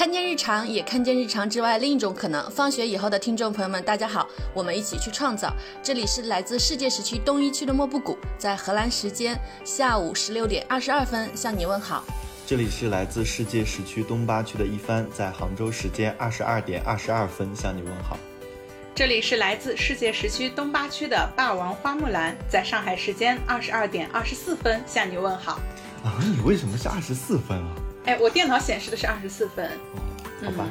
看见日常，也看见日常之外另一种可能。放学以后的听众朋友们，大家好，我们一起去创造。这里是来自世界时区东一区的莫布谷，在荷兰时间下午十六点二十二分向你问好。这里是来自世界时区东八区的一帆，在杭州时间二十二点二十二分向你问好。这里是来自世界时区东八区的霸王花木兰，在上海时间二十二点二十四分向你问好。啊，你为什么是二十四分啊？哎，我电脑显示的是二十四分。好吧。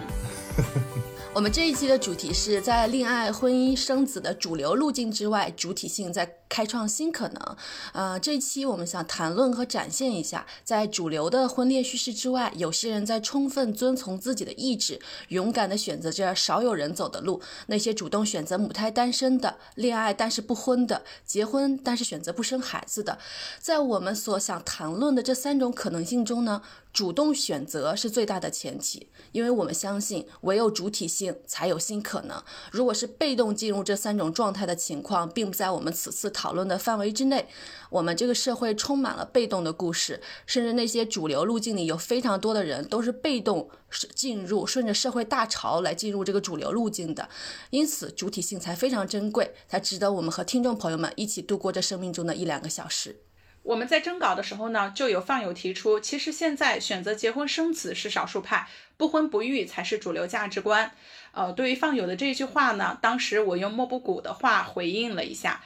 我们这一期的主题是在恋爱、婚姻、生子的主流路径之外，主体性在开创新可能。呃，这期我们想谈论和展现一下，在主流的婚恋叙事之外，有些人在充分遵从自己的意志，勇敢地选择着少有人走的路。那些主动选择母胎单身的、恋爱但是不婚的、结婚但是选择不生孩子的，在我们所想谈论的这三种可能性中呢？主动选择是最大的前提，因为我们相信唯有主体性才有新可能。如果是被动进入这三种状态的情况，并不在我们此次讨论的范围之内。我们这个社会充满了被动的故事，甚至那些主流路径里有非常多的人都是被动进入，顺着社会大潮来进入这个主流路径的。因此，主体性才非常珍贵，才值得我们和听众朋友们一起度过这生命中的一两个小时。我们在征稿的时候呢，就有放友提出，其实现在选择结婚生子是少数派，不婚不育才是主流价值观。呃，对于放友的这句话呢，当时我用莫布谷的话回应了一下，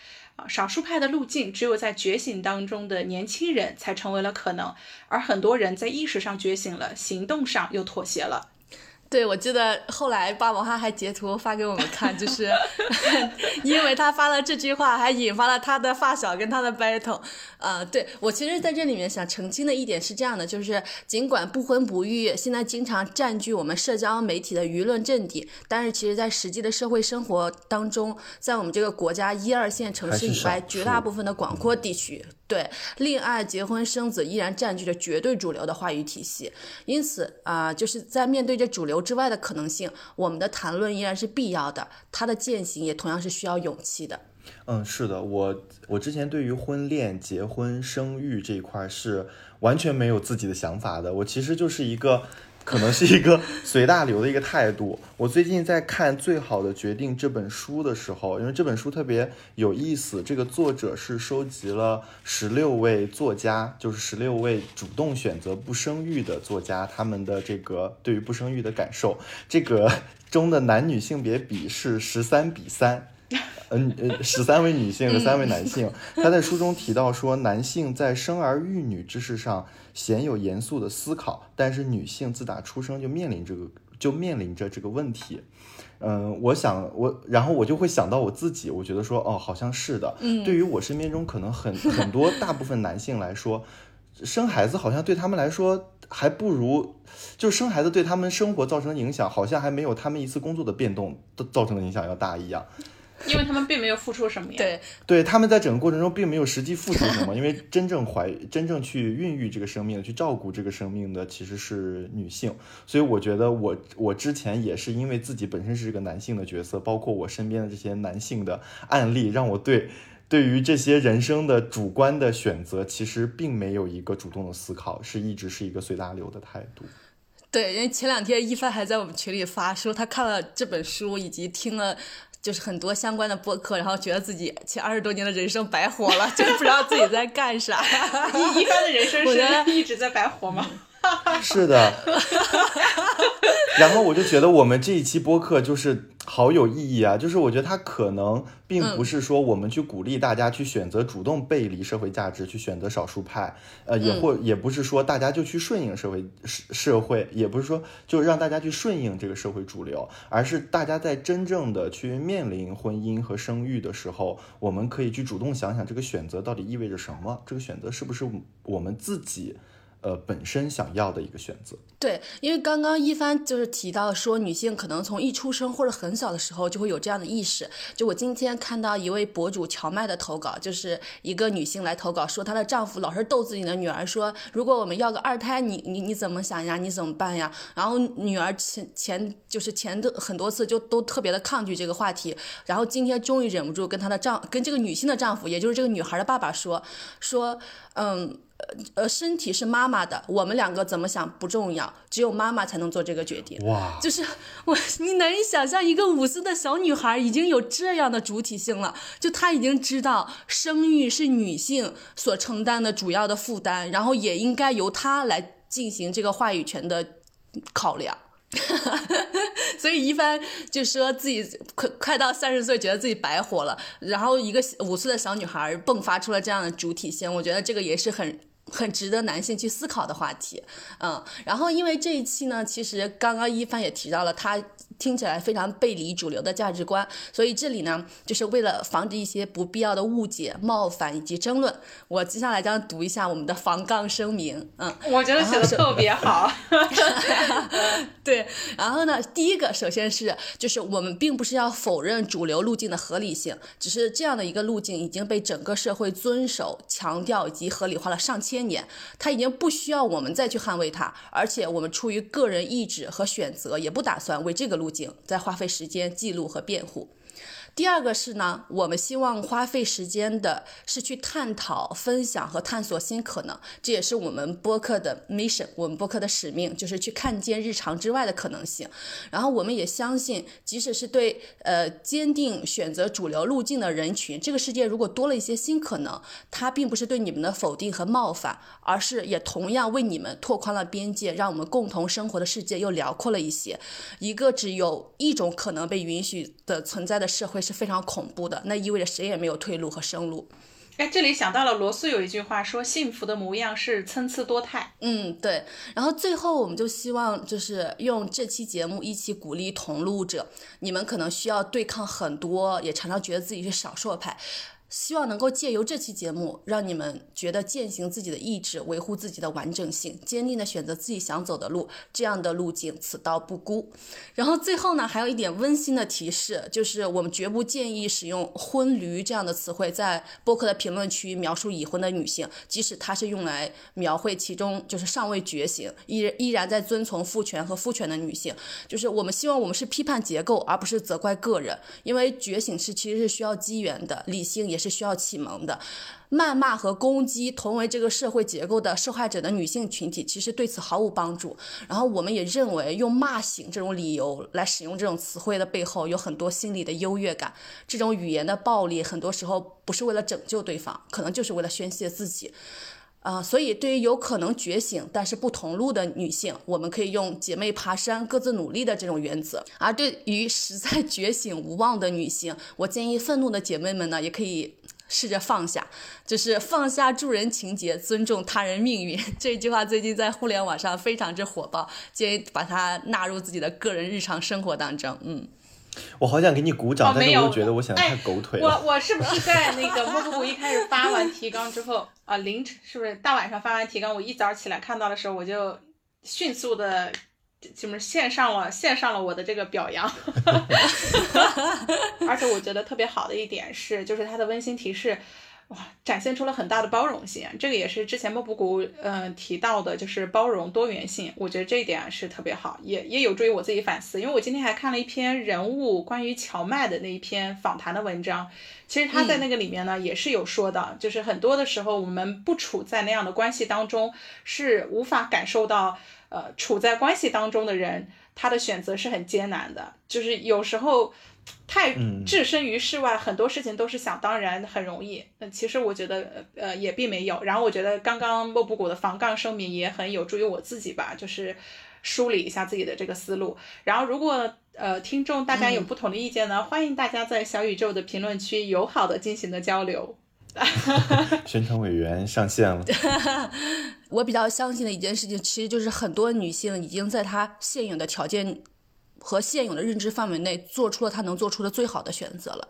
少数派的路径只有在觉醒当中的年轻人才成为了可能，而很多人在意识上觉醒了，行动上又妥协了。对，我记得后来霸王花还截图发给我们看，就是 因为他发了这句话，还引发了他的发小跟他的 battle。呃，对我其实在这里面想澄清的一点是这样的，就是尽管不婚不育现在经常占据我们社交媒体的舆论阵地，但是其实在实际的社会生活当中，在我们这个国家一二线城市以外，绝大部分的广阔地区。对，恋爱、结婚、生子依然占据着绝对主流的话语体系，因此啊，就是在面对这主流之外的可能性，我们的谈论依然是必要的，它的践行也同样是需要勇气的。嗯，是的，我我之前对于婚恋、结婚、生育这一块是完全没有自己的想法的，我其实就是一个。可能是一个随大流的一个态度。我最近在看《最好的决定》这本书的时候，因为这本书特别有意思，这个作者是收集了十六位作家，就是十六位主动选择不生育的作家，他们的这个对于不生育的感受。这个中的男女性别比是十三比三。嗯呃，十三位女性和三位男性。他在书中提到说，男性在生儿育女之事上鲜有严肃的思考，但是女性自打出生就面临这个就面临着这个问题。嗯，我想我，然后我就会想到我自己，我觉得说，哦，好像是的。嗯，对于我身边中可能很很多大部分男性来说，生孩子好像对他们来说还不如，就生孩子对他们生活造成的影响，好像还没有他们一次工作的变动造成的影响要大一样。因为他们并没有付出什么呀，对，对，他们在整个过程中并没有实际付出什么，因为真正怀、真正去孕育这个生命的、去照顾这个生命的其实是女性，所以我觉得我我之前也是因为自己本身是个男性的角色，包括我身边的这些男性的案例，让我对对于这些人生的主观的选择，其实并没有一个主动的思考，是一直是一个随大流的态度。对，因为前两天一帆还在我们群里发说他看了这本书以及听了。就是很多相关的播客，然后觉得自己前二十多年的人生白活了，就不知道自己在干啥。一一般的人生是一直在白活吗？是的。然后我就觉得我们这一期播客就是。好有意义啊！就是我觉得它可能并不是说我们去鼓励大家去选择主动背离社会价值，去选择少数派，呃，也或也不是说大家就去顺应社会社社会，也不是说就让大家去顺应这个社会主流，而是大家在真正的去面临婚姻和生育的时候，我们可以去主动想想这个选择到底意味着什么，这个选择是不是我们自己。呃，本身想要的一个选择。对，因为刚刚一帆就是提到说，女性可能从一出生或者很小的时候就会有这样的意识。就我今天看到一位博主乔麦的投稿，就是一个女性来投稿说，她的丈夫老是逗自己的女儿说，如果我们要个二胎，你你你怎么想呀？你怎么办呀？然后女儿前前就是前的很多次就都特别的抗拒这个话题。然后今天终于忍不住跟她的丈跟这个女性的丈夫，也就是这个女孩的爸爸说说，嗯。呃身体是妈妈的，我们两个怎么想不重要，只有妈妈才能做这个决定。哇，就是我，你难以想象一个五岁的小女孩已经有这样的主体性了，就她已经知道生育是女性所承担的主要的负担，然后也应该由她来进行这个话语权的考量。所以一帆就说自己快快到三十岁，觉得自己白活了。然后一个五岁的小女孩迸发出了这样的主体性，我觉得这个也是很。很值得男性去思考的话题，嗯，然后因为这一期呢，其实刚刚一帆也提到了，他听起来非常背离主流的价值观，所以这里呢，就是为了防止一些不必要的误解、冒犯以及争论，我接下来将读一下我们的防杠声明，嗯，我觉得写的特别好，对，然后呢，第一个首先是就是我们并不是要否认主流路径的合理性，只是这样的一个路径已经被整个社会遵守、强调以及合理化了上千。千年，他已经不需要我们再去捍卫他，而且我们出于个人意志和选择，也不打算为这个路径再花费时间记录和辩护。第二个是呢，我们希望花费时间的是去探讨、分享和探索新可能，这也是我们播客的 mission，我们播客的使命就是去看见日常之外的可能性。然后我们也相信，即使是对呃坚定选择主流路径的人群，这个世界如果多了一些新可能，它并不是对你们的否定和冒犯，而是也同样为你们拓宽了边界，让我们共同生活的世界又辽阔了一些。一个只有一种可能被允许的存在的社会。是非常恐怖的，那意味着谁也没有退路和生路。哎，这里想到了罗素有一句话说：“幸福的模样是参差多态。”嗯，对。然后最后我们就希望就是用这期节目一起鼓励同路者，你们可能需要对抗很多，也常常觉得自己是少数派。希望能够借由这期节目，让你们觉得践行自己的意志，维护自己的完整性，坚定的选择自己想走的路，这样的路径此道不孤。然后最后呢，还有一点温馨的提示，就是我们绝不建议使用“婚驴”这样的词汇在播客的评论区描述已婚的女性，即使它是用来描绘其中就是尚未觉醒、依依然在遵从父权和夫权的女性。就是我们希望我们是批判结构，而不是责怪个人，因为觉醒是其实是需要机缘的，理性也是。是需要启蒙的，谩骂和攻击同为这个社会结构的受害者的女性群体，其实对此毫无帮助。然后我们也认为，用骂醒这种理由来使用这种词汇的背后，有很多心理的优越感。这种语言的暴力，很多时候不是为了拯救对方，可能就是为了宣泄自己。啊，所以对于有可能觉醒但是不同路的女性，我们可以用姐妹爬山，各自努力的这种原则；而对于实在觉醒无望的女性，我建议愤怒的姐妹们呢，也可以试着放下，就是放下助人情节，尊重他人命运。这句话最近在互联网上非常之火爆，建议把它纳入自己的个人日常生活当中。嗯。我好想给你鼓掌，但是我觉得我想太狗腿了。我我是不是在那个莫布谷一开始发完提纲之后啊，凌晨是不是大晚上发完提纲？我一早起来看到的时候，我就迅速的，就是献上了献上了我的这个表扬。而且我觉得特别好的一点是，就是它的温馨提示。哇，展现出了很大的包容性，这个也是之前莫布谷嗯提到的，就是包容多元性。我觉得这一点是特别好，也也有助于我自己反思。因为我今天还看了一篇人物关于荞麦的那一篇访谈的文章，其实他在那个里面呢也是有说的，就是很多的时候我们不处在那样的关系当中，是无法感受到呃处在关系当中的人他的选择是很艰难的，就是有时候。太置身于世外，很多事情都是想当然，很容易。那其实我觉得，呃，也并没有。然后我觉得刚刚莫布谷的防杠声明也很有助于我自己吧，就是梳理一下自己的这个思路。然后如果呃听众大家有不同的意见呢，欢迎大家在小宇宙的评论区友好的进行的交流。宣传委员上线了。我比较相信的一件事情，其实就是很多女性已经在她现有的条件。和现有的认知范围内做出了他能做出的最好的选择了，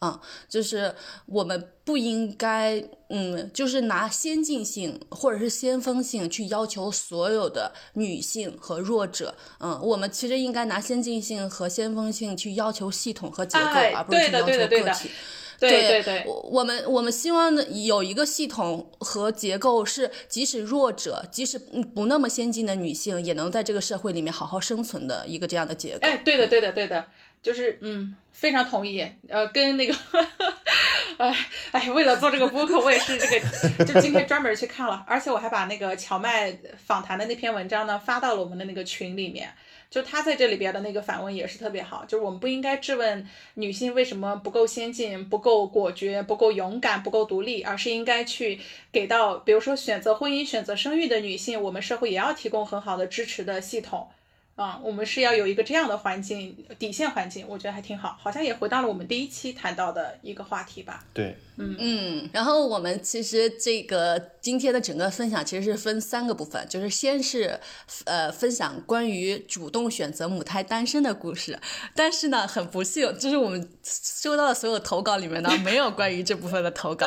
嗯，就是我们不应该，嗯，就是拿先进性或者是先锋性去要求所有的女性和弱者，嗯，我们其实应该拿先进性和先锋性去要求系统和结构，而不是要求个体。对对对，我们我们希望有一个系统和结构，是即使弱者，即使不那么先进的女性，也能在这个社会里面好好生存的一个这样的结构。哎，对的对的对的。就是嗯，非常同意。呃，跟那个，哎哎，为了做这个播客，我也是这个，就今天专门去看了，而且我还把那个荞麦访谈的那篇文章呢发到了我们的那个群里面。就他在这里边的那个反问也是特别好，就是我们不应该质问女性为什么不够先进、不够果决、不够勇敢、不够独立，而是应该去给到，比如说选择婚姻、选择生育的女性，我们社会也要提供很好的支持的系统。啊，我们是要有一个这样的环境底线环境，我觉得还挺好，好像也回到了我们第一期谈到的一个话题吧。对，嗯嗯。然后我们其实这个今天的整个分享其实是分三个部分，就是先是呃分享关于主动选择母胎单身的故事，但是呢很不幸，就是我们收到的所有投稿里面呢没有关于这部分的投稿，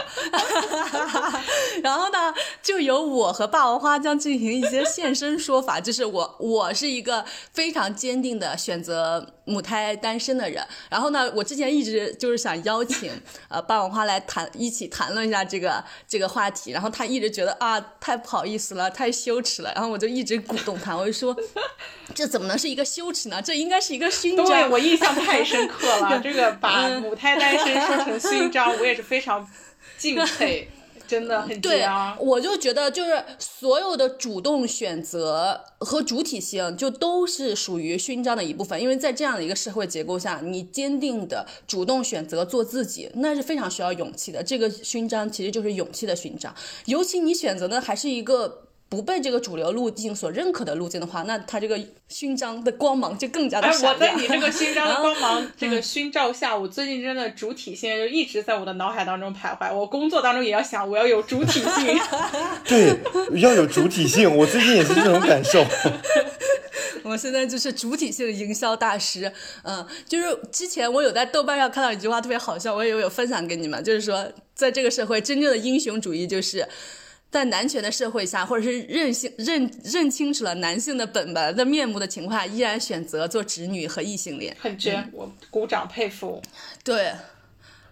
然后呢就由我和霸王花将进行一些现身说法，就是我我是一个。非常坚定的选择母胎单身的人，然后呢，我之前一直就是想邀请 呃霸王花来谈一起谈论一下这个这个话题，然后他一直觉得啊太不好意思了，太羞耻了，然后我就一直鼓动他，我就说 这怎么能是一个羞耻呢？这应该是一个勋章。对我印象太深刻了，这个把母胎单身说成勋章，我也是非常敬佩。真的很对，我就觉得就是所有的主动选择和主体性，就都是属于勋章的一部分。因为在这样的一个社会结构下，你坚定的主动选择做自己，那是非常需要勇气的。这个勋章其实就是勇气的勋章，尤其你选择的还是一个。不被这个主流路径所认可的路径的话，那他这个勋章的光芒就更加的闪亮。我在你这个勋章的光芒 这个勋照下，我最近真的主体性就一直在我的脑海当中徘徊。我工作当中也要想，我要有主体性。对，要有主体性。我最近也是这种感受。我现在就是主体性营销大师。嗯，就是之前我有在豆瓣上看到一句话特别好笑，我也有分享给你们，就是说，在这个社会，真正的英雄主义就是。在男权的社会下，或者是认性认认清楚了男性的本本的面目的情况下，依然选择做直女和异性恋，很绝，我鼓掌佩服。对，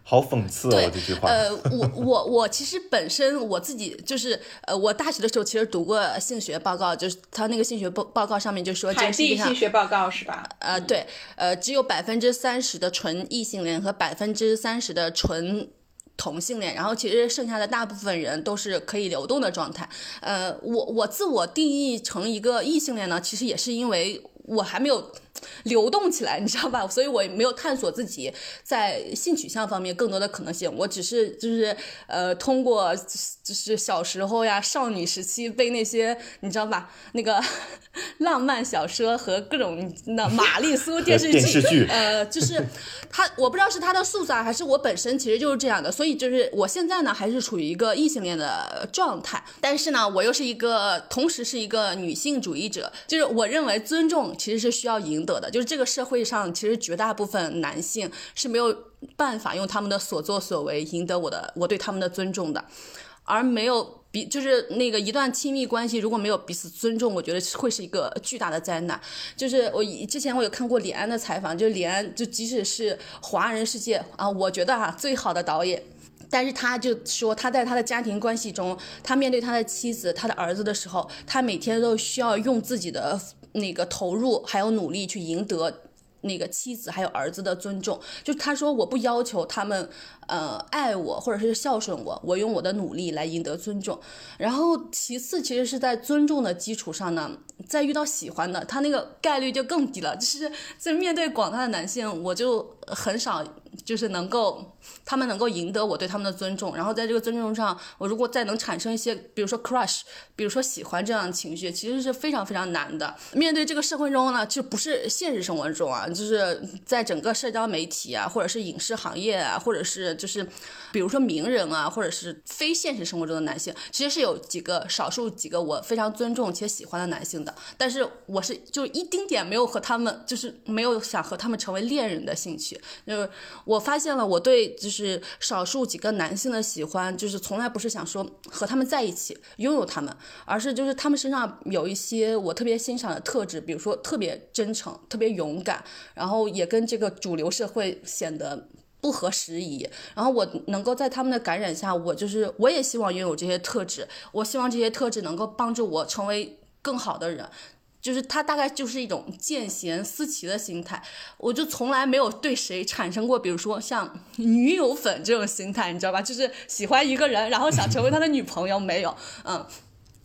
好讽刺哦这句话。呃，我我我其实本身我自己就是呃，我大学的时候其实读过性学报告，就是他那个性学报报告上面就说，海地性学报告是吧？呃，对，呃，只有百分之三十的纯异性恋和百分之三十的纯。同性恋，然后其实剩下的大部分人都是可以流动的状态。呃，我我自我定义成一个异性恋呢，其实也是因为我还没有。流动起来，你知道吧？所以我也没有探索自己在性取向方面更多的可能性。我只是就是呃，通过就是小时候呀，少女时期被那些你知道吧，那个浪漫小说和各种那玛丽苏 电视剧，呃，就是他，我不知道是他的素材还是我本身其实就是这样的。所以就是我现在呢，还是处于一个异性恋的状态，但是呢，我又是一个同时是一个女性主义者，就是我认为尊重其实是需要赢。赢得的就是这个社会上，其实绝大部分男性是没有办法用他们的所作所为赢得我的我对他们的尊重的，而没有比就是那个一段亲密关系如果没有彼此尊重，我觉得会是一个巨大的灾难。就是我之前我有看过李安的采访，就是李安就即使是华人世界啊，我觉得哈最好的导演，但是他就说他在他的家庭关系中，他面对他的妻子、他的儿子的时候，他每天都需要用自己的。那个投入还有努力去赢得那个妻子还有儿子的尊重，就他说我不要求他们呃爱我或者是孝顺我，我用我的努力来赢得尊重。然后其次其实是在尊重的基础上呢，再遇到喜欢的，他那个概率就更低了。就是在面对广大的男性，我就很少。就是能够，他们能够赢得我对他们的尊重，然后在这个尊重上，我如果再能产生一些，比如说 crush，比如说喜欢这样的情绪，其实是非常非常难的。面对这个社会中呢，就不是现实生活中啊，就是在整个社交媒体啊，或者是影视行业啊，或者是就是，比如说名人啊，或者是非现实生活中的男性，其实是有几个少数几个我非常尊重且喜欢的男性的，但是我是就一丁点没有和他们，就是没有想和他们成为恋人的兴趣，就是。我发现了，我对就是少数几个男性的喜欢，就是从来不是想说和他们在一起，拥有他们，而是就是他们身上有一些我特别欣赏的特质，比如说特别真诚、特别勇敢，然后也跟这个主流社会显得不合时宜。然后我能够在他们的感染下，我就是我也希望拥有这些特质，我希望这些特质能够帮助我成为更好的人。就是他大概就是一种见贤思齐的心态，我就从来没有对谁产生过，比如说像女友粉这种心态，你知道吧？就是喜欢一个人，然后想成为他的女朋友，没有，嗯。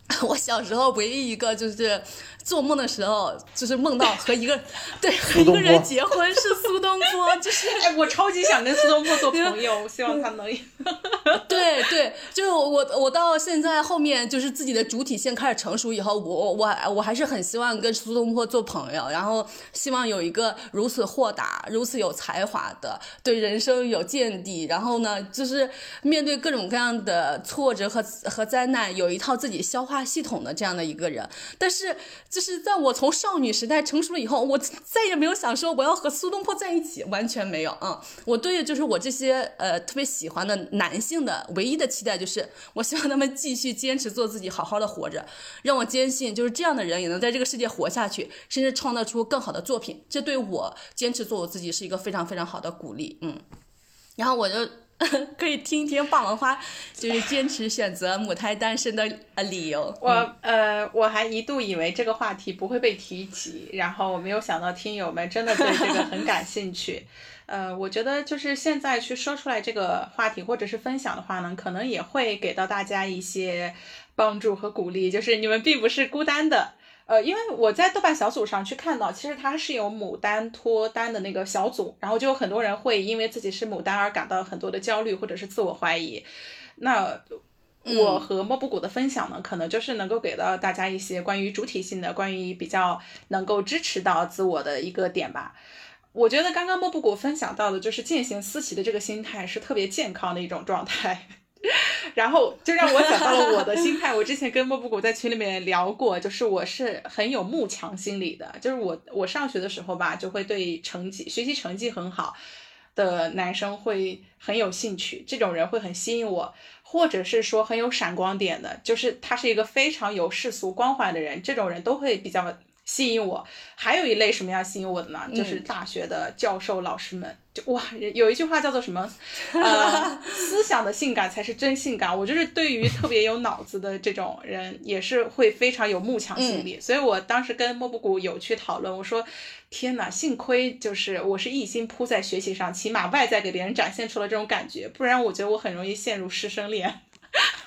我小时候唯一一个就是做梦的时候，就是梦到和一个 对和一个人结婚是苏东坡，就是哎，我超级想跟苏东坡做朋友，我希望他能。对对，就我我到现在后面就是自己的主体性开始成熟以后，我我我还是很希望跟苏东坡做朋友，然后希望有一个如此豁达、如此有才华的，对人生有见地，然后呢，就是面对各种各样的挫折和和灾难，有一套自己消化。系统的这样的一个人，但是就是在我从少女时代成熟了以后，我再也没有想说我要和苏东坡在一起，完全没有啊！我对就是我这些呃特别喜欢的男性的唯一的期待就是，我希望他们继续坚持做自己，好好的活着，让我坚信就是这样的人也能在这个世界活下去，甚至创造出更好的作品。这对我坚持做我自己是一个非常非常好的鼓励。嗯，然后我就。可以听听霸王花，就是坚持选择母胎单身的呃理由。我呃，我还一度以为这个话题不会被提及，然后我没有想到听友们真的对这个很感兴趣。呃，我觉得就是现在去说出来这个话题或者是分享的话呢，可能也会给到大家一些帮助和鼓励，就是你们并不是孤单的。呃，因为我在豆瓣小组上去看到，其实它是有牡丹脱单的那个小组，然后就有很多人会因为自己是牡丹而感到很多的焦虑或者是自我怀疑。那我和莫布谷的分享呢，可能就是能够给到大家一些关于主体性的、关于比较能够支持到自我的一个点吧。我觉得刚刚莫布谷分享到的就是见贤思齐的这个心态是特别健康的一种状态。然后就让我想到了我的心态。我之前跟莫布谷在群里面聊过，就是我是很有慕强心理的。就是我我上学的时候吧，就会对成绩学习成绩很好的男生会很有兴趣，这种人会很吸引我，或者是说很有闪光点的，就是他是一个非常有世俗光环的人，这种人都会比较吸引我。还有一类什么样吸引我的呢？就是大学的教授老师们。就哇，有一句话叫做什么？呃，思想的性感才是真性感。我就是对于特别有脑子的这种人，也是会非常有慕强心理。所以我当时跟莫布谷有去讨论，我说：天哪，幸亏就是我是一心扑在学习上，起码外在给别人展现出了这种感觉，不然我觉得我很容易陷入师生恋。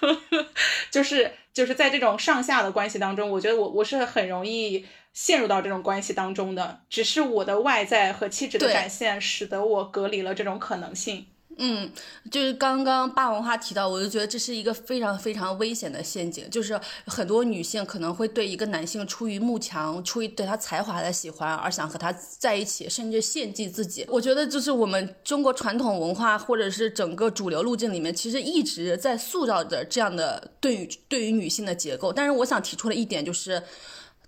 就是就是在这种上下的关系当中，我觉得我我是很容易。陷入到这种关系当中的，只是我的外在和气质的展现，使得我隔离了这种可能性。嗯，就是刚刚霸王花提到，我就觉得这是一个非常非常危险的陷阱。就是很多女性可能会对一个男性出于慕强、出于对他才华的喜欢而想和他在一起，甚至献祭自己。我觉得就是我们中国传统文化或者是整个主流路径里面，其实一直在塑造着这样的对于对于女性的结构。但是我想提出的一点就是。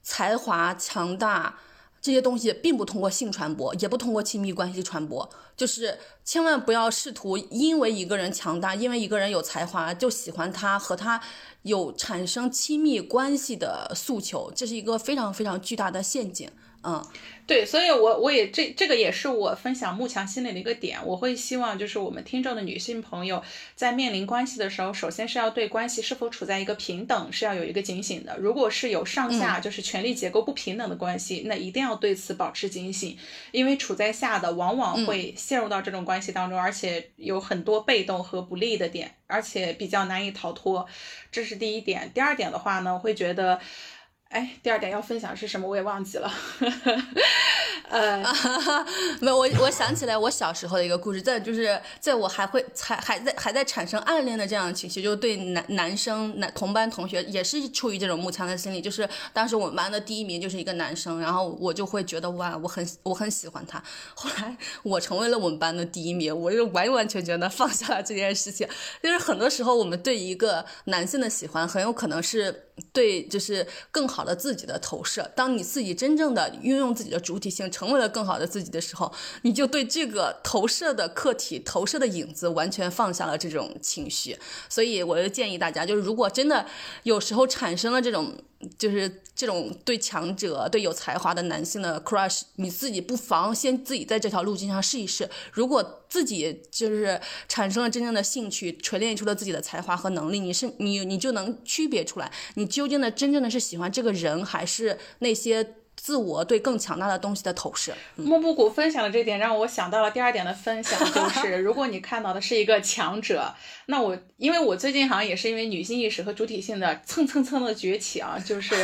才华强大这些东西并不通过性传播，也不通过亲密关系传播。就是千万不要试图因为一个人强大，因为一个人有才华就喜欢他，和他有产生亲密关系的诉求，这是一个非常非常巨大的陷阱。嗯。对，所以，我我也这这个也是我分享慕强心理的一个点。我会希望，就是我们听众的女性朋友在面临关系的时候，首先是要对关系是否处在一个平等是要有一个警醒的。如果是有上下就是权力结构不平等的关系，那一定要对此保持警醒，因为处在下的往往会陷入到这种关系当中，而且有很多被动和不利的点，而且比较难以逃脱。这是第一点。第二点的话呢，会觉得。哎，第二点要分享是什么？我也忘记了。呃，没有，我我想起来我小时候的一个故事，在就是在我还会还还在还在产生暗恋的这样的情绪，就对男男生男同班同学也是出于这种慕强的心理，就是当时我们班的第一名就是一个男生，然后我就会觉得哇，我很我很喜欢他。后来我成为了我们班的第一名，我就完完全全的放下了这件事情。就是很多时候我们对一个男性的喜欢，很有可能是对就是更好。的自己的投射，当你自己真正的运用自己的主体性，成为了更好的自己的时候，你就对这个投射的客体、投射的影子完全放下了这种情绪。所以，我就建议大家，就是如果真的有时候产生了这种就是这种对强者、对有才华的男性的 crush，你自己不妨先自己在这条路径上试一试。如果自己就是产生了真正的兴趣，锤炼出了自己的才华和能力，你是你你就能区别出来，你究竟的真正的是喜欢这个人，还是那些。自我对更强大的东西的投射。莫布谷分享的这点让我想到了第二点的分享，就是 如果你看到的是一个强者，那我因为我最近好像也是因为女性意识和主体性的蹭蹭蹭的崛起啊，就是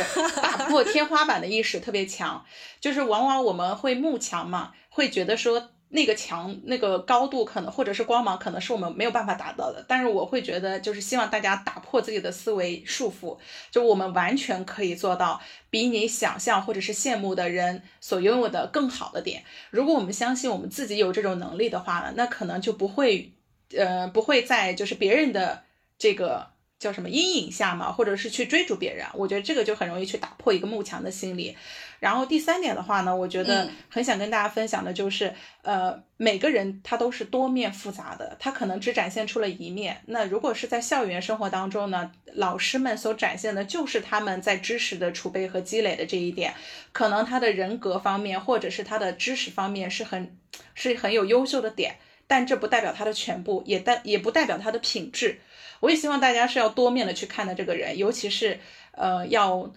打破天花板的意识特别强，就是往往我们会慕强嘛，会觉得说。那个墙那个高度可能或者是光芒可能是我们没有办法达到的，但是我会觉得就是希望大家打破自己的思维束缚，就我们完全可以做到比你想象或者是羡慕的人所拥有的更好的点。如果我们相信我们自己有这种能力的话呢，那可能就不会，呃，不会在就是别人的这个。叫什么阴影下嘛，或者是去追逐别人，我觉得这个就很容易去打破一个慕强的心理。然后第三点的话呢，我觉得很想跟大家分享的就是，呃，每个人他都是多面复杂的，他可能只展现出了一面。那如果是在校园生活当中呢，老师们所展现的就是他们在知识的储备和积累的这一点，可能他的人格方面或者是他的知识方面是很是很有优秀的点，但这不代表他的全部，也代也不代表他的品质。我也希望大家是要多面的去看待这个人，尤其是，呃，要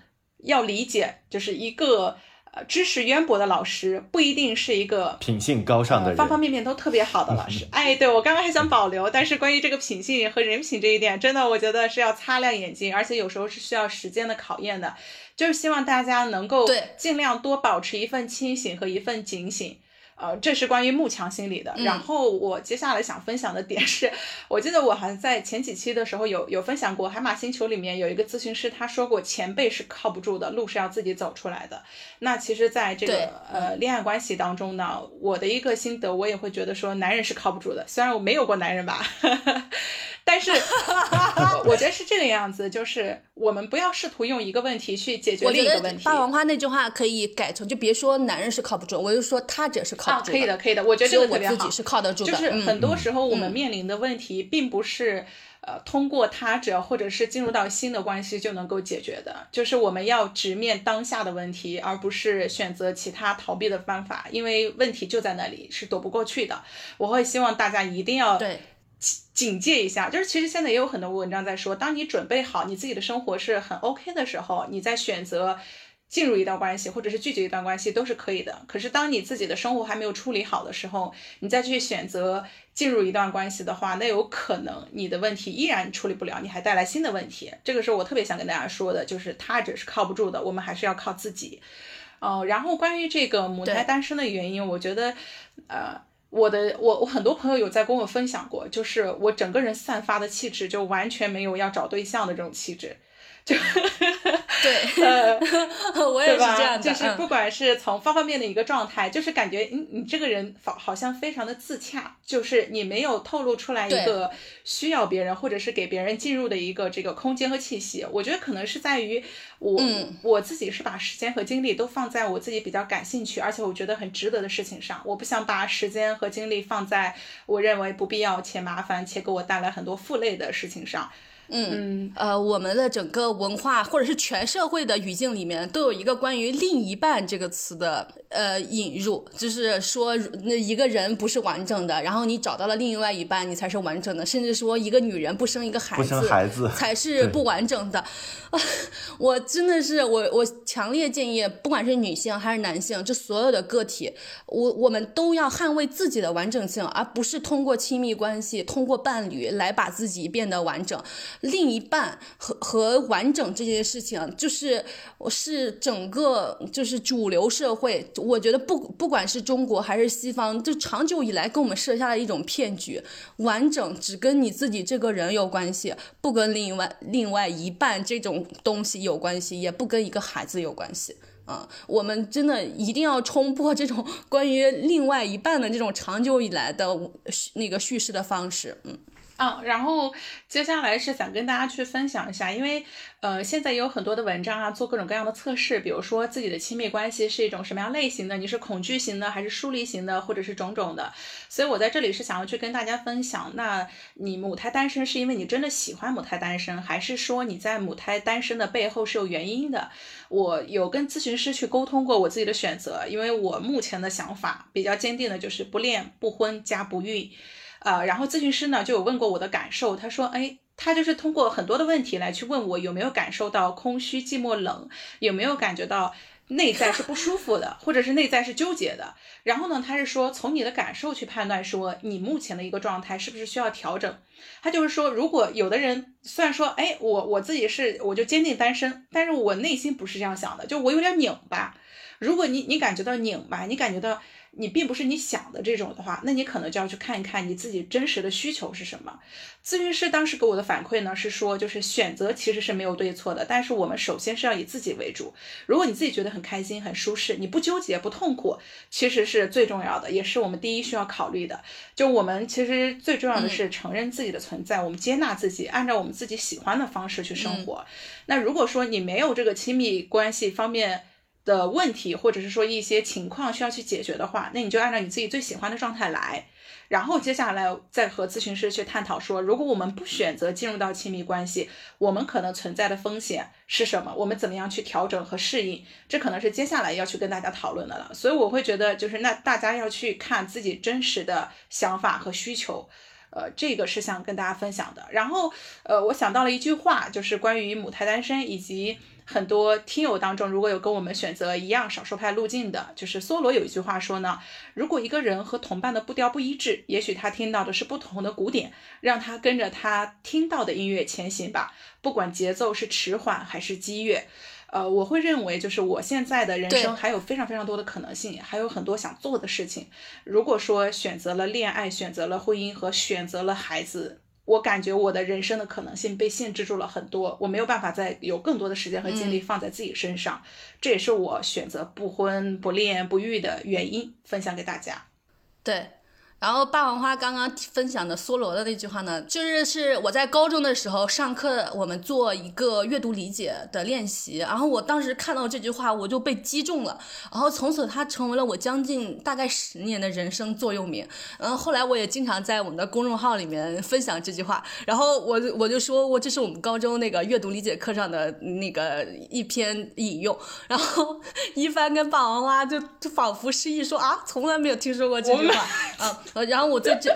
要理解，就是一个呃知识渊博的老师不一定是一个品性高尚的人，方方面面都特别好的老师。哎，对我刚刚还想保留，但是关于这个品性和人品这一点，真的我觉得是要擦亮眼睛，而且有时候是需要时间的考验的。就是希望大家能够尽量多保持一份清醒和一份警醒。呃，这是关于慕强心理的。然后我接下来想分享的点是，我记得我好像在前几期的时候有有分享过，海马星球里面有一个咨询师，他说过前辈是靠不住的，路是要自己走出来的。那其实，在这个呃恋爱关系当中呢，我的一个心得，我也会觉得说，男人是靠不住的。虽然我没有过男人吧。但是，我觉得是这个样子，就是我们不要试图用一个问题去解决另一个问题。霸王花那句话可以改成，就别说男人是靠不住，我就说他者是靠不住。可以的，可以的，我觉得这个特别好。自己是靠得住的。就是很多时候我们面临的问题，并不是呃通过他者或者是进入到新的关系就能够解决的。就是我们要直面当下的问题，而不是选择其他逃避的方法，因为问题就在那里，是躲不过去的。我会希望大家一定要对。警戒一下，就是其实现在也有很多文章在说，当你准备好你自己的生活是很 OK 的时候，你在选择进入一段关系或者是拒绝一段关系都是可以的。可是当你自己的生活还没有处理好的时候，你再去选择进入一段关系的话，那有可能你的问题依然处理不了，你还带来新的问题。这个是我特别想跟大家说的，就是他者是靠不住的，我们还是要靠自己。哦，然后关于这个母胎单身的原因，我觉得，呃。我的我我很多朋友有在跟我分享过，就是我整个人散发的气质就完全没有要找对象的这种气质。就对，我也是这样就是不管是从方方面面的一个状态，就是感觉你你这个人好好像非常的自洽，就是你没有透露出来一个需要别人或者是给别人进入的一个这个空间和气息。我觉得可能是在于我我自己是把时间和精力都放在我自己比较感兴趣，而且我觉得很值得的事情上。我不想把时间和精力放在我认为不必要且麻烦且给我带来很多负累的事情上。嗯呃，我们的整个文化或者是全社会的语境里面，都有一个关于“另一半”这个词的呃引入，就是说那一个人不是完整的，然后你找到了另外一半，你才是完整的，甚至说一个女人不生一个孩子，孩子才是不完整的。我真的是我我强烈建议，不管是女性还是男性，这所有的个体，我我们都要捍卫自己的完整性，而不是通过亲密关系、通过伴侣来把自己变得完整。另一半和和完整这件事情，就是我是整个就是主流社会，我觉得不不管是中国还是西方，就长久以来跟我们设下了一种骗局，完整只跟你自己这个人有关系，不跟另外另外一半这种东西有关系，也不跟一个孩子有关系啊！我们真的一定要冲破这种关于另外一半的这种长久以来的那个叙事的方式，嗯。嗯，然后接下来是想跟大家去分享一下，因为呃，现在也有很多的文章啊，做各种各样的测试，比如说自己的亲密关系是一种什么样类型的，你是恐惧型的还是疏离型的，或者是种种的。所以我在这里是想要去跟大家分享，那你母胎单身是因为你真的喜欢母胎单身，还是说你在母胎单身的背后是有原因的？我有跟咨询师去沟通过我自己的选择，因为我目前的想法比较坚定的就是不恋不婚加不育。呃，然后咨询师呢就有问过我的感受，他说，哎，他就是通过很多的问题来去问我有没有感受到空虚、寂寞、冷，有没有感觉到内在是不舒服的，或者是内在是纠结的。然后呢，他是说从你的感受去判断，说你目前的一个状态是不是需要调整。他就是说，如果有的人虽然说，哎，我我自己是我就坚定单身，但是我内心不是这样想的，就我有点拧巴。如果你你感觉到拧巴，你感觉到。你并不是你想的这种的话，那你可能就要去看一看你自己真实的需求是什么。咨询师当时给我的反馈呢是说，就是选择其实是没有对错的，但是我们首先是要以自己为主。如果你自己觉得很开心、很舒适，你不纠结、不痛苦，其实是最重要的，也是我们第一需要考虑的。就我们其实最重要的是承认自己的存在，我们接纳自己，按照我们自己喜欢的方式去生活。那如果说你没有这个亲密关系方面，的问题，或者是说一些情况需要去解决的话，那你就按照你自己最喜欢的状态来，然后接下来再和咨询师去探讨说，如果我们不选择进入到亲密关系，我们可能存在的风险是什么？我们怎么样去调整和适应？这可能是接下来要去跟大家讨论的了。所以我会觉得，就是那大家要去看自己真实的想法和需求，呃，这个是想跟大家分享的。然后，呃，我想到了一句话，就是关于母胎单身以及。很多听友当中，如果有跟我们选择一样少数派路径的，就是梭罗有一句话说呢：如果一个人和同伴的步调不一致，也许他听到的是不同的鼓点，让他跟着他听到的音乐前行吧，不管节奏是迟缓还是激越。呃，我会认为，就是我现在的人生还有非常非常多的可能性，还有很多想做的事情。如果说选择了恋爱，选择了婚姻和选择了孩子。我感觉我的人生的可能性被限制住了很多，我没有办法再有更多的时间和精力放在自己身上，这也是我选择不婚不恋不育的原因，分享给大家。对。然后霸王花刚刚分享的梭罗的那句话呢，就是是我在高中的时候上课，我们做一个阅读理解的练习，然后我当时看到这句话，我就被击中了，然后从此它成为了我将近大概十年的人生座右铭。然后后来我也经常在我们的公众号里面分享这句话，然后我我就说我这是我们高中那个阅读理解课上的那个一篇引用，然后一帆跟霸王花就就仿佛失忆说啊，从来没有听说过这句话。啊。呃，然后我在这，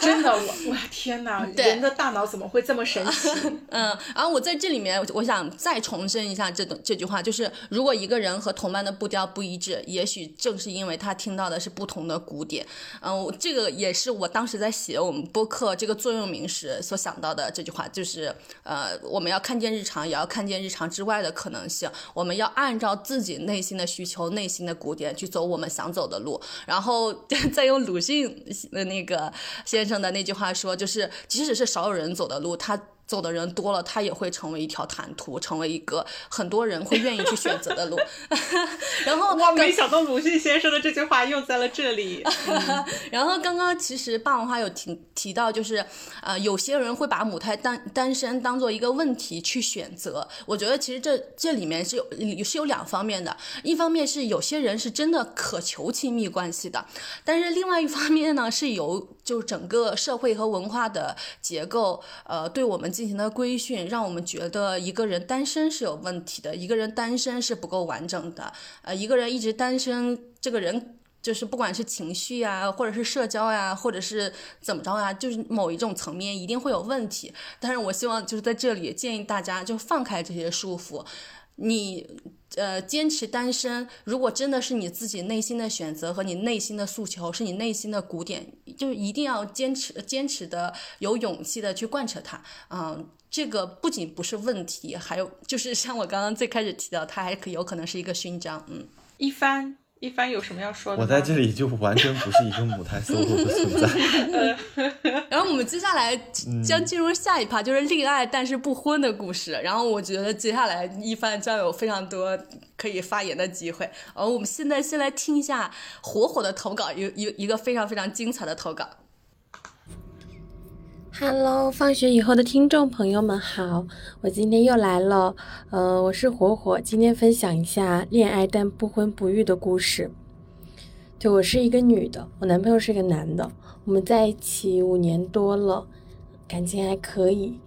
真的，我哇天哪，人的大脑怎么会这么神奇？嗯，然后我在这里面，我想再重申一下这段这句话，就是如果一个人和同伴的步调不一致，也许正是因为他听到的是不同的鼓点。嗯，这个也是我当时在写我们播客这个座右铭时所想到的这句话，就是呃，我们要看见日常，也要看见日常之外的可能性。我们要按照自己内心的需求、内心的鼓点去走我们想走的路，然后 再用鲁迅。那那个先生的那句话说，就是即使是少有人走的路，他。走的人多了，它也会成为一条坦途，成为一个很多人会愿意去选择的路。然后我没想到鲁迅先生的这句话用在了这里。然后刚刚其实霸王花有提提到，就是呃，有些人会把母胎单单身当做一个问题去选择。我觉得其实这这里面是有是有两方面的，一方面是有些人是真的渴求亲密关系的，但是另外一方面呢，是由就整个社会和文化的结构呃对我们。进行的规训，让我们觉得一个人单身是有问题的，一个人单身是不够完整的。呃，一个人一直单身，这个人就是不管是情绪呀，或者是社交呀，或者是怎么着呀，就是某一种层面一定会有问题。但是我希望就是在这里建议大家就放开这些束缚，你。呃，坚持单身，如果真的是你自己内心的选择和你内心的诉求，是你内心的鼓点，就一定要坚持，坚持的有勇气的去贯彻它。嗯，这个不仅不是问题，还有就是像我刚刚最开始提到，它还可有可能是一个勋章。嗯，一帆。一帆有什么要说的？我在这里就完全不是一个母胎 solo 的存在。然后我们接下来将进入下一趴，就是恋爱但是不婚的故事。然后我觉得接下来一帆将有非常多可以发言的机会。然后我们现在先来听一下火火的投稿，一一一个非常非常精彩的投稿。Hello，放学以后的听众朋友们好，我今天又来了。呃，我是火火，今天分享一下恋爱但不婚不育的故事。对我是一个女的，我男朋友是个男的，我们在一起五年多了，感情还可以。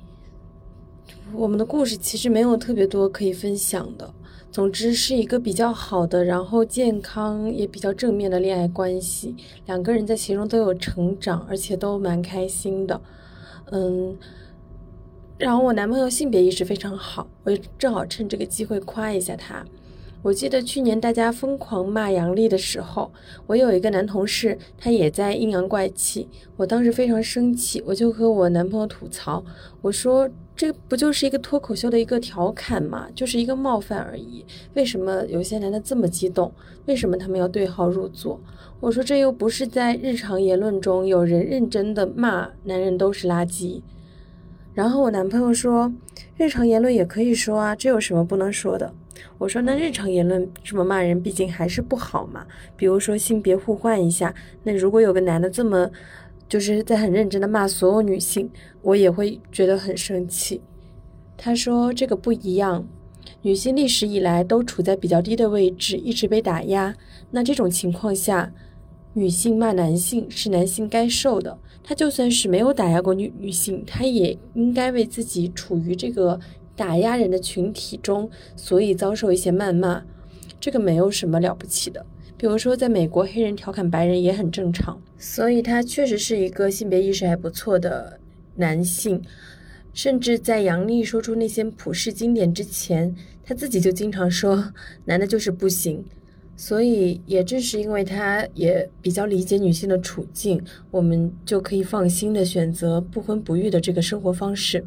我们的故事其实没有特别多可以分享的。总之是一个比较好的，然后健康也比较正面的恋爱关系，两个人在其中都有成长，而且都蛮开心的。嗯，然后我男朋友性别意识非常好，我也正好趁这个机会夸一下他。我记得去年大家疯狂骂杨笠的时候，我有一个男同事，他也在阴阳怪气。我当时非常生气，我就和我男朋友吐槽，我说这不就是一个脱口秀的一个调侃嘛？就是一个冒犯而已。为什么有些男的这么激动？为什么他们要对号入座？我说这又不是在日常言论中有人认真的骂男人都是垃圾。然后我男朋友说，日常言论也可以说啊，这有什么不能说的？我说那日常言论这么骂人，毕竟还是不好嘛。比如说性别互换一下，那如果有个男的这么，就是在很认真的骂所有女性，我也会觉得很生气。他说这个不一样，女性历史以来都处在比较低的位置，一直被打压。那这种情况下，女性骂男性是男性该受的。他就算是没有打压过女女性，他也应该为自己处于这个打压人的群体中，所以遭受一些谩骂，这个没有什么了不起的。比如说，在美国，黑人调侃白人也很正常，所以他确实是一个性别意识还不错的男性。甚至在杨笠说出那些普世经典之前，他自己就经常说男的就是不行。所以，也正是因为他也比较理解女性的处境，我们就可以放心的选择不婚不育的这个生活方式，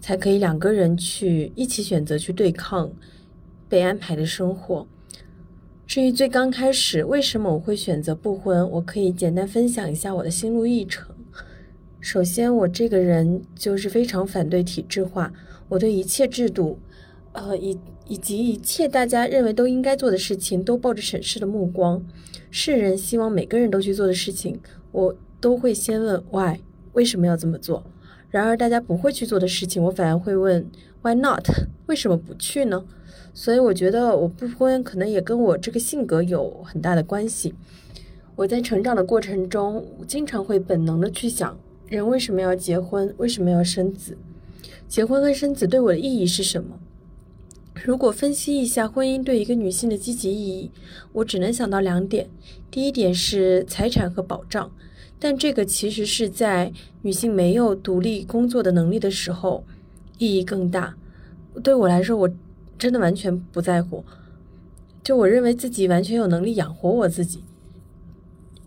才可以两个人去一起选择去对抗被安排的生活。至于最刚开始为什么我会选择不婚，我可以简单分享一下我的心路历程。首先，我这个人就是非常反对体制化，我对一切制度，呃，以。以及一切大家认为都应该做的事情，都抱着审视的目光。世人希望每个人都去做的事情，我都会先问 why，为什么要这么做？然而大家不会去做的事情，我反而会问 why not，为什么不去呢？所以我觉得我不婚可能也跟我这个性格有很大的关系。我在成长的过程中，经常会本能的去想，人为什么要结婚？为什么要生子？结婚和生子对我的意义是什么？如果分析一下婚姻对一个女性的积极意义，我只能想到两点。第一点是财产和保障，但这个其实是在女性没有独立工作的能力的时候意义更大。对我来说，我真的完全不在乎。就我认为自己完全有能力养活我自己。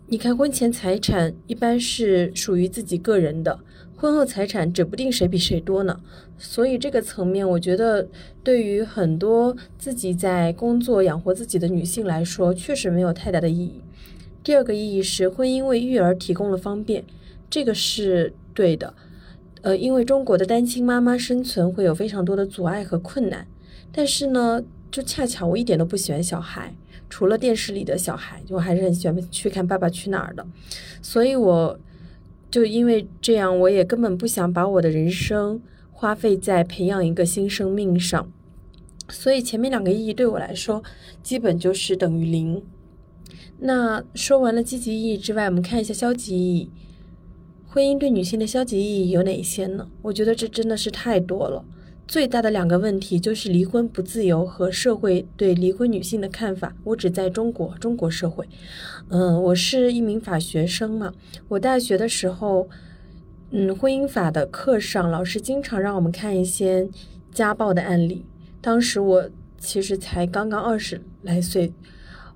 你看，婚前财产一般是属于自己个人的。婚后财产指不定谁比谁多呢，所以这个层面，我觉得对于很多自己在工作养活自己的女性来说，确实没有太大的意义。第二个意义是，婚姻为育儿提供了方便，这个是对的。呃，因为中国的单亲妈妈生存会有非常多的阻碍和困难，但是呢，就恰巧我一点都不喜欢小孩，除了电视里的小孩，我还是很喜欢去看《爸爸去哪儿》的，所以我。就因为这样，我也根本不想把我的人生花费在培养一个新生命上，所以前面两个意义对我来说，基本就是等于零。那说完了积极意义之外，我们看一下消极意义。婚姻对女性的消极意义有哪些呢？我觉得这真的是太多了。最大的两个问题就是离婚不自由和社会对离婚女性的看法。我只在中国，中国社会。嗯，我是一名法学生嘛。我大学的时候，嗯，婚姻法的课上，老师经常让我们看一些家暴的案例。当时我其实才刚刚二十来岁，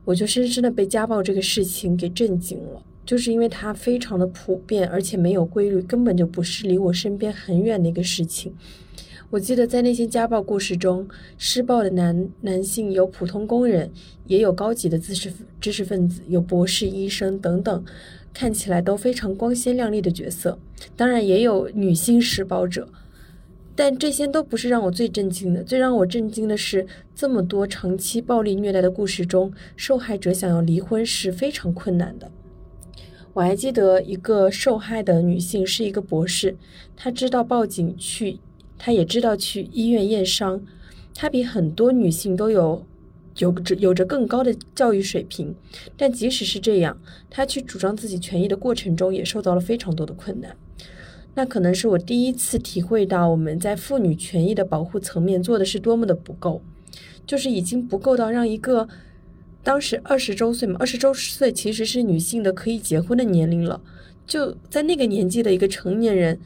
我就深深的被家暴这个事情给震惊了。就是因为它非常的普遍，而且没有规律，根本就不是离我身边很远的一个事情。我记得在那些家暴故事中，施暴的男男性有普通工人，也有高级的知识知识分子，有博士、医生等等，看起来都非常光鲜亮丽的角色。当然，也有女性施暴者，但这些都不是让我最震惊的。最让我震惊的是，这么多长期暴力虐待的故事中，受害者想要离婚是非常困难的。我还记得一个受害的女性是一个博士，她知道报警去，她也知道去医院验伤，她比很多女性都有有着有着更高的教育水平，但即使是这样，她去主张自己权益的过程中也受到了非常多的困难。那可能是我第一次体会到我们在妇女权益的保护层面做的是多么的不够，就是已经不够到让一个。当时二十周岁嘛，二十周岁其实是女性的可以结婚的年龄了。就在那个年纪的一个成年人，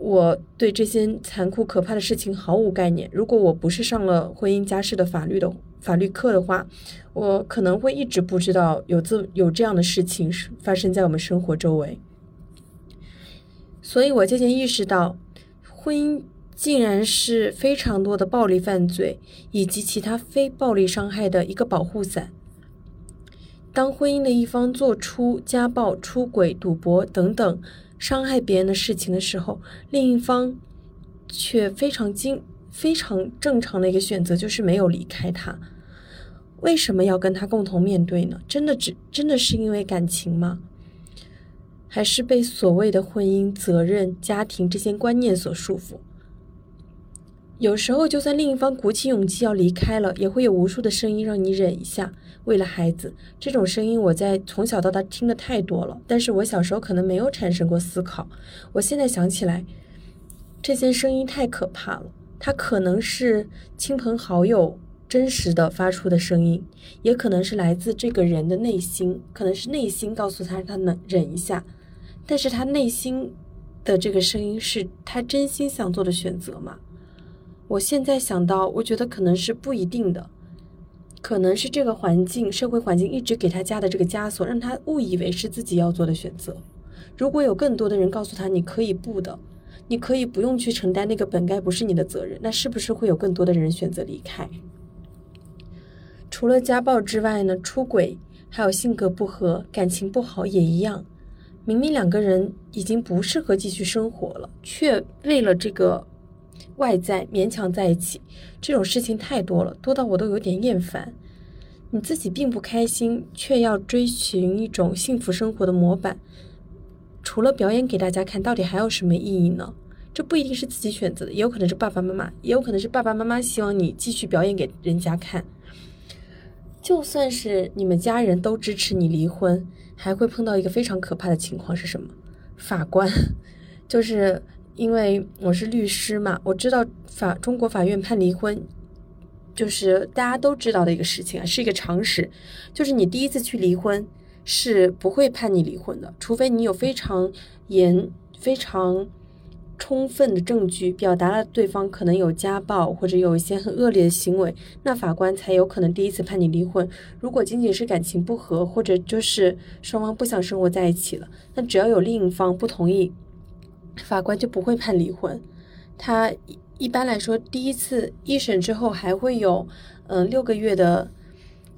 我对这些残酷可怕的事情毫无概念。如果我不是上了婚姻家事的法律的法律课的话，我可能会一直不知道有这有这样的事情发生在我们生活周围。所以我渐渐意识到，婚姻竟然是非常多的暴力犯罪以及其他非暴力伤害的一个保护伞。当婚姻的一方做出家暴、出轨、赌博等等伤害别人的事情的时候，另一方却非常经非常正常的一个选择就是没有离开他。为什么要跟他共同面对呢？真的只真的是因为感情吗？还是被所谓的婚姻、责任、家庭这些观念所束缚？有时候，就算另一方鼓起勇气要离开了，也会有无数的声音让你忍一下。为了孩子，这种声音我在从小到大听的太多了。但是我小时候可能没有产生过思考。我现在想起来，这些声音太可怕了。它可能是亲朋好友真实的发出的声音，也可能是来自这个人的内心，可能是内心告诉他他能忍一下。但是他内心的这个声音是他真心想做的选择吗？我现在想到，我觉得可能是不一定的，可能是这个环境、社会环境一直给他加的这个枷锁，让他误以为是自己要做的选择。如果有更多的人告诉他你可以不的，你可以不用去承担那个本该不是你的责任，那是不是会有更多的人选择离开？除了家暴之外呢？出轨，还有性格不合、感情不好也一样。明明两个人已经不适合继续生活了，却为了这个。外在勉强在一起，这种事情太多了，多到我都有点厌烦。你自己并不开心，却要追寻一种幸福生活的模板，除了表演给大家看，到底还有什么意义呢？这不一定是自己选择的，也有可能是爸爸妈妈，也有可能是爸爸妈妈希望你继续表演给人家看。就算是你们家人都支持你离婚，还会碰到一个非常可怕的情况是什么？法官 就是。因为我是律师嘛，我知道法中国法院判离婚，就是大家都知道的一个事情啊，是一个常识。就是你第一次去离婚是不会判你离婚的，除非你有非常严、非常充分的证据，表达了对方可能有家暴或者有一些很恶劣的行为，那法官才有可能第一次判你离婚。如果仅仅是感情不和，或者就是双方不想生活在一起了，那只要有另一方不同意。法官就不会判离婚，他一般来说第一次一审之后还会有，嗯六个月的，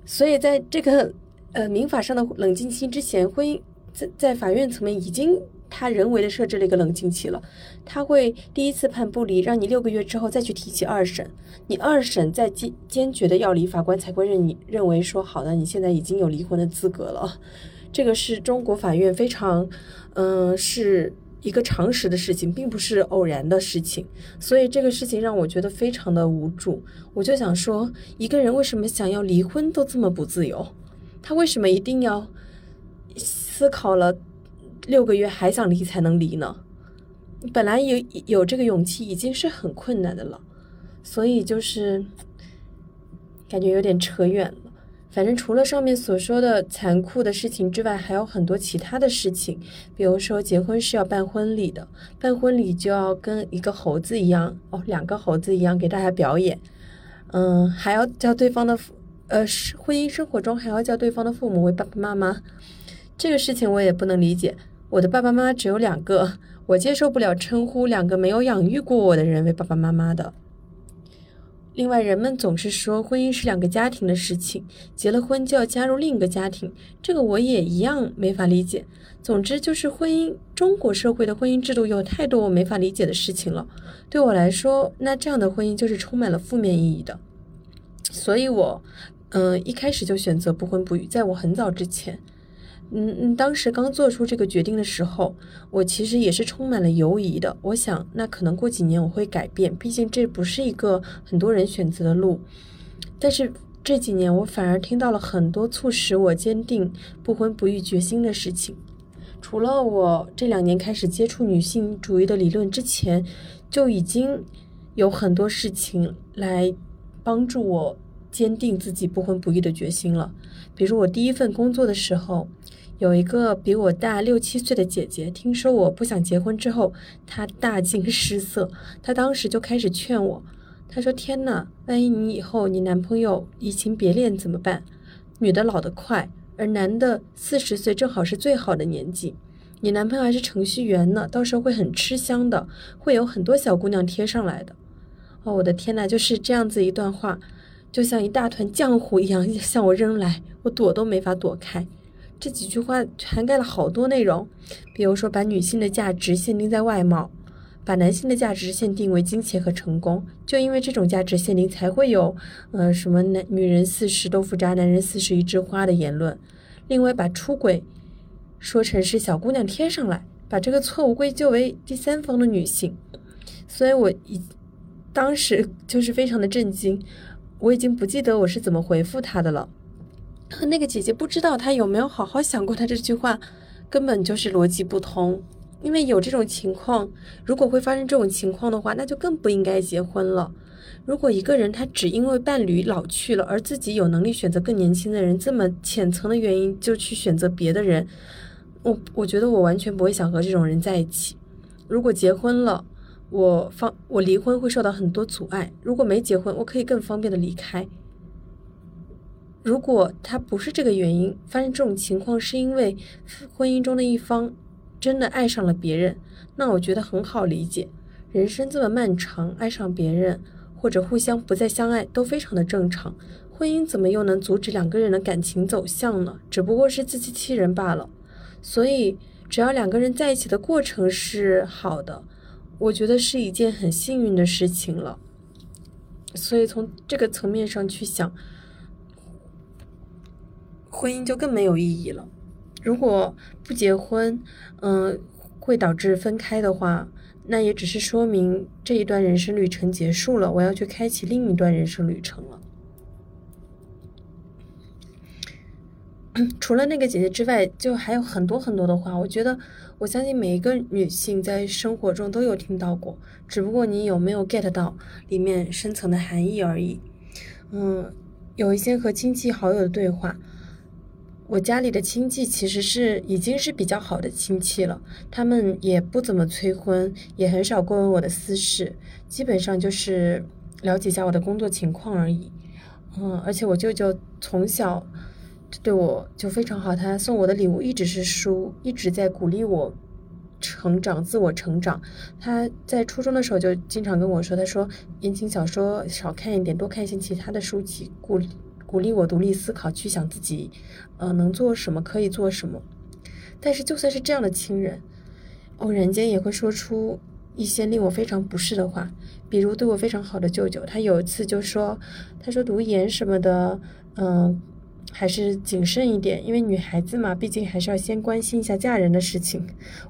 所以在这个呃民法上的冷静期之前，婚姻在在法院层面已经他人为的设置了一个冷静期了，他会第一次判不离，让你六个月之后再去提起二审，你二审再坚坚决的要离，法官才会认你认为说好的，你现在已经有离婚的资格了，这个是中国法院非常，嗯是。一个常识的事情，并不是偶然的事情，所以这个事情让我觉得非常的无助。我就想说，一个人为什么想要离婚都这么不自由？他为什么一定要思考了六个月还想离才能离呢？本来有有这个勇气已经是很困难的了，所以就是感觉有点扯远了。反正除了上面所说的残酷的事情之外，还有很多其他的事情。比如说，结婚是要办婚礼的，办婚礼就要跟一个猴子一样哦，两个猴子一样给大家表演。嗯，还要叫对方的父，呃，婚姻生活中还要叫对方的父母为爸爸妈妈。这个事情我也不能理解。我的爸爸妈妈只有两个，我接受不了称呼两个没有养育过我的人为爸爸妈妈的。另外，人们总是说婚姻是两个家庭的事情，结了婚就要加入另一个家庭，这个我也一样没法理解。总之，就是婚姻，中国社会的婚姻制度有太多我没法理解的事情了。对我来说，那这样的婚姻就是充满了负面意义的。所以，我，嗯，一开始就选择不婚不育。在我很早之前，嗯嗯，当时刚做出这个决定的时候，我其实也是充满了犹疑的。我想，那可能过几年我会改变，毕竟这不是一个很多人选择的路。但是这几年，我反而听到了很多促使我坚定不婚不育决心的事情。除了我这两年开始接触女性主义的理论之前，就已经有很多事情来帮助我坚定自己不婚不育的决心了。比如我第一份工作的时候。有一个比我大六七岁的姐姐，听说我不想结婚之后，她大惊失色。她当时就开始劝我，她说：“天哪，万一你以后你男朋友移情别恋怎么办？女的老得快，而男的四十岁正好是最好的年纪。你男朋友还是程序员呢，到时候会很吃香的，会有很多小姑娘贴上来的。”哦，我的天哪，就是这样子一段话，就像一大团浆糊一样 向我扔来，我躲都没法躲开。这几句话涵盖了好多内容，比如说把女性的价值限定在外貌，把男性的价值限定为金钱和成功。就因为这种价值限定，才会有呃什么男女人四十豆腐渣，男人四十一枝花的言论。另外，把出轨说成是小姑娘贴上来，把这个错误归咎为第三方的女性。所以我已当时就是非常的震惊，我已经不记得我是怎么回复他的了。和那个姐姐不知道她有没有好好想过，她这句话根本就是逻辑不通。因为有这种情况，如果会发生这种情况的话，那就更不应该结婚了。如果一个人他只因为伴侣老去了，而自己有能力选择更年轻的人，这么浅层的原因就去选择别的人，我我觉得我完全不会想和这种人在一起。如果结婚了，我方我离婚会受到很多阻碍；如果没结婚，我可以更方便的离开。如果他不是这个原因发生这种情况，是因为婚姻中的一方真的爱上了别人，那我觉得很好理解。人生这么漫长，爱上别人或者互相不再相爱都非常的正常。婚姻怎么又能阻止两个人的感情走向呢？只不过是自欺欺人罢了。所以，只要两个人在一起的过程是好的，我觉得是一件很幸运的事情了。所以从这个层面上去想。婚姻就更没有意义了。如果不结婚，嗯，会导致分开的话，那也只是说明这一段人生旅程结束了，我要去开启另一段人生旅程了。除了那个姐姐之外，就还有很多很多的话。我觉得，我相信每一个女性在生活中都有听到过，只不过你有没有 get 到里面深层的含义而已。嗯，有一些和亲戚好友的对话。我家里的亲戚其实是已经是比较好的亲戚了，他们也不怎么催婚，也很少过问我的私事，基本上就是了解一下我的工作情况而已。嗯，而且我舅舅从小对我就非常好，他送我的礼物一直是书，一直在鼓励我成长、自我成长。他在初中的时候就经常跟我说，他说言情小说少看一点，多看一些其他的书籍，鼓。鼓励我独立思考，去想自己，呃，能做什么，可以做什么。但是就算是这样的亲人，偶然间也会说出一些令我非常不适的话。比如对我非常好的舅舅，他有一次就说：“他说读研什么的，嗯，还是谨慎一点，因为女孩子嘛，毕竟还是要先关心一下嫁人的事情。”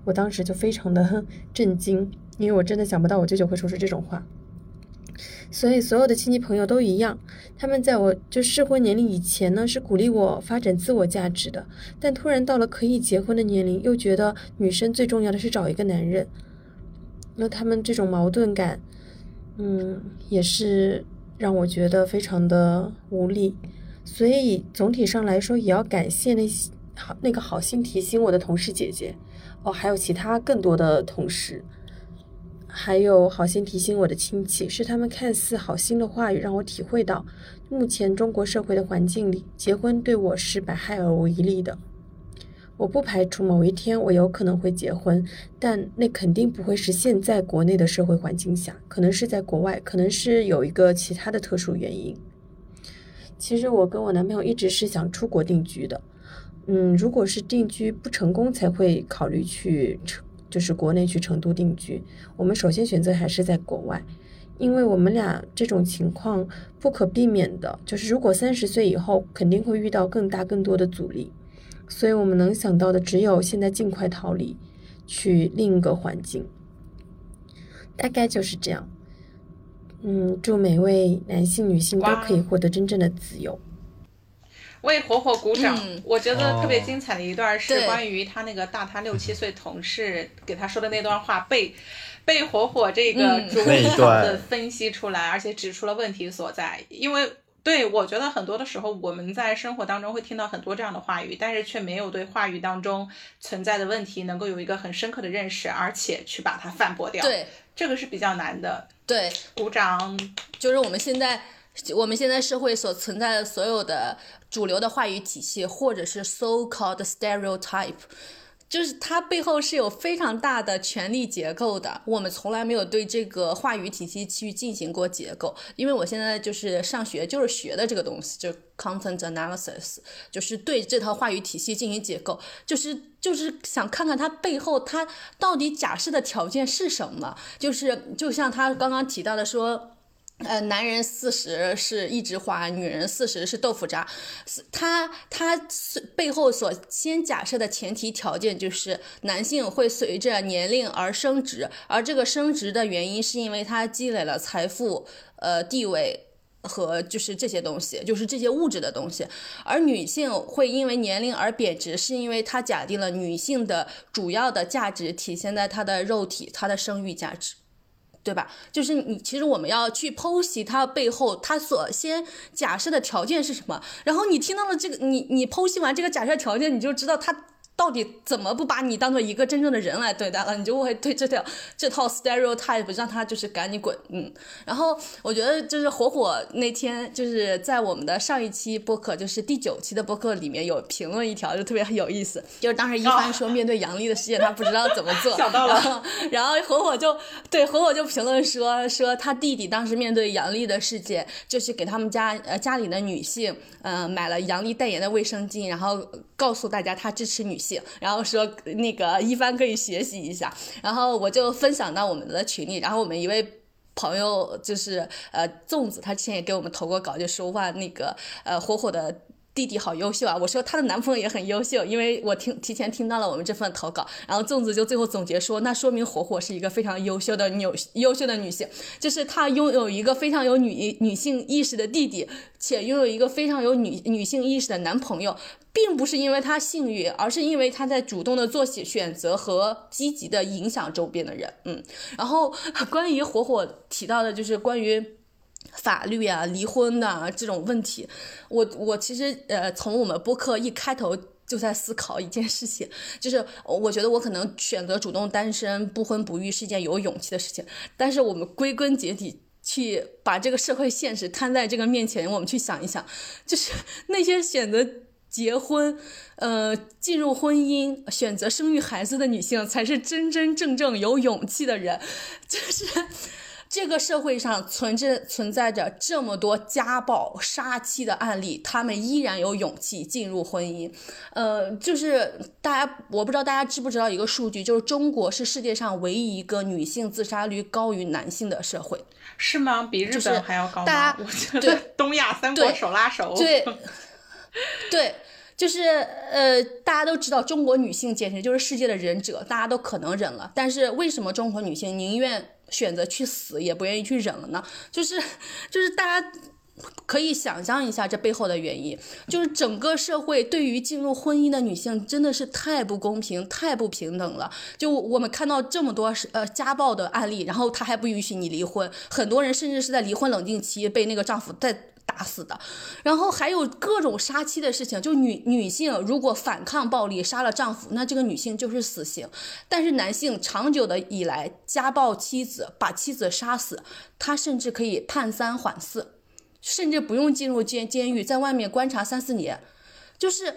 我当时就非常的 震惊，因为我真的想不到我舅舅会说出这种话。所以，所有的亲戚朋友都一样，他们在我就适婚年龄以前呢，是鼓励我发展自我价值的；但突然到了可以结婚的年龄，又觉得女生最重要的是找一个男人。那他们这种矛盾感，嗯，也是让我觉得非常的无力。所以总体上来说，也要感谢那些好那个好心提醒我的同事姐姐，哦，还有其他更多的同事。还有好心提醒我的亲戚，是他们看似好心的话语，让我体会到，目前中国社会的环境里，结婚对我是百害而无一利的。我不排除某一天我有可能会结婚，但那肯定不会是现在国内的社会环境下，可能是在国外，可能是有一个其他的特殊原因。其实我跟我男朋友一直是想出国定居的，嗯，如果是定居不成功，才会考虑去。就是国内去成都定居，我们首先选择还是在国外，因为我们俩这种情况不可避免的，就是如果三十岁以后肯定会遇到更大更多的阻力，所以我们能想到的只有现在尽快逃离，去另一个环境。大概就是这样。嗯，祝每位男性、女性都可以获得真正的自由。为火火鼓掌！嗯我觉得特别哦精彩的一段是关于他那个大他六七岁同事给他说的那段话，被被火火这个嗯逐那一条的分析出来，而且指出了问题所在。因为对我觉得很多的时候，我们在生活当中会听到很多这样的话语，但是却没有对话语当中存在的问题能够有一个很深刻的认识，而且去把它反驳掉。，对这个是比较难的。对，鼓掌！就是我们现在我们现在社会所存在的所有的主流的话语体系，或者是 so called stereotype。就是它背后是有非常大的权力结构的，我们从来没有对这个话语体系去进行过结构。因为我现在就是上学，就是学的这个东西，就是 content analysis，就是对这套话语体系进行结构，就是就是想看看它背后它到底假设的条件是什么。就是就像他刚刚提到的说。呃，男人四十是一枝花，女人四十是豆腐渣。他他背后所先假设的前提条件就是男性会随着年龄而升值，而这个升值的原因是因为他积累了财富、呃地位。和就是这些东西，就是这些物质的东西，而女性会因为年龄而贬值，是因为她假定了女性的主要的价值体现在她的肉体、她的生育价值。对吧？就是你，其实我们要去剖析它背后它所先假设的条件是什么，然后你听到了这个，你你剖析完这个假设条件，你就知道它到底怎么不把你当做一个真正的人来对待了，你就会对这条这套 stereotype 让他就是赶紧滚，嗯。然后我觉得就是火火那天就是在我们的上一期播客，就是第九期的播客里面有评论一条，就特别有意思，就是当时一帆说面对杨笠的事件，他不知道怎么做，想到了然后然后火火就对火火就评论说说他弟弟当时面对杨笠的事件，就是给他们家呃家里的女性，呃买了杨笠代言的卫生巾，然后告诉大家他支持女性，然后说那个一帆可以学习一下，然后我就分享到我们的群里，然后我们一位。朋友就是呃粽子，他之前也给我们投过稿，就说哇那个呃火火的弟弟好优秀啊！我说她的男朋友也很优秀，因为我听提前听到了我们这份投稿，然后粽子就最后总结说，那说明火火是一个非常优秀的女优秀的女性，就是她拥有一个非常有女女性意识的弟弟，且拥有一个非常有女女性意识的男朋友。并不是因为她幸运，而是因为她在主动的做选择和积极的影响周边的人。嗯，然后关于火火提到的，就是关于法律啊、离婚的、这种问题，我我其实呃，从我们播客一开头。就在思考一件事情，就是我觉得我可能选择主动单身、不婚不育是一件有勇气的事情，但是我们归根结底去把这个社会现实摊在这个面前，我们去想一想，就是 那些选择。结婚，呃，进入婚姻，选择生育孩子的女性，才是真真正正有勇气的人。就是这个社会上存着存在着这么多家暴、杀妻的案例，他们依然有勇气进入婚姻。呃，就是大家，我不知道大家知不知道一个数据，就是中国是世界上唯一一个女性自杀率高于男性的社会。是吗？比日本还要高吗？大家我觉对得东亚三国手拉手。对，对，就是呃，大家都知道中国女性简直就是世界的忍者，大家都可能忍了，但是为什么中国女性宁愿选择去死，也不愿意去忍了呢？就是就是大家。可以想象一下这背后的原因，就是整个社会对于进入婚姻的女性真的是太不公平、太不平等了。就我们看到这么多呃家暴的案例，然后他还不允许你离婚，很多人甚至是在离婚冷静期被那个丈夫在打死的，然后还有各种杀妻的事情，就女女性如果反抗暴力杀了丈夫，那这个女性就是死刑。但是男性长久的以来家暴妻子，把妻子杀死，他甚至可以判三缓四。甚至不用进入监监狱，在外面观察三四年，就是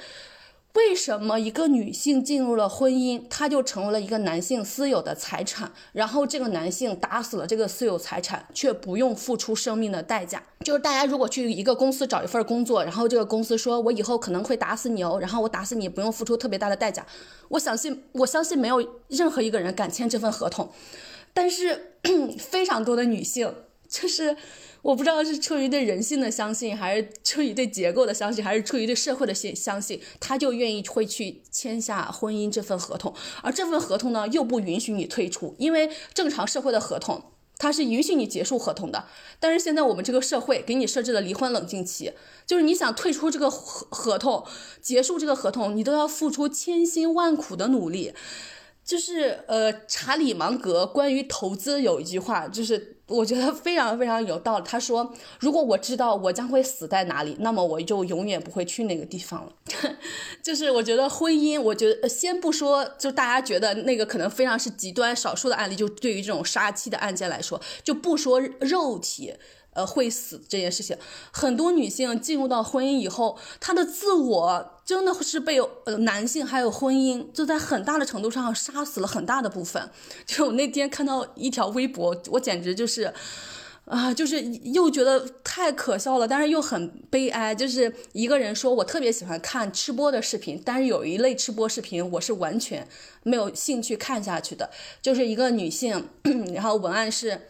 为什么一个女性进入了婚姻，她就成为了一个男性私有的财产，然后这个男性打死了这个私有财产，却不用付出生命的代价。就是大家如果去一个公司找一份工作，然后这个公司说我以后可能会打死你哦，然后我打死你不用付出特别大的代价，我相信我相信没有任何一个人敢签这份合同，但是 非常多的女性。就是我不知道是出于对人性的相信，还是出于对结构的相信，还是出于对社会的信相信，他就愿意会去签下婚姻这份合同，而这份合同呢又不允许你退出，因为正常社会的合同。它是允许你结束合同的，但是现在我们这个社会给你设置了离婚冷静期，就是你想退出这个合合同，结束这个合同，你都要付出千辛万苦的努力。就是呃，查理芒格关于投资有一句话，就是我觉得非常非常有道理。他说：“如果我知道我将会死在哪里，那么我就永远不会去那个地方了。”就是我觉得婚姻，我觉得先不说，就大家觉得那个可能非常是极端少数的案例，就对于这种杀妻的案件来说，就不说肉体。呃，会死这件事情，很多女性进入到婚姻以后，她的自我真的是被呃男性还有婚姻，就在很大的程度上杀死了很大的部分。就我那天看到一条微博，我简直就是，啊，就是又觉得太可笑了，但是又很悲哀。就是一个人说，我特别喜欢看吃播的视频，但是有一类吃播视频我是完全没有兴趣看下去的，就是一个女性，然后文案是。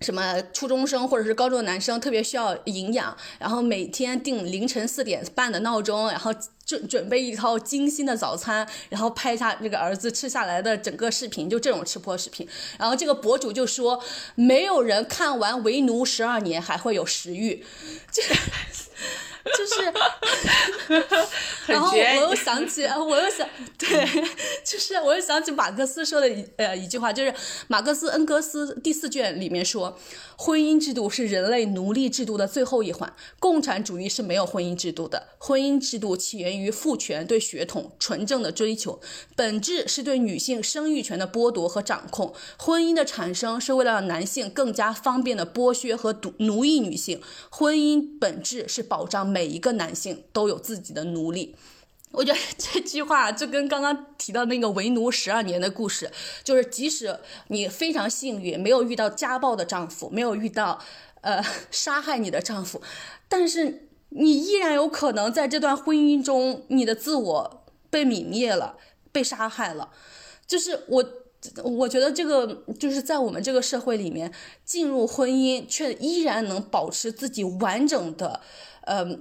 什么初中生或者是高中的男生特别需要营养，然后每天定凌晨四点半的闹钟，然后准准备一套精心的早餐，然后拍下那个儿子吃下来的整个视频，就这种吃播视频。然后这个博主就说，没有人看完《为奴十二年》还会有食欲，这。就是，然后我又想起，我又想，对，就是我又想起马克思说的一呃一句话，就是马克思恩格斯第四卷里面说。婚姻制度是人类奴隶制度的最后一环。共产主义是没有婚姻制度的。婚姻制度起源于于父权对血统纯正的追求，本质是对女性生育权的剥夺和掌控。婚姻的产生是为了让男性更加方便的剥削和奴奴役女性。婚姻本质是保障每一个男性都有自己的奴隶。我觉得 这句话就跟刚刚提到那个为奴十二年的故事，就是即使你非常幸运，没有遇到家暴的丈夫，没有遇到呃 杀害你的丈夫，但是你依然有可能在这段婚姻中，你的自我被泯灭了，被杀害了。就是我，我觉得这个就是在我们这个社会里面，进入婚姻却依然能保持自己完整的，呃。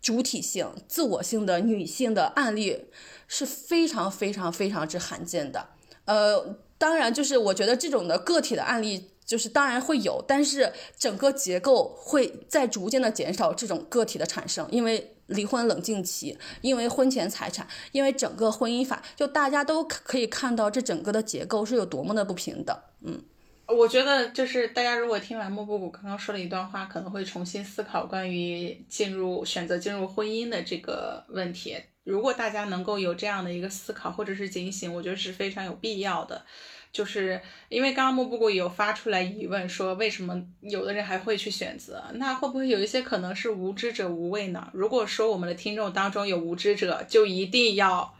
主体性、自我性的女性的案例是非常非常非常之罕见的。呃，当然，就是我觉得这种的个体的案例，就是当然会有，但是整个结构会在逐渐的减少这种个体的产生，因为离婚冷静期，因为婚前财产，因为整个婚姻法，就大家都可以看到这整个的结构是有多么的不平等。嗯。我觉得就是大家如果听完莫布谷刚刚说了一段话，可能会重新思考关于进入选择进入婚姻的这个问题。如果大家能够有这样的一个思考或者是警醒，我觉得是非常有必要的。就是因为刚刚莫布谷有发出来疑问，说为什么有的人还会去选择？那会不会有一些可能是无知者无畏呢？如果说我们的听众当中有无知者，就一定要。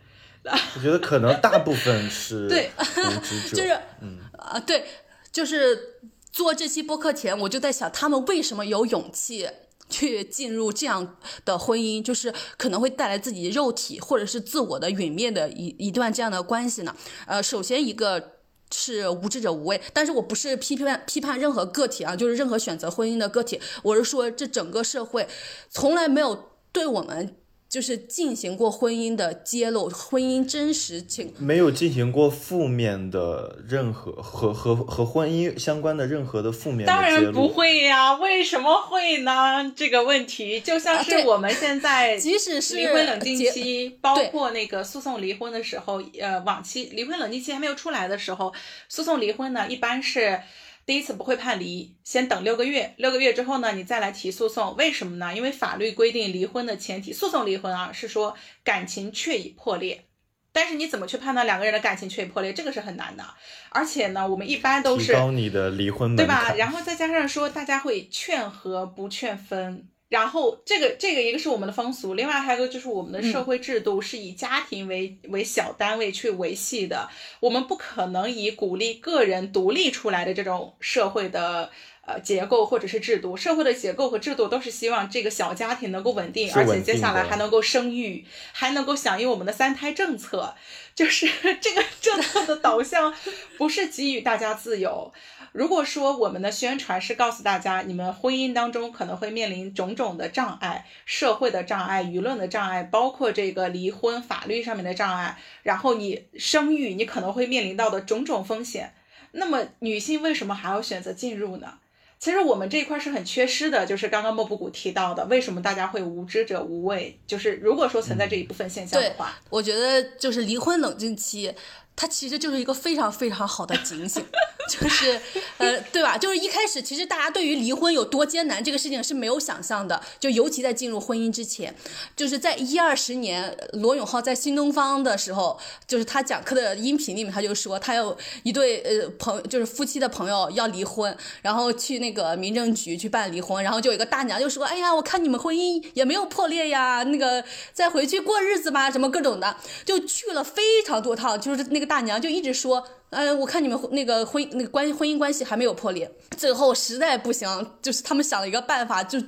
我觉得可能大部分是 对无知者，就是嗯啊对。就是做这期播客前，我就在想，他们为什么有勇气去进入这样的婚姻？就是可能会带来自己肉体或者是自我的陨灭的一一段这样的关系呢？呃，首先一个是无知者无畏，但是我不是批判批判任何个体啊，就是任何选择婚姻的个体，我是说这整个社会从来没有对我们。就是进行过婚姻的揭露，婚姻真实情没有进行过负面的任何和和和婚姻相关的任何的负面当然不会呀，为什么会呢？这个问题就像是我们现在 即使是离婚冷静期，包括那个诉讼离婚的时候，呃，往期离婚冷静期还没有出来的时候，诉讼离婚呢，一般是。第一次不会判离，先等六个月，六个月之后呢，你再来提诉讼。为什么呢？因为法律规定，离婚的前提，诉讼离婚啊，是说感情确已破裂。但是你怎么去判断两个人的感情确已破裂？这个是很难的。而且呢，我们一般都是提高你的离婚对吧？然后再加上说，大家会劝和不劝分。然后这个这个一个是我们的风俗，另外还有一个就是我们的社会制度是以家庭为为小单位去维系的，我们不可能以鼓励个人独立出来的这种社会的呃结构或者是制度，社会的结构和制度都是希望这个小家庭能够稳定，而且接下来还能够生育，还能够响应我们的三胎政策，就是 这个政策的导向不是给予大家自由。如果说我们的宣传是告诉大家，你们婚姻当中可能会面临种种的障碍，社会的障碍、舆论的障碍，包括这个离婚法律上面的障碍，然后你生育你可能会面临到的种种风险，那么女性为什么还要选择进入呢？其实我们这一块是很缺失的，就是刚刚莫布谷提到的，为什么大家会无知者无畏？就是如果说存在这一部分现象的话，我觉得就是离婚冷静期。它其实就是一个非常非常好的警醒，就是，呃，对吧？就是一开始，其实大家对于离婚有多艰难这个事情是没有想象的，就尤其在进入婚姻之前，就是在一二十年，罗永浩在新东方的时候，就是他讲课的音频里面，他就说他有一对呃朋，就是夫妻的朋友要离婚，然后去那个民政局去办离婚，然后就有一个大娘就说，哎呀，我看你们婚姻也没有破裂呀，那个再回去过日子吧，什么各种的，就去了非常多趟，就是那个。大娘就一直说，嗯，我看你们那个婚那个关婚姻关系还没有破裂，最后实在不行，就是他们想了一个办法，就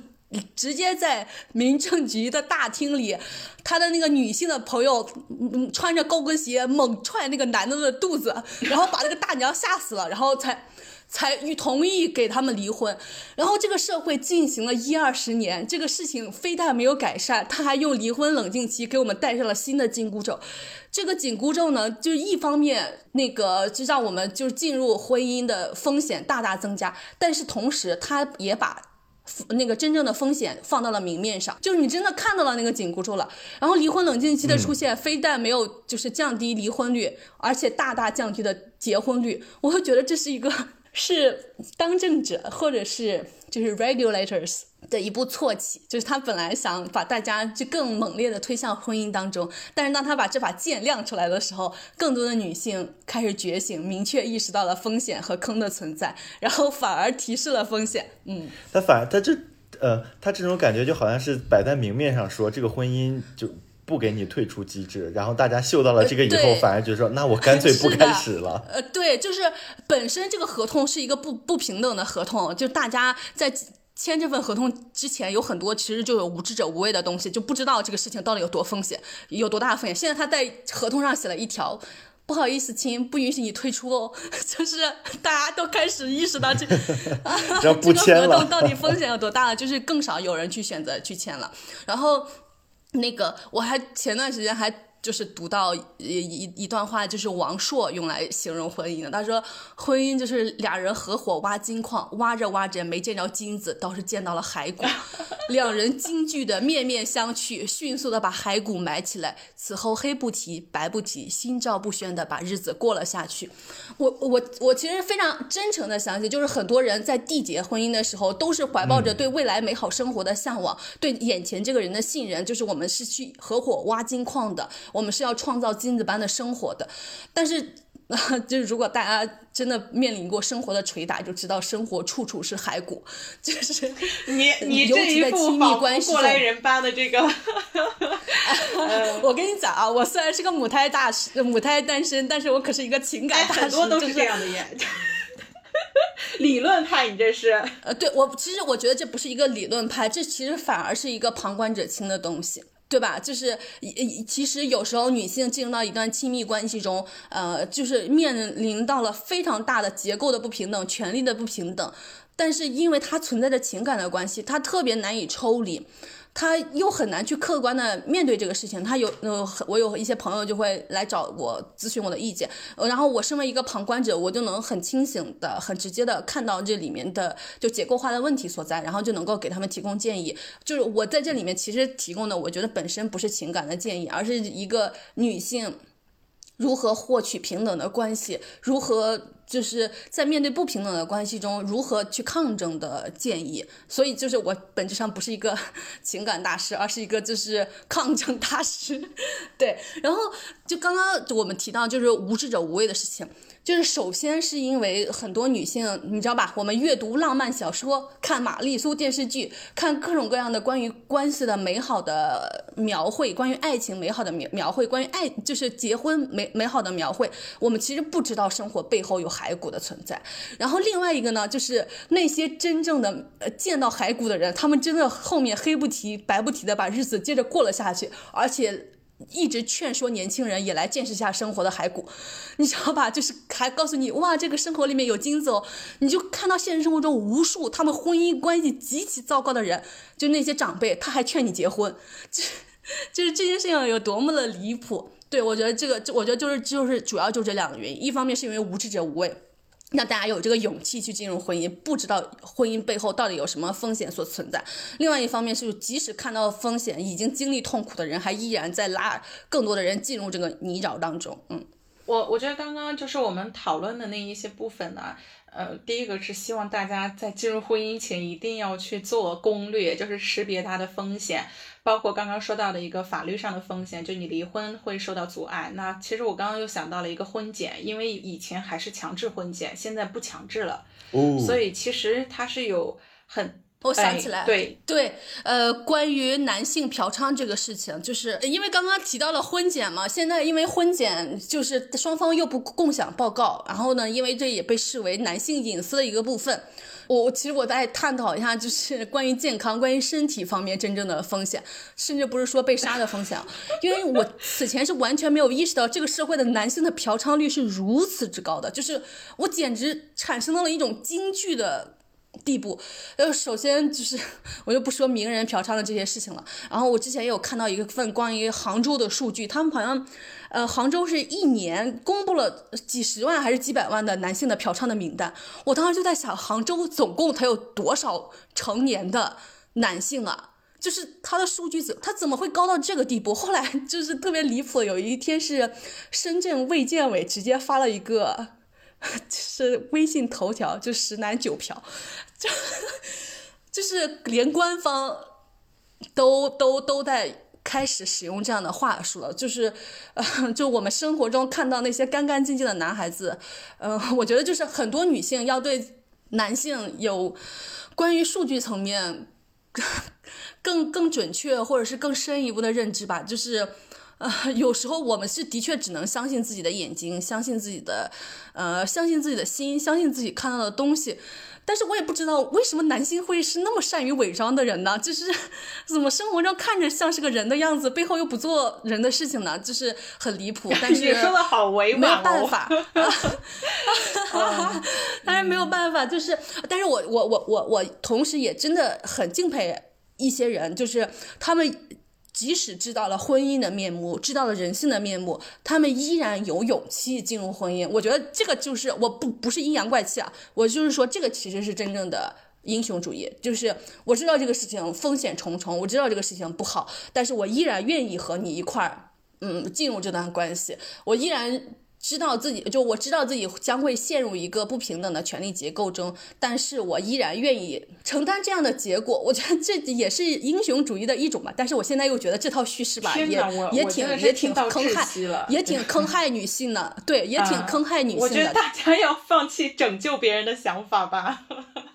直接在民政局的大厅里，他的那个女性的朋友嗯穿着高跟鞋猛踹那个男的的肚子，然后把那个大娘吓死了，然后才。才同意给他们离婚，然后这个社会进行了一二十年，这个事情非但没有改善，他还用离婚冷静期给我们带上了新的紧箍咒。这个紧箍咒呢，就一方面那个就让我们就是进入婚姻的风险大大增加，但是同时他也把那个真正的风险放到了明面上，就是你真的看到了那个紧箍咒了。然后离婚冷静期的出现，非但没有就是降低离婚率，而且大大降低了结婚率。我会觉得这是一个。是当政者或者是就是 regulators 的一步错棋，就是他本来想把大家就更猛烈的推向婚姻当中，但是当他把这把剑亮出来的时候，更多的女性开始觉醒，明确意识到了风险和坑的存在，然后反而提示了风险。嗯，他反而他这呃，他这种感觉就好像是摆在明面上说这个婚姻就。不给你退出机制，然后大家嗅到了这个以后，反而觉得说，那我干脆不开始了。呃，对，就是本身这个合同是一个不不平等的合同，就大家在签这份合同之前，有很多其实就有无知者无畏的东西，就不知道这个事情到底有多风险，有多大风险。现在他在合同上写了一条，不好意思，亲，不允许你退出哦。就是大家都开始意识到这，这个合同到底风险有多大了，就是更少有人去选择去签了，然后。那个，我还前段时间还。就是读到一一一段话，就是王朔用来形容婚姻的。他说，婚姻就是俩人合伙挖金矿，挖着挖着没见着金子，倒是见到了骸骨。两人惊惧的面面相觑，迅速的把骸骨埋起来。此后黑不提白不提，心照不宣的把日子过了下去。我我我其实非常真诚的相信，就是很多人在缔结婚姻的时候，都是怀抱着对未来美好生活的向往，对眼前这个人的信任，就是我们是去合伙挖金矿的。我们是要创造金子般的生活的，但是，就是如果大家真的面临过生活的捶打，就知道生活处处是骸骨。就是你你 这一副仿佛过来人般的这个，我跟你讲啊，我虽然是个母胎大师，母胎单身，但是我可是一个情感大师，很多都是这样的耶。理论派，你这是？呃，对我其实我觉得这不是一个理论派，这其实反而是一个旁观者清的东西。对吧？就是其实有时候女性进入到一段亲密关系中，呃，就是面临到了非常大的结构的不平等、权力的不平等，但是因为它存在着情感的关系，它特别难以抽离。他又很难去客观的面对这个事情，他有呃，我有一些朋友就会来找我咨询我的意见，然后我身为一个旁观者，我就能很清醒的、很直接的看到这里面的就结构化的问题所在，然后就能够给他们提供建议。就是我在这里面其实提供的，我觉得本身不是情感的建议，而是一个女性如何获取平等的关系，如何。就是在面对不平等的关系中，如何去抗争的建议。所以，就是我本质上不是一个 情感大师，而是一个就是抗争大师。对，然后就刚刚我们提到就是无知者无畏的事情。就是首先是因为很多女性，你知道吧？我们阅读浪漫小说，看玛丽苏电视剧，看各种各样的关于关系的美好的描绘，关于爱情美好的描描绘，关于爱就是结婚美美好的描绘。我们其实不知道生活背后有骸骨的存在。然后另外一个呢，就是那些真正的见到骸骨的人，他们真的后面黑不提白不提的把日子接着过了下去，而且。一直劝说年轻人也来见识一下生活的骸骨，你知道吧？就是还告诉你哇，这个生活里面有金子哦。你就看到现实生活中无数他们婚姻关系极其糟糕的人，就那些长辈，他还劝你结婚，就就是这件事情有多么的离谱。对我觉得这个，我觉得就是就是主要就这两个原因，一方面是因为无知者无畏。让大家有这个勇气去进入婚姻，不知道婚姻背后到底有什么风险所存在。另外一方面是，即使看到风险，已经经历痛苦的人，还依然在拉更多的人进入这个泥沼当中。嗯，我我觉得刚刚就是我们讨论的那一些部分呢。呃，第一个是希望大家在进入婚姻前一定要去做攻略，就是识别它的风险，包括刚刚说到的一个法律上的风险，就你离婚会受到阻碍。那其实我刚刚又想到了一个婚检，因为以前还是强制婚检，现在不强制了，所以其实它是有很。我想起来，对对，呃，关于男性嫖娼这个事情，就是因为刚刚提到了婚检嘛，现在因为婚检就是双方又不共享报告，然后呢，因为这也被视为男性隐私的一个部分，我其实我在探讨一下，就是 关于健康、关于身体方面真正的风险，甚至不是说被杀的风险，因为我此前是完全没有意识到这个社会的男性的嫖娼率是如此之高的，就是我简直产生到了一种惊惧的。地步，呃，首先就是我就不说名人嫖娼的这些事情了。然后我之前也有看到一份关于杭州的数据，他们好像，呃，杭州是一年公布了几十万还是几百万的男性的嫖娼的名单。我当时就在想，杭州总共他有多少成年的男性啊？就是他的数据怎他怎么会高到这个地步？后来 就是特别离谱，有一天是深圳卫健委直接发了一个。就 是微信头条，就十男九嫖，就 就是连官方都都都在开始使用这样的话术了。就是，呃，就我们生活中看到那些干干净净的男孩子，呃，我觉得就是很多女性要对男性有关于数据层面更更准确或者是更深一步的认知吧。就是。呃，有时候我们是的确只能相信自己的眼睛，相信自己的，呃，相信自己的心，相信自己看到的东西。但是我也不知道为什么男性会是那么善于伪装的人呢？就是 怎么生活中看着像是个人的样子，背后又不做人的事情呢？就是很离谱。但是 你说的好委婉哦。没有办法，但是没有办法，就是，但是我我我我我同时也真的很敬佩一些人，就是他们。即使知道了婚姻的面目，知道了人性的面目，他们依然有勇气进入婚姻。我觉得这个就是我不不是阴阳怪气啊，我就是说这个其实是真正的英雄主义。就是我知道这个事情风险重重，我知道这个事情不好，但是我依然愿意和你一块儿，嗯，进入这段关系。我依然。知道自己就我知道自己将会陷入一个不平等的权力结构中，但是我依然愿意承担这样的结果。我觉得这也是英雄主义的一种吧。但是我现在又觉得这套叙事吧，也也挺也挺坑害，也挺坑害女性的。对，也挺坑害女性的。我觉得大家要放弃拯救别人的想法吧，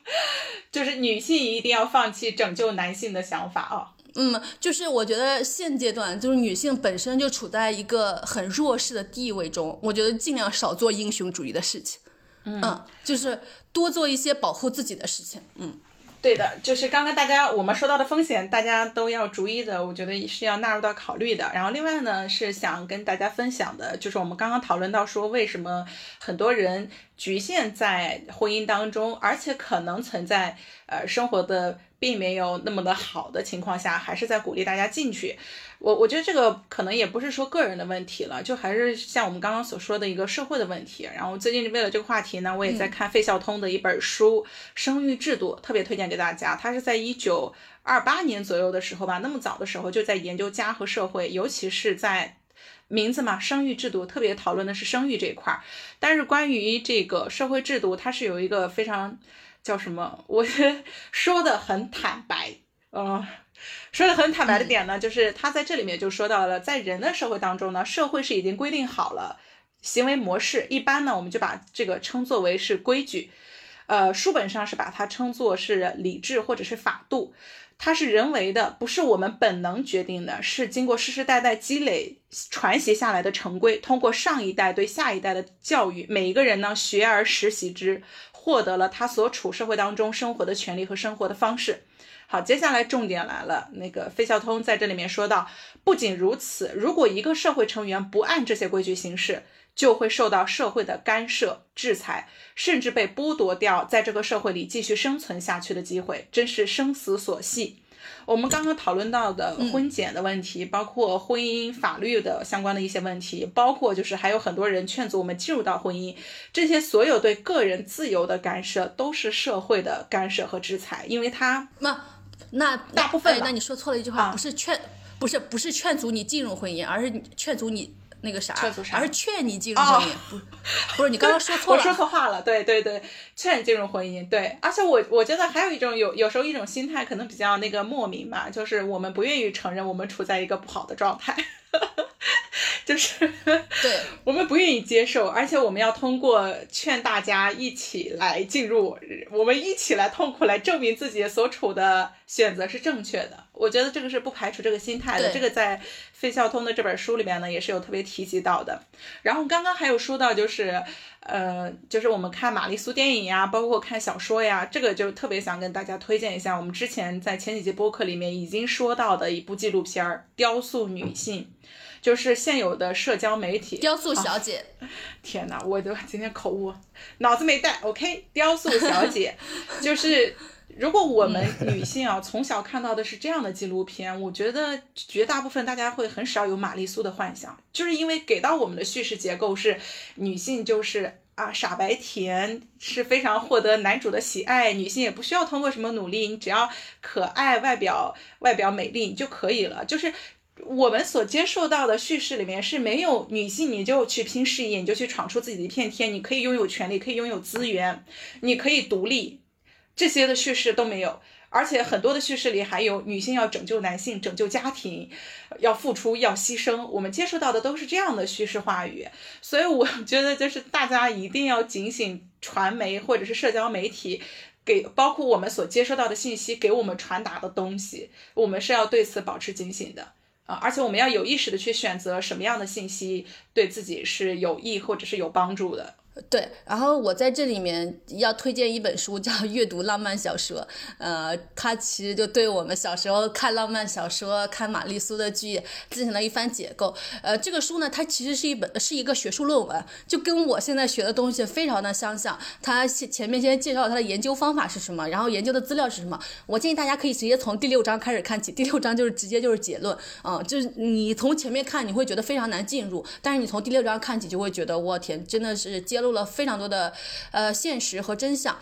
就是女性一定要放弃拯救男性的想法啊。嗯，就是我觉得现阶段就是女性本身就处在一个很弱势的地位中，我觉得尽量少做英雄主义的事情，嗯，就是多做一些保护自己的事情，嗯。对的，就是刚刚大家我们说到的风险，大家都要逐一的，我觉得是要纳入到考虑的。然后另外呢，是想跟大家分享的，就是我们刚刚讨论到说，为什么很多人局限在婚姻当中，而且可能存在呃生活的并没有那么的好的情况下，还是在鼓励大家进去。我我觉得这个可能也不是说个人的问题了，就还是像我们刚刚所说的一个社会的问题。然后最近为了这个话题呢，我也在看费孝通的一本书《生育制度》，特别推荐给大家。他是在一九二八年左右的时候吧，那么早的时候就在研究家和社会，尤其是在名字嘛，生育制度特别讨论的是生育这一块儿。但是关于这个社会制度，它是有一个非常叫什么，我 说的很坦白，嗯。说的很坦白的点呢，就是他在这里面就说到了，在人的社会当中呢，社会是已经规定好了行为模式，一般呢我们就把这个称作为是规矩，呃，书本上是把它称作是理智或者是法度，它是人为的，不是我们本能决定的，是经过世世代代积累传习下来的成规，通过上一代对下一代的教育，每一个人呢学而时习之，获得了他所处社会当中生活的权利和生活的方式。好，接下来重点来了，那个费孝通在这里面说到，不仅如此，如果一个社会成员不按这些规矩行事，就会受到社会的干涉、制裁，甚至被剥夺掉在这个社会里继续生存下去的机会，真是生死所系。我们刚刚讨论到的婚检的问题，包括婚姻法律的相关的一些问题，包括就是还有很多人劝阻我们进入到婚姻，这些所有对个人自由的干涉，都是社会的干涉和制裁，因为他那那大部分哎那你说错了一句话，不是劝，不是不是劝阻你进入婚姻，而是劝阻你。那个啥，而是劝你进入婚姻，不，不是你刚刚说 错了我了，说错话了，对对对，劝你进入婚姻，对，而且我我觉得还有一种有有时候一种心态可能比较那个莫名吧，就是我们不愿意承认我们处在一个不好的状态，就是对，我们不愿意接受，而且我们要通过劝大家一起来进入，我们一起来痛苦来证明自己所处的选择是正确的。我觉得这个是不排除这个心态的，这个在费孝通的这本书里面呢也是有特别提及到的。然后刚刚还有说到就是，呃，就是我们看玛丽苏电影呀，包括看小说呀，这个就特别想跟大家推荐一下，我们之前在前几节播客里面已经说到的一部纪录片儿《雕塑女性》。就是现有的社交媒体，雕塑小姐，天哪，我都今天口误，脑子没带。OK，雕塑小姐，就是如果我们女性啊从小看到的是这样的纪录片，我觉得绝大部分大家会很少有玛丽苏的幻想，就是因为给到我们的叙事结构是女性就是。啊，傻白甜是非常获得男主的喜爱，女性也不需要通过什么努力，你只要可爱、外表外表美丽你就可以了。就是我们所接受到的叙事里面是没有女性，你就去拼事业，你就去闯出自己的一片天，你可以拥有权利，可以拥有资源，你可以独立，这些的叙事都没有。而且很多的叙事里还有女性要拯救男性、拯救家庭，要付出、要牺牲。我们接受到的都是这样的叙事话语，所以我觉得就是大家一定要警醒传媒或者是社交媒体给包括我们所接收到的信息给我们传达的东西，我们是要对此保持警醒的。啊，而且我们要有意识的去选择什么样的信息对自己是有益或者是有帮助的。对，然后我在这里面要推荐一本书，叫《阅读浪漫小说》。呃，它其实就对我们小时候看浪漫小说、看玛丽苏的剧进行了一番解构。呃，这个书呢，它其实是一本是一个学术论文，就跟我现在学的东西非常的相像。它前面先介绍它的研究方法是什么，然后研究的资料是什么。我建议大家可以直接从第六章开始看起，第六章就是直接就是结论。啊，就是你从前面看你会觉得非常难进入，但是你从第六章看起就会觉得我天，真的是揭露了非常多的呃现实和真相。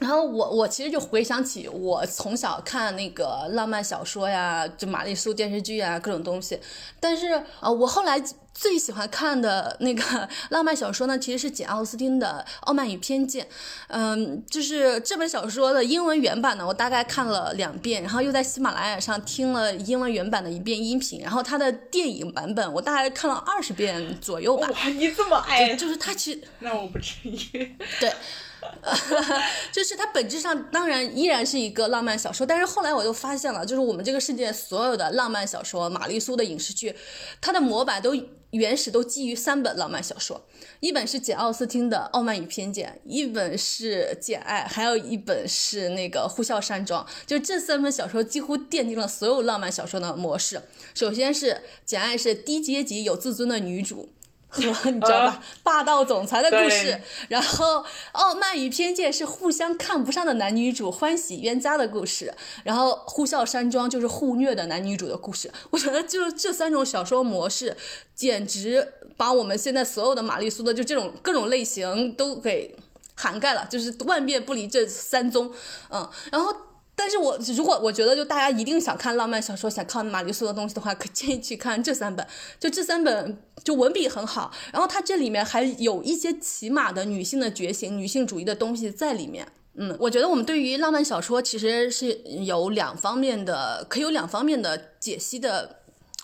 然后我我其实就回想起我从小看那个浪漫小说呀，就玛丽苏电视剧啊，各种东西。但是啊、呃，我后来最喜欢看的那个 浪漫小说呢，其实是简奥斯汀的《傲慢与偏见》。嗯，就是这本小说的英文原版呢，我大概看了两遍，然后又在喜马拉雅上听了英文原版的一遍音频，然后它的电影版本我大概看了二十遍左右吧。哇，你这么爱，就是它其实那我不至于。对。就是它本质上当然依然是一个浪漫小说，但是后来我又发现了，就是我们这个世界所有的浪漫小说、玛丽苏的影视剧，它的模板都原始都基于三本浪漫小说，一本是简奥斯汀的《傲慢与偏见》，一本是《简爱》，还有一本是那个《呼啸山庄》，就这三本小说几乎奠定了所有浪漫小说的模式。首先是《简爱》是低阶级有自尊的女主。和 你知道吧，霸道总裁的故事，然后《傲慢与偏见》是互相看不上的男女主欢喜冤家的故事，然后《呼啸山庄》就是互虐的男女主的故事。我觉得就这三种小说模式，简直把我们现在所有的玛丽苏的就这种各种类型都给涵盖了，就是万变不离这三宗。嗯，然后。但是我如果我觉得就大家一定想看浪漫小说，想看玛丽苏的东西的话，可建议去看这三本。就这三本就文笔很好，然后它这里面还有一些起码的女性的觉醒、女性主义的东西在里面。嗯，我觉得我们对于浪漫小说其实是有两方面的，可以有两方面的解析的。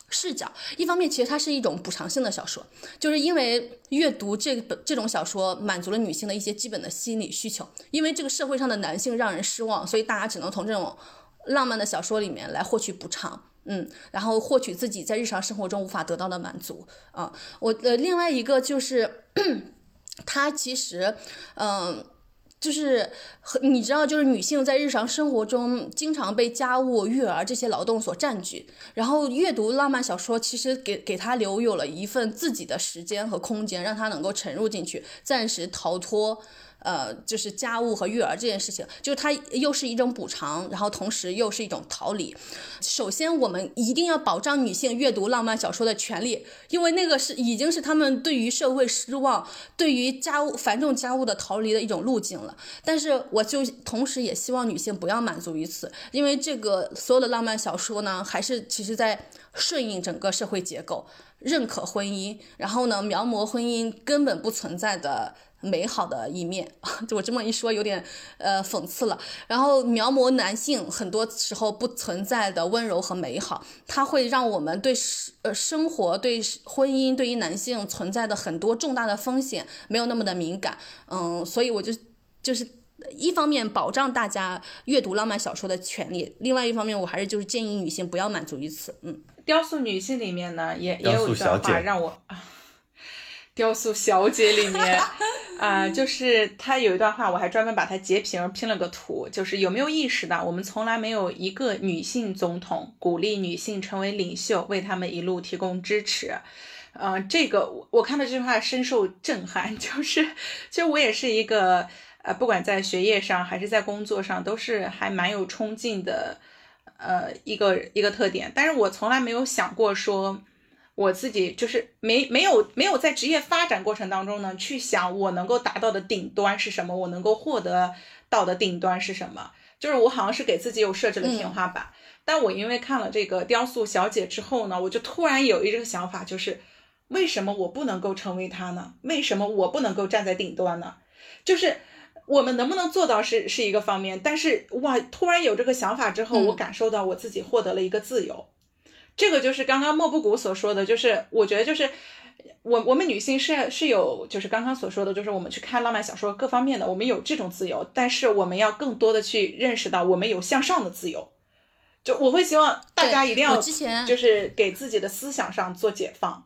视角，一方面其实它是一种补偿性的小说，就是因为阅读这本这种小说满足了女性的一些基本的心理需求，因为这个社会上的男性让人失望，所以大家只能从这种浪漫的小说里面来获取补偿，嗯，然后获取自己在日常生活中无法得到的满足啊。我呃，另外一个就是，它其实，嗯。就是你知道，就是女性在日常生活中经常被家务、育儿这些劳动所占据，然后阅读浪漫小说，其实给给她留有了一份自己的时间和空间，让她能够沉入进去，暂时逃脱。呃，就是家务和育儿这件事情，就是它又是一种补偿，然后同时又是一种逃离。首先，我们一定要保障女性阅读浪漫小说的权利，因为那个是已经是他们对于社会失望、对于家务繁重家务的逃离的一种路径了。但是，我就同时也希望女性不要满足于此，因为这个所有的浪漫小说呢，还是其实在顺应整个社会结构，认可婚姻，然后呢，描摹婚姻根本不存在的。美好的一面，就我这么一说有点呃讽刺了。然后描摹男性很多时候不存在的温柔和美好，它会让我们对呃生活、对婚姻、对于男性存在的很多重大的风险没有那么的敏感。嗯，所以我就就是一方面保障大家阅读浪漫小说的权利，另外一方面我还是就是建议女性不要满足于此。嗯，雕塑女性里面呢也也有一段话让我。雕塑小姐里面，啊，就是她有一段话，我还专门把它截屏拼了个图。就是有没有意识到，我们从来没有一个女性总统鼓励女性成为领袖，为他们一路提供支持。呃，这个我我看到这句话深受震撼。就是，其实我也是一个，呃，不管在学业上还是在工作上，都是还蛮有冲劲的，呃，一个一个特点。但是我从来没有想过说。我自己就是没没有没有在职业发展过程当中呢，去想我能够达到的顶端是什么，我能够获得到的顶端是什么。就是我好像是给自己有设置了天花板，但我因为看了这个雕塑小姐之后呢，我就突然有一个想法，就是为什么我不能够成为她呢？为什么我不能够站在顶端呢？就是我们能不能做到是是一个方面，但是哇，突然有这个想法之后，我感受到我自己获得了一个自由。这个就是刚刚莫布谷所说的，就是我觉得就是我我们女性是是有就是刚刚所说的，就是我们去看浪漫小说各方面的，我们有这种自由，但是我们要更多的去认识到我们有向上的自由。就我会希望大家一定要就是给自己的思想上做解放，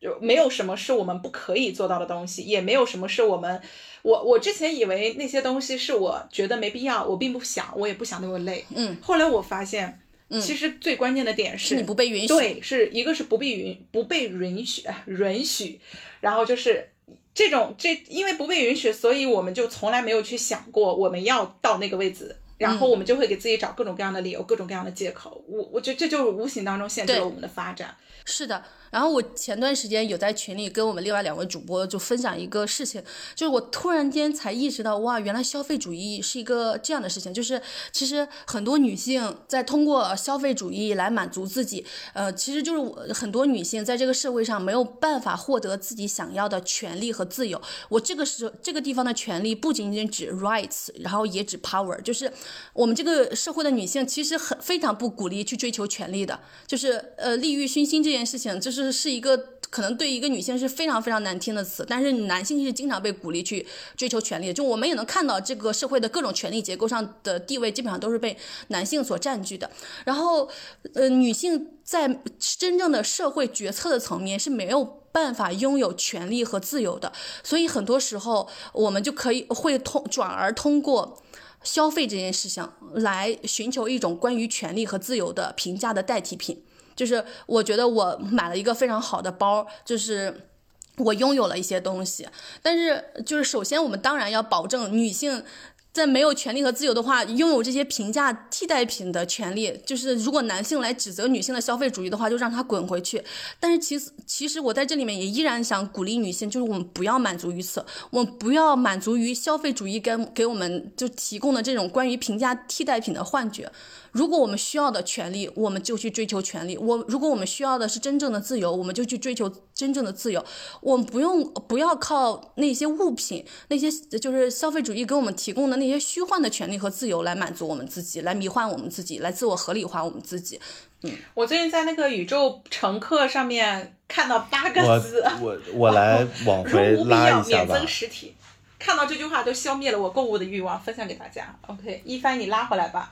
就没有什么是我们不可以做到的东西，也没有什么是我们我我之前以为那些东西是我觉得没必要，我并不想，我也不想那么累。嗯，后来我发现。其实最关键的点是你不被允许，对，是一个是不被允不被允许允许，然后就是这种这因为不被允许，所以我们就从来没有去想过我们要到那个位置，然后我们就会给自己找各种各样的理由，各种各样的借口。我我觉得这就是无形当中限制了我们的发展。是的。然后我前段时间有在群里跟我们另外两位主播就分享一个事情，就是我突然间才意识到，哇，原来消费主义是一个这样的事情，就是其实很多女性在通过消费主义来满足自己，呃，其实就是我很多女性在这个社会上没有办法获得自己想要的权利和自由。我这个是这个地方的权利不仅仅指 rights，然后也指 power，就是我们这个社会的女性其实很非常不鼓励去追求权利的，就是呃，利欲熏心这件事情，就是。是是一个可能对一个女性是非常非常难听的词，但是男性是经常被鼓励去追求权利。就我们也能看到这个社会的各种权力结构上的地位，基本上都是被男性所占据的。然后，呃，女性在真正的社会决策的层面是没有办法拥有权利和自由的。所以很多时候，我们就可以会通转而通过消费这件事情来寻求一种关于权利和自由的评价的代替品。就是我觉得我买了一个非常好的包，就是我拥有了一些东西，但是就是首先我们当然要保证女性。在没有权利和自由的话，拥有这些平价替代品的权利，就是如果男性来指责女性的消费主义的话，就让他滚回去。但是其实，其实我在这里面也依然想鼓励女性，就是我们不要满足于此，我们不要满足于消费主义跟给我们就提供的这种关于平价替代品的幻觉。如果我们需要的权利，我们就去追求权利；我如果我们需要的是真正的自由，我们就去追求真正的自由。我们不用不要靠那些物品，那些就是消费主义给我们提供的。那些虚幻的权利和自由来满足我们自己，来迷幻我们自己，来自我合理化我们自己。嗯，我最近在那个宇宙乘客上面看到八个字，我我来往回拉一下吧。免增实体，看到这句话都消灭了我购物的欲望，分享给大家。OK，一帆你拉回来吧。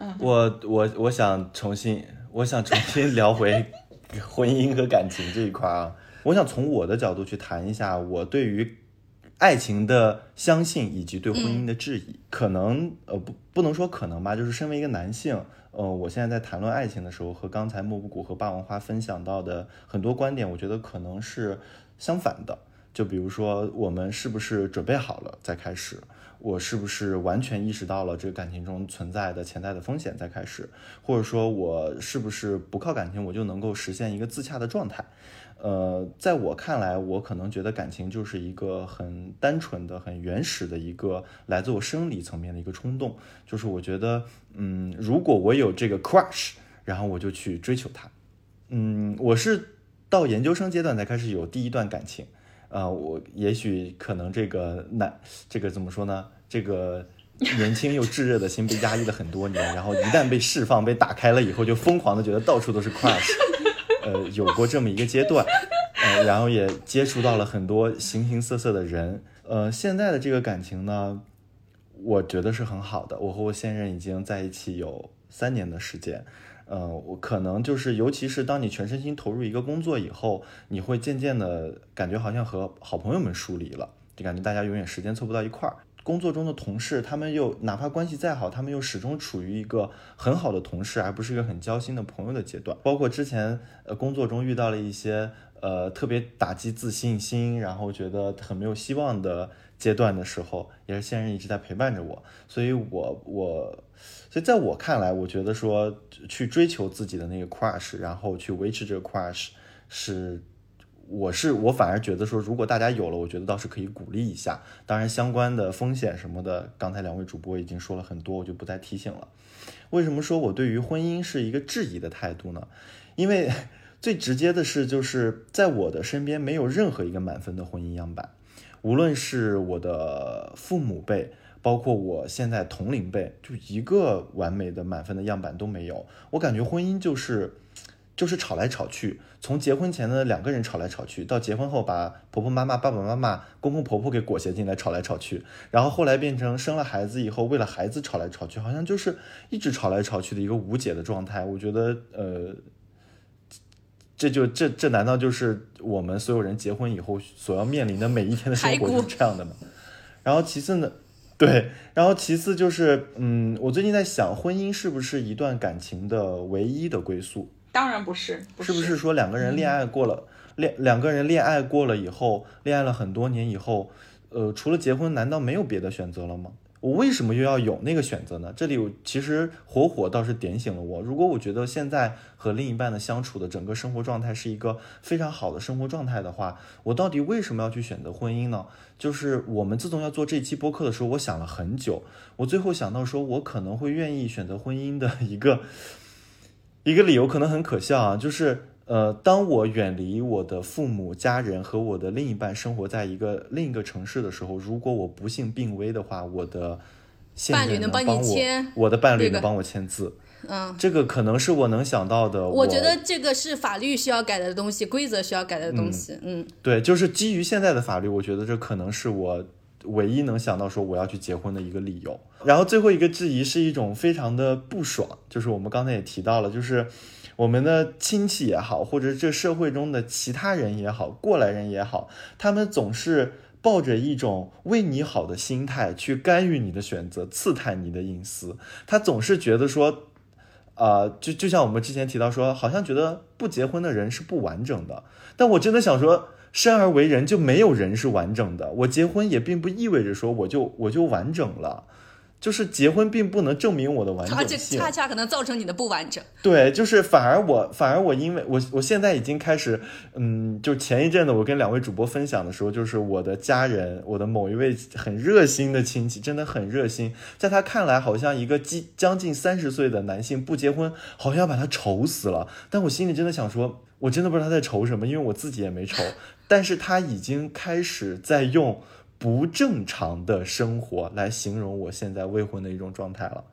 嗯，我我我想重新，我想重新聊回 婚姻和感情这一块啊。我想从我的角度去谈一下我对于。爱情的相信以及对婚姻的质疑。可能呃不不能说可能吧，就是身为一个男性，呃，我现在在谈论爱情的时候，和刚才莫布谷和霸王花分享到的很多观点，我觉得可能是相反的。就比如说，我们是不是准备好了再开始？我是不是完全意识到了这个感情中存在的潜在的风险再开始？或者说，我是不是不靠感情我就能够实现一个自洽的状态？呃，在我看来，我可能觉得感情就是一个很单纯的、很原始的一个来自我生理层面的一个冲动。就是我觉得，嗯，如果我有这个 crush，然后我就去追求他。嗯，我是到研究生阶段才开始有第一段感情。啊，我也许可能这个男，这个怎么说呢？这个年轻又炙热的心被压抑了很多年，然后一旦被释放、被打开了以后，就疯狂的觉得到处都是 crush。呃，有过这么一个阶段，呃，然后也接触到了很多形形色色的人。呃，现在的这个感情呢，我觉得是很好的。我和我现任已经在一起有三年的时间。呃，我可能就是，尤其是当你全身心投入一个工作以后，你会渐渐的感觉好像和好朋友们疏离了，就感觉大家永远时间凑不到一块儿。工作中的同事，他们又哪怕关系再好，他们又始终处于一个很好的同事，而不是一个很交心的朋友的阶段。包括之前呃工作中遇到了一些呃特别打击自信心，然后觉得很没有希望的阶段的时候，也是现任一直在陪伴着我，所以我我。所以在我看来，我觉得说去追求自己的那个 crush，然后去维持这个 crush，是我是我反而觉得说，如果大家有了，我觉得倒是可以鼓励一下。当然，相关的风险什么的，刚才两位主播已经说了很多，我就不再提醒了。为什么说我对于婚姻是一个质疑的态度呢？因为最直接的是，就是在我的身边没有任何一个满分的婚姻样板，无论是我的父母辈。包括我现在同龄辈，就一个完美的满分的样板都没有。我感觉婚姻就是，就是吵来吵去，从结婚前的两个人吵来吵去，到结婚后把婆婆妈妈、爸爸妈妈、公公婆婆给裹挟进来吵来吵去，然后后来变成生了孩子以后为了孩子吵来吵去，好像就是一直吵来吵去的一个无解的状态。我觉得，呃，这就这这难道就是我们所有人结婚以后所要面临的每一天的生活是这样的吗？然后其次呢？对，然后其次就是，嗯，我最近在想，婚姻是不是一段感情的唯一的归宿？当然不是，是不是说两个人恋爱过了，恋两个人恋爱过了以后，恋爱了很多年以后，呃，除了结婚，难道没有别的选择了吗？我为什么又要有那个选择呢？这里我其实火火倒是点醒了我。如果我觉得现在和另一半的相处的整个生活状态是一个非常好的生活状态的话，我到底为什么要去选择婚姻呢？就是我们自从要做这期播客的时候，我想了很久，我最后想到说，我可能会愿意选择婚姻的一个一个理由，可能很可笑啊，就是。呃，当我远离我的父母、家人和我的另一半，生活在一个另一个城市的时候，如果我不幸病危的话，我的伴侣能帮你签，我的伴侣能帮我签字。嗯，这个可能是我能想到的。我觉得这个是法律需要改的东西，规则需要改的东西。嗯，对，就是基于现在的法律，我觉得这可能是我唯一能想到说我要去结婚的一个理由。然后最后一个质疑是一种非常的不爽，就是我们刚才也提到了，就是。我们的亲戚也好，或者这社会中的其他人也好，过来人也好，他们总是抱着一种为你好的心态去干预你的选择，刺探你的隐私。他总是觉得说，呃，就就像我们之前提到说，好像觉得不结婚的人是不完整的。但我真的想说，生而为人就没有人是完整的。我结婚也并不意味着说我就我就完整了。就是结婚并不能证明我的完整性，而且恰恰可能造成你的不完整。对，就是反而我反而我因为我我现在已经开始，嗯，就前一阵子我跟两位主播分享的时候，就是我的家人，我的某一位很热心的亲戚，真的很热心，在他看来，好像一个近将近三十岁的男性不结婚，好像要把他愁死了。但我心里真的想说，我真的不知道他在愁什么，因为我自己也没愁。但是他已经开始在用。不正常的生活来形容我现在未婚的一种状态了，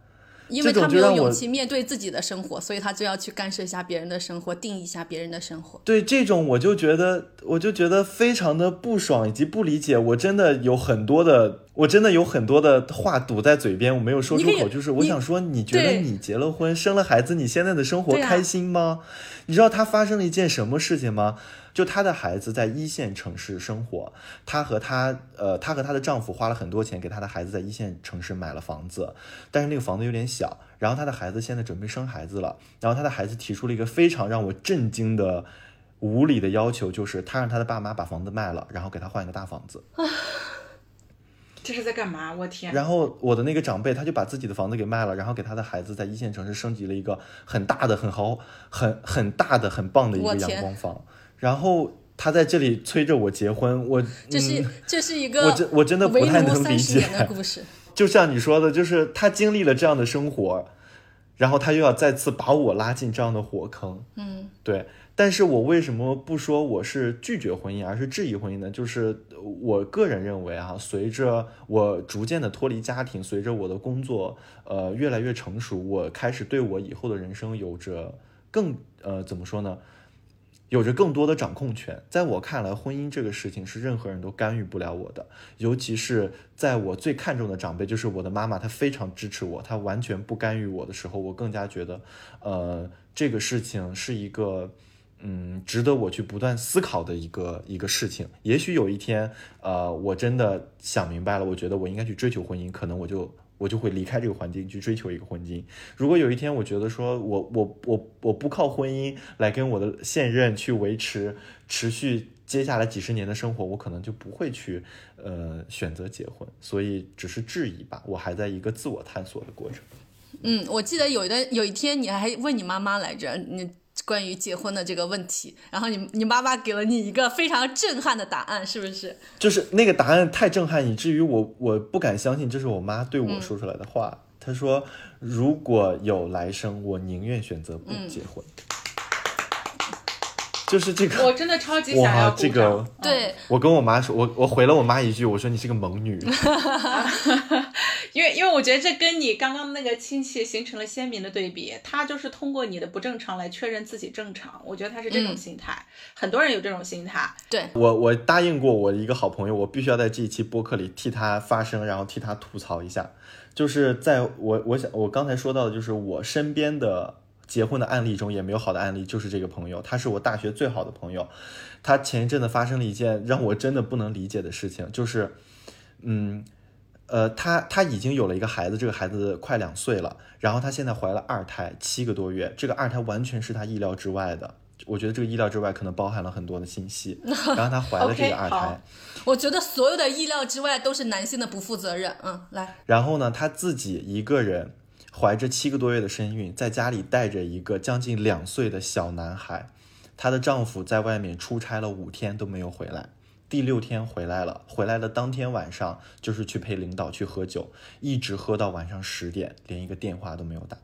因为他没有勇气面对自己的生活，所以他就要去干涉一下别人的生活，定义一下别人的生活。对这种，我就觉得，我就觉得非常的不爽以及不理解。我真的有很多的，我真的有很多的话堵在嘴边，我没有说出口。就是我想说，你觉得你结了婚，生了孩子，你现在的生活开心吗？你知道他发生了一件什么事情吗？就她的孩子在一线城市生活，她和她呃，她和她的丈夫花了很多钱给她的孩子在一线城市买了房子，但是那个房子有点小。然后她的孩子现在准备生孩子了，然后她的孩子提出了一个非常让我震惊的无理的要求，就是他让他的爸妈把房子卖了，然后给他换一个大房子。这是在干嘛？我天！然后我的那个长辈他就把自己的房子给卖了，然后给他的孩子在一线城市升级了一个很大的、很豪、很很大的、很棒的一个阳光房。然后他在这里催着我结婚，我这是、嗯、这是一个我真我真的不太能理解的故事。就像你说的，就是他经历了这样的生活，然后他又要再次把我拉进这样的火坑。嗯，对。但是我为什么不说我是拒绝婚姻，而是质疑婚姻呢？就是我个人认为啊，随着我逐渐的脱离家庭，随着我的工作呃越来越成熟，我开始对我以后的人生有着更呃怎么说呢？有着更多的掌控权。在我看来，婚姻这个事情是任何人都干预不了我的，尤其是在我最看重的长辈，就是我的妈妈，她非常支持我，她完全不干预我的时候，我更加觉得，呃，这个事情是一个。嗯，值得我去不断思考的一个一个事情。也许有一天，呃，我真的想明白了，我觉得我应该去追求婚姻，可能我就我就会离开这个环境去追求一个婚姻。如果有一天我觉得说我我我我不靠婚姻来跟我的现任去维持持续接下来几十年的生活，我可能就不会去呃选择结婚。所以只是质疑吧，我还在一个自我探索的过程。嗯，我记得有一段有一天你还问你妈妈来着，你。关于结婚的这个问题，然后你你妈妈给了你一个非常震撼的答案，是不是？就是那个答案太震撼，以至于我我不敢相信这是我妈对我说出来的话。嗯、她说：“如果有来生，我宁愿选择不结婚。嗯”就是这个，我真的超级想要哇，这个对我跟我妈说，我我回了我妈一句，我说你是个猛女。因为因为我觉得这跟你刚刚那个亲戚形成了鲜明的对比，他就是通过你的不正常来确认自己正常。我觉得他是这种心态，嗯、很多人有这种心态。对我，我答应过我一个好朋友，我必须要在这一期播客里替他发声，然后替他吐槽一下。就是在我我想我刚才说到的，就是我身边的结婚的案例中也没有好的案例，就是这个朋友，他是我大学最好的朋友。他前一阵子发生了一件让我真的不能理解的事情，就是，嗯。呃，她她已经有了一个孩子，这个孩子快两岁了，然后她现在怀了二胎，七个多月，这个二胎完全是她意料之外的。我觉得这个意料之外可能包含了很多的信息。然后她怀了这个二胎 okay, 我觉得所有的意料之外都是男性的不负责任。嗯，来。然后呢，她自己一个人怀着七个多月的身孕，在家里带着一个将近两岁的小男孩，她的丈夫在外面出差了五天都没有回来。第六天回来了，回来的当天晚上就是去陪领导去喝酒，一直喝到晚上十点，连一个电话都没有打。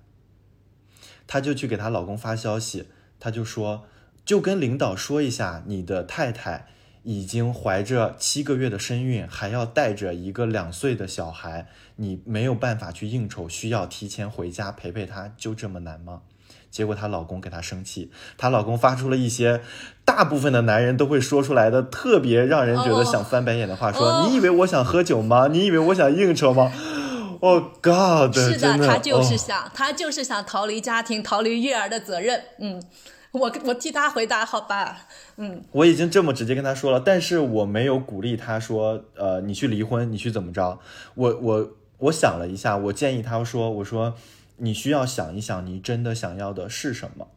她就去给她老公发消息，她就说，就跟领导说一下，你的太太已经怀着七个月的身孕，还要带着一个两岁的小孩，你没有办法去应酬，需要提前回家陪陪她，就这么难吗？结果她老公给她生气，她老公发出了一些大部分的男人都会说出来的特别让人觉得想翻白眼的话，说：“ oh. 你以为我想喝酒吗？你以为我想应酬吗？”哦、oh,，God，是的，他就是哦想，他就是想逃离家庭，逃离育儿的责任。嗯，我我替他回答，好吧？嗯，我已经这么直接跟他说了，但是我没有鼓励他说，呃，你去离婚，你去怎么着？我我我想了一下，我建议他说，我说。你需要想一想，你真的想要的是什么？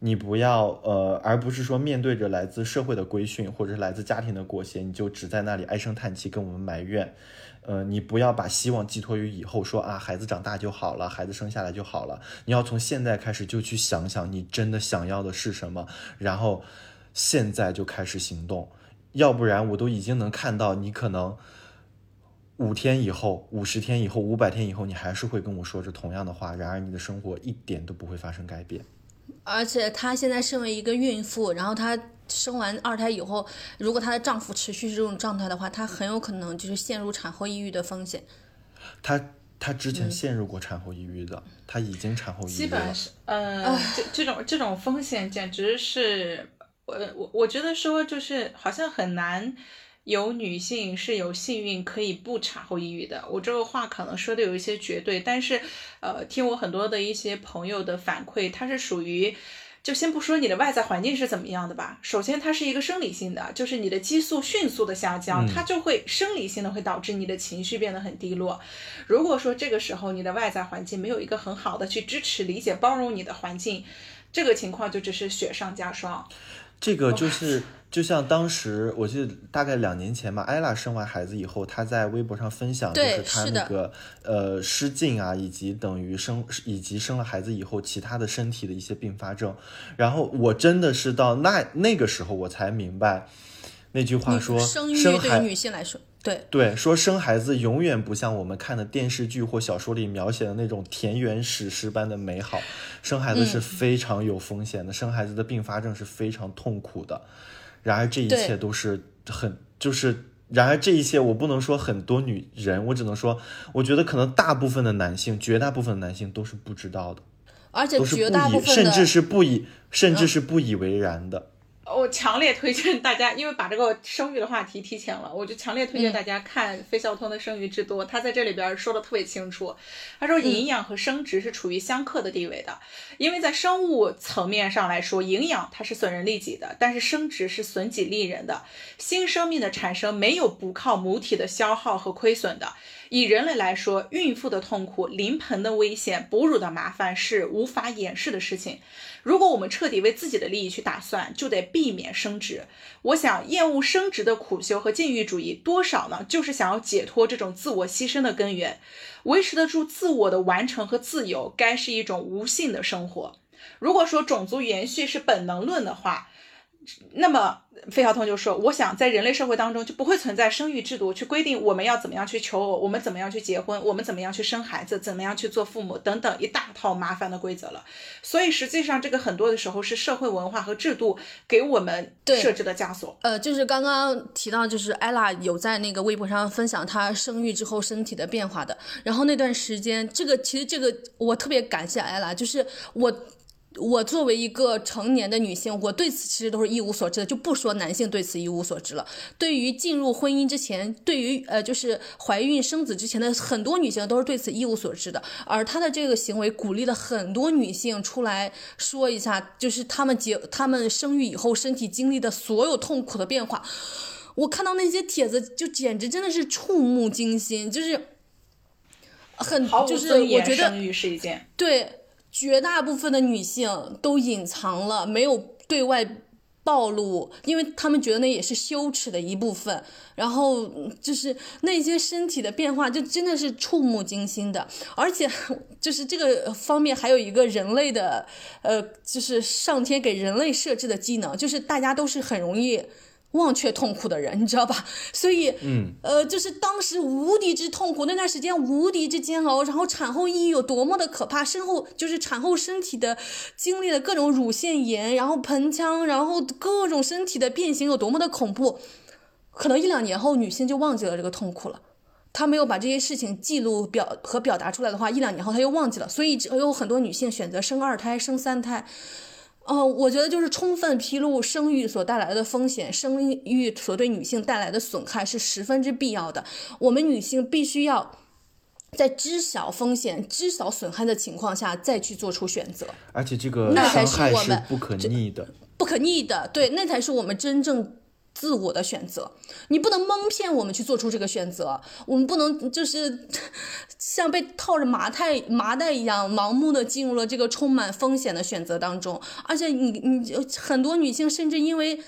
你不要呃，而不是说面对着来自社会的规训，或者是来自家庭的裹挟，你就只在那里唉声叹气，跟我们埋怨。呃，你不要把希望寄托于以后，说啊，孩子长大就好了，孩子生下来就好了。你要从现在开始就去想想，你真的想要的是什么，然后现在就开始行动。要不然，我都已经能看到你可能。五天以后、五十天以后、五百天以后，你还是会跟我说着同样的话，然而你的生活一点都不会发生改变。而且她现在身为一个孕妇，然后她生完二胎以后，如果她的丈夫持续这种状态的话，她很有可能就是陷入产后抑郁的风险。她她之前陷入过产后抑郁的，她已经产后抑郁了。基本是，呃，这这种这种风险简直是，我我我觉得说就是好像很难。有女性是有幸运可以不产后抑郁的。我这个话可能说的有一些绝对，但是，呃，听我很多的一些朋友的反馈，它是属于。就先不说你的外在环境是怎么样的吧，首先它是一个生理性的，就是你的激素迅速的下降，它就会生理性的会导致你的情绪变得很低落。如果说这个时候你的外在环境没有一个很好的去支持、理解、包容你的环境，这个情况就只是雪上加霜。这个就是。就像当时，我记得大概两年前吧，艾拉生完孩子以后，她在微博上分享，就是她那个呃失禁啊，以及等于生以及生了孩子以后其他的身体的一些并发症。然后我真的是到那那个时候，我才明白那句话说，生育对于女性来说。对对，说生孩子永远不像我们看的电视剧或小说里描写的那种田园史诗般的美好，生孩子是非常有风险的，生孩子的并发症是非常痛苦的。然而这一切都是很，就是，然而这一切我不能说很多女人，我只能说，我觉得可能大部分的男性，绝大部分的男性都是不知道的，而且绝大部分甚至是不以，甚至是不以为然的。我强烈推荐大家，因为把这个生育的话题提前了，我就强烈推荐大家看费孝通的《生育之多》，他在这里边说的特别清楚。他说，营养和生殖是处于相克的地位的，因为在生物层面上来说，营养它是损人利己的，但是生殖是损己利人的。新生命的产生没有不靠母体的消耗和亏损的。以人类来说，孕妇的痛苦、临盆的危险、哺乳的麻烦是无法掩饰的事情。如果我们彻底为自己的利益去打算，就得避免生殖。我想，厌恶生殖的苦修和禁欲主义，多少呢？就是想要解脱这种自我牺牲的根源，维持得住自我的完成和自由，该是一种无性的生活。如果说种族延续是本能论的话，那么。费孝通就说：“我想在人类社会当中就不会存在生育制度，去规定我们要怎么样去求偶，我们怎么样去结婚，我们怎么样去生孩子，怎么样去做父母等等一大套麻烦的规则了。所以实际上这个很多的时候是社会文化和制度给我们设置的枷锁。呃，就是刚刚提到，就是艾拉有在那个微博上分享她生育之后身体的变化的。然后那段时间，这个其实这个我特别感谢艾拉，就是我。”我作为一个成年的女性，我对此其实都是一无所知的，就不说男性对此一无所知了。对于进入婚姻之前，对于呃就是怀孕生子之前的很多女性都是对此一无所知的。而她的这个行为鼓励了很多女性出来说一下，就是她们结她们生育以后身体经历的所有痛苦的变化。我看到那些帖子，就简直真的是触目惊心，就是很就是我觉得生育是一件对。绝大部分的女性都隐藏了，没有对外暴露，因为她们觉得那也是羞耻的一部分。然后就是那些身体的变化，就真的是触目惊心的。而且就是这个方面还有一个人类的，呃，就是上天给人类设置的技能，就是大家都是很容易。忘却痛苦的人，你知道吧？所以，嗯，呃，就是当时无敌之痛苦，那段时间无敌之煎熬，然后产后抑郁有多么的可怕，身后就是产后身体的经历了各种乳腺炎，然后盆腔，然后各种身体的变形有多么的恐怖，可能一两年后女性就忘记了这个痛苦了，她没有把这些事情记录表和表达出来的话，一两年后她又忘记了，所以有很多女性选择生二胎、生三胎。哦，我觉得就是充分披露生育所带来的风险，生育所对女性带来的损害是十分之必要的。我们女性必须要在知晓风险、知晓损害的情况下再去做出选择，而且这个那才是我们不可逆的，不可逆的，对，那才是我们真正。自我的选择，你不能蒙骗我们去做出这个选择，我们不能就是 像被套着麻袋麻袋一样，盲目的进入了这个充满风险的选择当中。而且你你很多女性甚至因为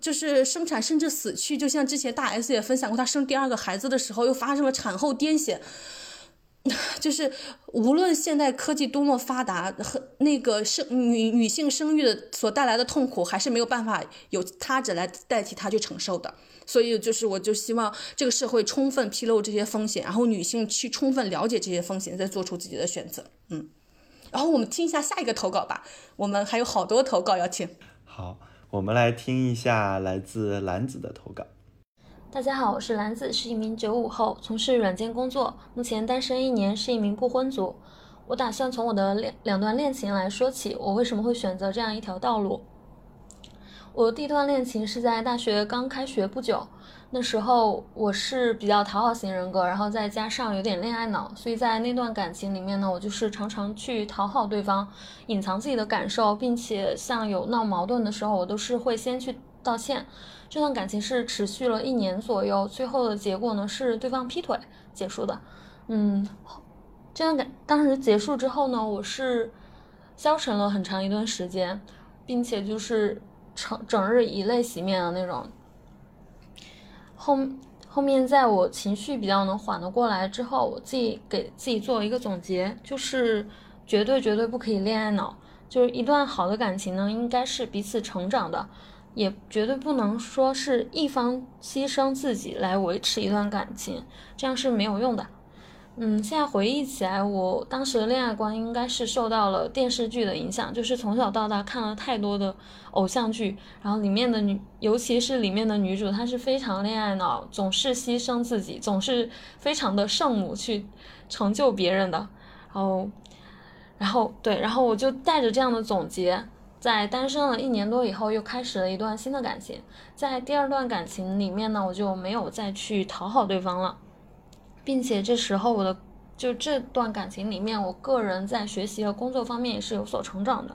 就是生产甚至死去，就像之前大 S 也分享过，她生第二个孩子的时候又发生了产后癫痫。就是无论现代科技多么发达，和那个生女女性生育的所带来的痛苦，还是没有办法有他者来代替她去承受的。所以，就是我就希望这个社会充分披露这些风险，然后女性去充分了解这些风险，再做出自己的选择。嗯，然后我们听一下下一个投稿吧，我们还有好多投稿要听。好，我们来听一下来自兰子的投稿。大家好，我是兰子，是一名九五后，从事软件工作，目前单身一年，是一名不婚族。我打算从我的两两段恋情来说起，我为什么会选择这样一条道路。我第一段恋情是在大学刚开学不久，那时候我是比较讨好型人格，然后再加上有点恋爱脑，所以在那段感情里面呢，我就是常常去讨好对方，隐藏自己的感受，并且像有闹矛盾的时候，我都是会先去道歉。这段感情是持续了一年左右，最后的结果呢是对方劈腿结束的。嗯，这段感当时结束之后呢，我是消沉了很长一段时间，并且就是整整日以泪洗面的那种。后后面在我情绪比较能缓得过来之后，我自己给自己做了一个总结，就是绝对绝对不可以恋爱脑。就是一段好的感情呢，应该是彼此成长的，也绝对不能说是一方牺牲自己来维持一段感情，这样是没有用的。嗯，现在回忆起来，我当时的恋爱观应该是受到了电视剧的影响，就是从小到大看了太多的偶像剧，然后里面的女，尤其是里面的女主，她是非常恋爱脑，总是牺牲自己，总是非常的圣母去成就别人的。然后，然后对，然后我就带着这样的总结，在单身了一年多以后，又开始了一段新的感情。在第二段感情里面呢，我就没有再去讨好对方了。并且这时候我的就这段感情里面，我个人在学习和工作方面也是有所成长的。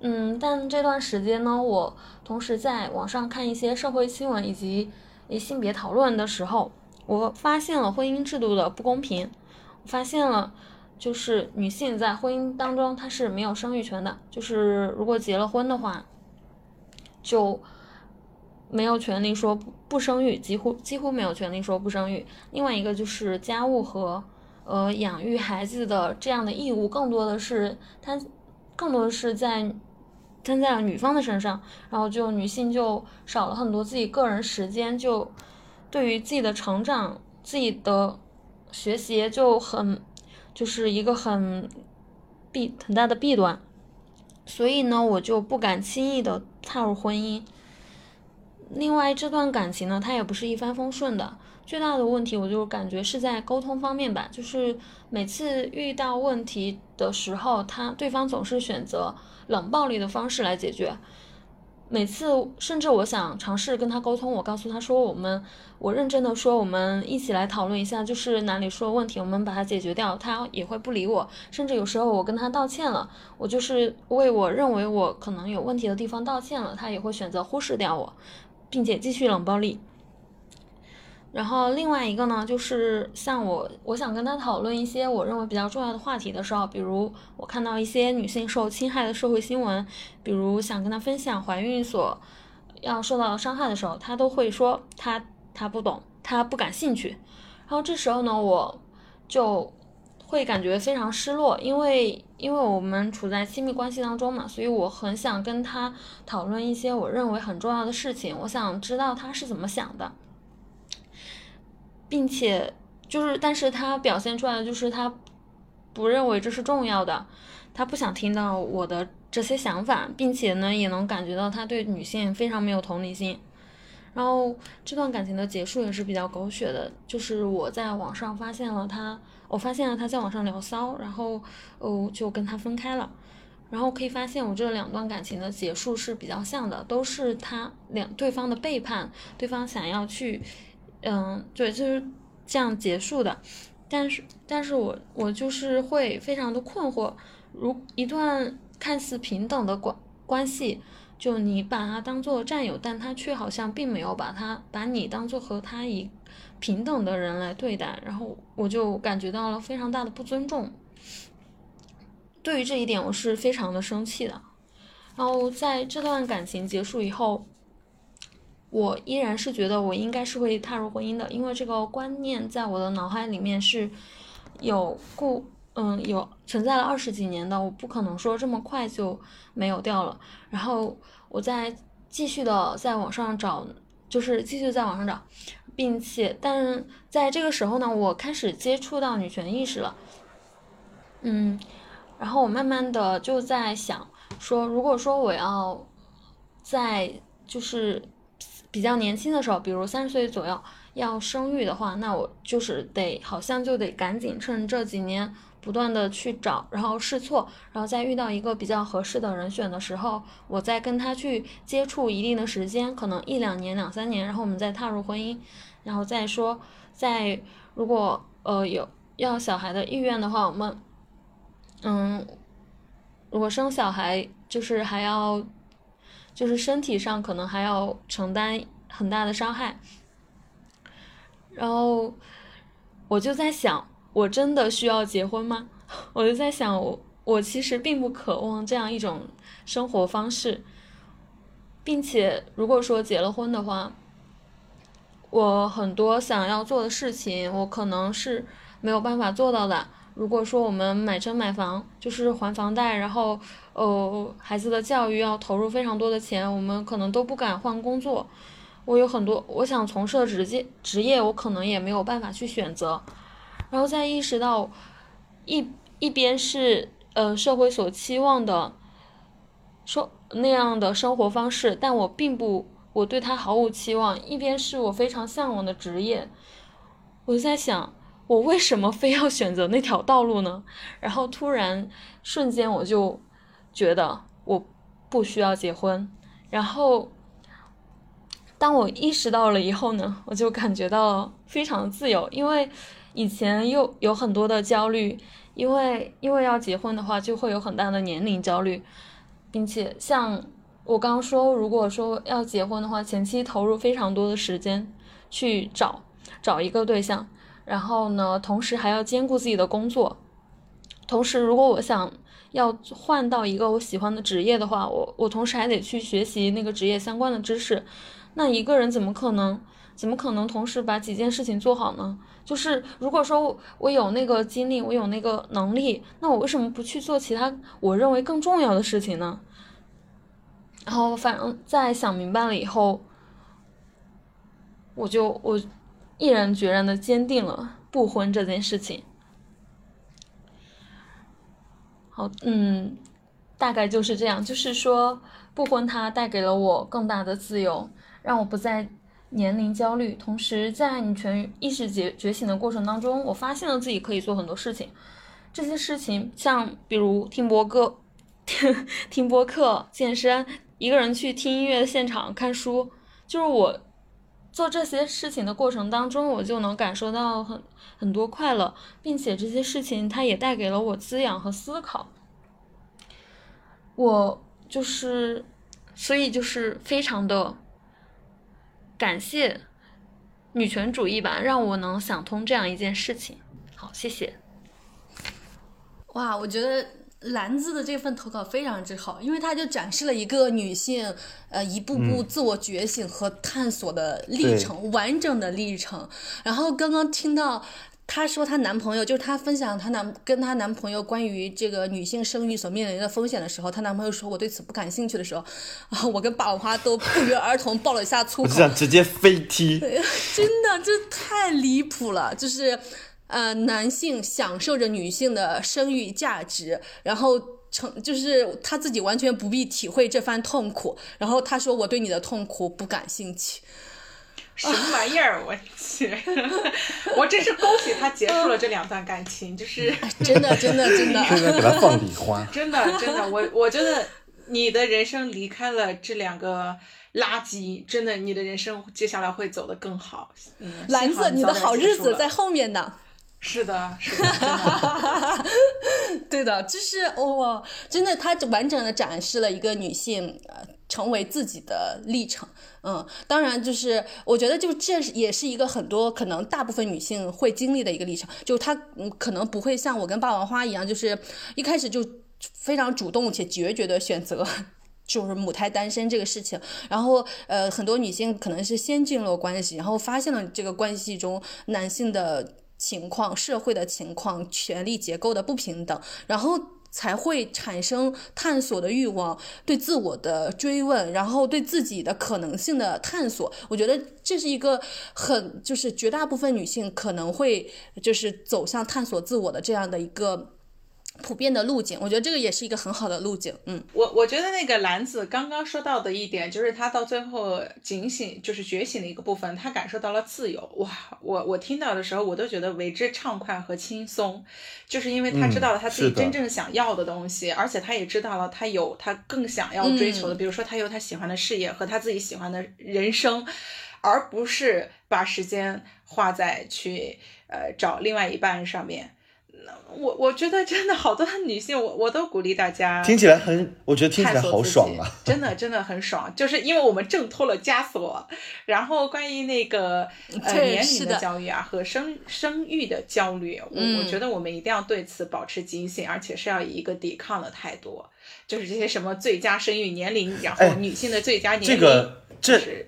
嗯，但这段时间呢，我同时在网上看一些社会新闻以及性别讨论的时候，我发现了婚姻制度的不公平，发现了就是女性在婚姻当中她是没有生育权的，就是如果结了婚的话，就。没有权利说不不生育，几乎几乎没有权利说不生育。另外一个就是家务和呃养育孩子的这样的义务，更多的是他更多的是在摊在了女方的身上，然后就女性就少了很多自己个人时间，就对于自己的成长、自己的学习就很就是一个很弊很大的弊端。所以呢，我就不敢轻易的踏入婚姻。另外，这段感情呢，它也不是一帆风顺的。最大的问题，我就感觉是在沟通方面吧。就是每次遇到问题的时候，他对方总是选择冷暴力的方式来解决。每次，甚至我想尝试跟他沟通，我告诉他说，我们，我认真的说，我们一起来讨论一下，就是哪里出了问题，我们把它解决掉。他也会不理我。甚至有时候我跟他道歉了，我就是为我认为我可能有问题的地方道歉了，他也会选择忽视掉我。并且继续冷暴力。然后另外一个呢，就是像我，我想跟他讨论一些我认为比较重要的话题的时候，比如我看到一些女性受侵害的社会新闻，比如想跟他分享怀孕所要受到伤害的时候，他都会说他他不懂，他不感兴趣。然后这时候呢，我就。会感觉非常失落，因为因为我们处在亲密关系当中嘛，所以我很想跟他讨论一些我认为很重要的事情，我想知道他是怎么想的，并且就是，但是他表现出来的就是他不认为这是重要的，他不想听到我的这些想法，并且呢，也能感觉到他对女性非常没有同理心。然后这段感情的结束也是比较狗血的，就是我在网上发现了他，我发现了他在网上聊骚，然后哦就跟他分开了。然后可以发现我这两段感情的结束是比较像的，都是他两对方的背叛，对方想要去，嗯，对，就是这样结束的。但是，但是我我就是会非常的困惑，如一段看似平等的关关系。就你把他当做战友，但他却好像并没有把他把你当做和他以平等的人来对待，然后我就感觉到了非常大的不尊重。对于这一点，我是非常的生气的。然后在这段感情结束以后，我依然是觉得我应该是会踏入婚姻的，因为这个观念在我的脑海里面是有固。嗯，有存在了二十几年的，我不可能说这么快就没有掉了。然后我再继续的在网上找，就是继续在网上找，并且，但在这个时候呢，我开始接触到女权意识了。嗯，然后我慢慢的就在想说，如果说我要在就是比较年轻的时候，比如三十岁左右要生育的话，那我就是得好像就得赶紧趁这几年。不断的去找，然后试错，然后再遇到一个比较合适的人选的时候，我再跟他去接触一定的时间，可能一两年、两三年，然后我们再踏入婚姻，然后再说，在如果呃有要小孩的意愿的话，我们嗯，如果生小孩就是还要就是身体上可能还要承担很大的伤害，然后我就在想。我真的需要结婚吗？我就在想，我我其实并不渴望这样一种生活方式，并且如果说结了婚的话，我很多想要做的事情，我可能是没有办法做到的。如果说我们买车买房，就是还房贷，然后呃孩子的教育要投入非常多的钱，我们可能都不敢换工作。我有很多我想从事的职业职业，我可能也没有办法去选择。然后再意识到，一一边是呃社会所期望的，说那样的生活方式，但我并不，我对他毫无期望；一边是我非常向往的职业，我就在想，我为什么非要选择那条道路呢？然后突然瞬间我就觉得我不需要结婚。然后当我意识到了以后呢，我就感觉到非常自由，因为。以前又有很多的焦虑，因为因为要结婚的话，就会有很大的年龄焦虑，并且像我刚刚说，如果说要结婚的话，前期投入非常多的时间去找找一个对象，然后呢，同时还要兼顾自己的工作，同时如果我想要换到一个我喜欢的职业的话，我我同时还得去学习那个职业相关的知识，那一个人怎么可能怎么可能同时把几件事情做好呢？就是如果说我有那个精力，我有那个能力，那我为什么不去做其他我认为更重要的事情呢？然后反正在想明白了以后，我就我毅然决然的坚定了不婚这件事情。好，嗯，大概就是这样，就是说不婚它带给了我更大的自由，让我不再。年龄焦虑，同时在你全意识觉觉醒的过程当中，我发现了自己可以做很多事情。这些事情，像比如听播客、听听播客、健身，一个人去听音乐现场、看书，就是我做这些事情的过程当中，我就能感受到很很多快乐，并且这些事情它也带给了我滋养和思考。我就是，所以就是非常的。感谢女权主义吧，让我能想通这样一件事情。好，谢谢。哇，我觉得兰子的这份投稿非常之好，因为它就展示了一个女性呃一步步自我觉醒和探索的历程，完整的历程。然后刚刚听到。她说她男朋友就是她分享她男跟她男朋友关于这个女性生育所面临的风险的时候，她男朋友说我对此不感兴趣的时候，啊，我跟霸王花都不约而同爆了一下粗口，我 想直接飞踢，真的这太离谱了，就是呃男性享受着女性的生育价值，然后成就是他自己完全不必体会这番痛苦，然后他说我对你的痛苦不感兴趣。什么玩意儿？我去！我真是恭喜他结束了这两段感情，就是 真的，真的，真的。现在给他放礼花。真的，真的，我我觉得你的人生离开了这两个垃圾，真的，你的人生接下来会走得更好。嗯，蓝子，你的好日子在后面呢。是的，是的，对的，就是哇，真的，他完整的展示了一个女性呃成为自己的历程。嗯，当然，就是我觉得，就这也是一个很多可能大部分女性会经历的一个历程。就她嗯，可能不会像我跟霸王花一样，就是一开始就非常主动且决绝的选择，就是母胎单身这个事情。然后呃，很多女性可能是先进入了关系，然后发现了这个关系中男性的情况、社会的情况、权力结构的不平等，然后。才会产生探索的欲望，对自我的追问，然后对自己的可能性的探索。我觉得这是一个很，就是绝大部分女性可能会就是走向探索自我的这样的一个普遍的路径，我觉得这个也是一个很好的路径。嗯，我我觉得那个兰子刚刚说到的一点，就是他到最后警醒，就是觉醒的一个部分，他感受到了自由。哇，我我听到的时候，我都觉得为之畅快和轻松，就是因为他知道了他自己真正想要的东西，而且他也知道了他有他更想要追求的，比如说他有他喜欢的事业和他自己喜欢的人生，而不是把时间花在去呃找另外一半上面。我我觉得真的好多女性，我我都鼓励大家听起来很，我觉得听起来好爽啊！真的真的很爽，就是因为我们挣脱了枷锁。然后关于那个呃年龄的焦虑啊和生生育的焦虑，我我觉得我们一定要对此保持警醒，而且是要以一个抵抗的态度。就是这些什么最佳生育年龄，然后女性的最佳年龄，这个这。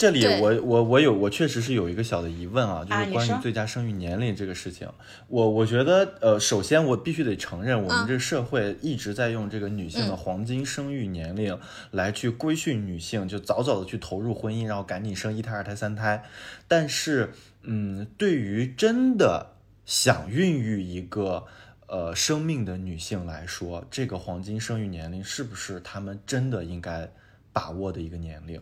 这里我我我有我确实是有一个小的疑问啊，就是关于最佳生育年龄这个事情。我我觉得呃，首先我必须得承认，我们这个社会一直在用这个女性的黄金生育年龄来去规训女性，就早早的去投入婚姻，然后赶紧生一胎、二胎、三胎。但是，嗯，对于真的想孕育一个呃生命的女性来说，这个黄金生育年龄是不是她们真的应该把握的一个年龄？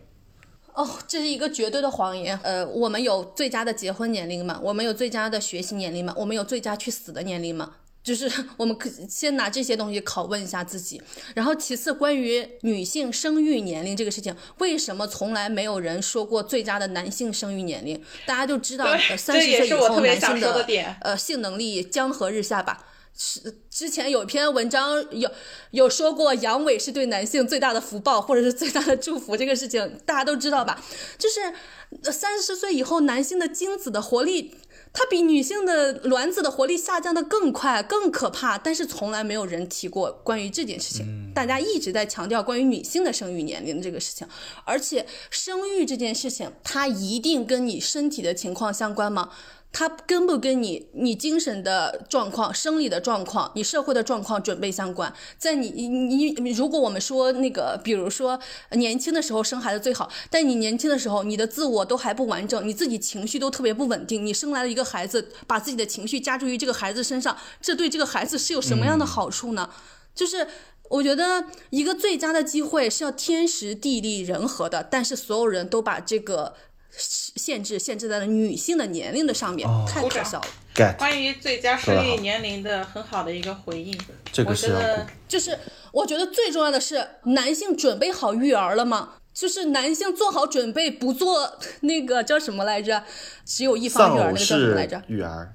哦，这是一个绝对的谎言。呃，我们有最佳的结婚年龄吗？我们有最佳的学习年龄吗？我们有最佳去死的年龄吗？就是 我们可先拿这些东西拷问一下自己。然后其次，关于女性生育年龄这个事情，为什么从来没有人说过最佳的男性生育年龄？大家就知道，三十岁以后男性的呃性能力江河日下吧。是之前有一篇文章有有说过阳痿是对男性最大的福报或者是最大的祝福这个事情大家都知道吧？就是三十岁以后男性的精子的活力，它比女性的卵子的活力下降的更快更可怕，但是从来没有人提过关于这件事情，大家一直在强调关于女性的生育年龄的这个事情，而且生育这件事情它一定跟你身体的情况相关吗？它跟不跟你你精神的状况、生理的状况、你社会的状况准备相关？在你你你，如果我们说那个，比如说年轻的时候生孩子最好，但你年轻的时候你的自我都还不完整，你自己情绪都特别不稳定，你生来了一个孩子，把自己的情绪加注于这个孩子身上，这对这个孩子是有什么样的好处呢？就是我觉得一个最佳的机会是要天时地利人和的，但是所有人都把这个。限制限制在了女性的年龄的上面，太可笑了。关于最佳生育年龄的很好的一个回应，这个是就是我觉得最重要的是男性准备好育儿了吗？就是男性做好准备不做那个叫什么来着？只有一方育儿那个叫什么来着？育儿。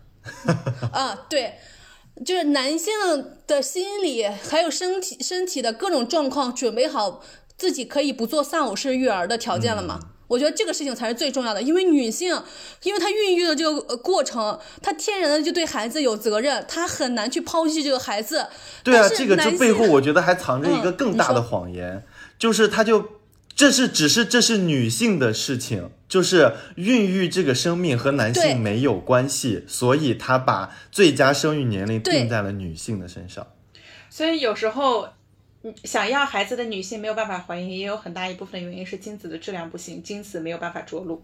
啊，对，就是男性的心理还有身体身体的各种状况，准备好自己可以不做丧偶式育儿的条件了吗？我觉得这个事情才是最重要的，因为女性，因为她孕育的这个过程，她天然的就对孩子有责任，她很难去抛弃这个孩子。对啊，这个这背后我觉得还藏着一个更大的谎言，就是她就这是只是这是女性的事情，就是孕育这个生命和男性没有关系，所以她把最佳生育年龄定在了女性的身上。所以有时候。想要孩子的女性没有办法怀孕，也有很大一部分的原因是精子的质量不行，精子没有办法着陆。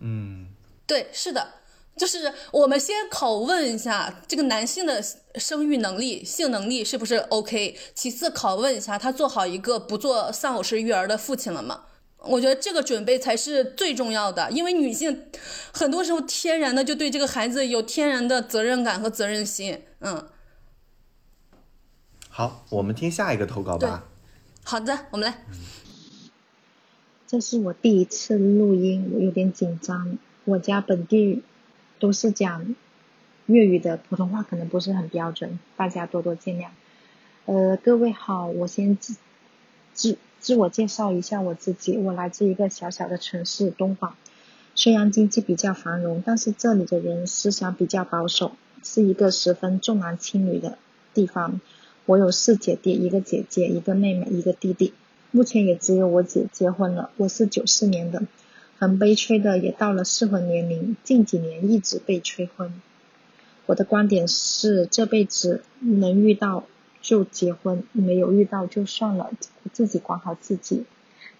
嗯，对，是的，就是我们先拷问一下这个男性的生育能力、性能力是不是 OK，其次拷问一下他做好一个不做丧偶式育儿的父亲了吗？我觉得这个准备才是最重要的，因为女性很多时候天然的就对这个孩子有天然的责任感和责任心，嗯。好，我们听下一个投稿吧。好的，我们来。这是我第一次录音，我有点紧张。我家本地都是讲粤语的，普通话可能不是很标准，大家多多见谅。呃，各位好，我先自自自我介绍一下我自己，我来自一个小小的城市东莞。虽然经济比较繁荣，但是这里的人思想比较保守，是一个十分重男轻女的地方。我有四姐弟，一个姐姐，一个妹妹，一个弟弟。目前也只有我姐结婚了。我是九四年的，很悲催的，也到了适婚年龄，近几年一直被催婚。我的观点是，这辈子能遇到就结婚，没有遇到就算了，自己管好自己，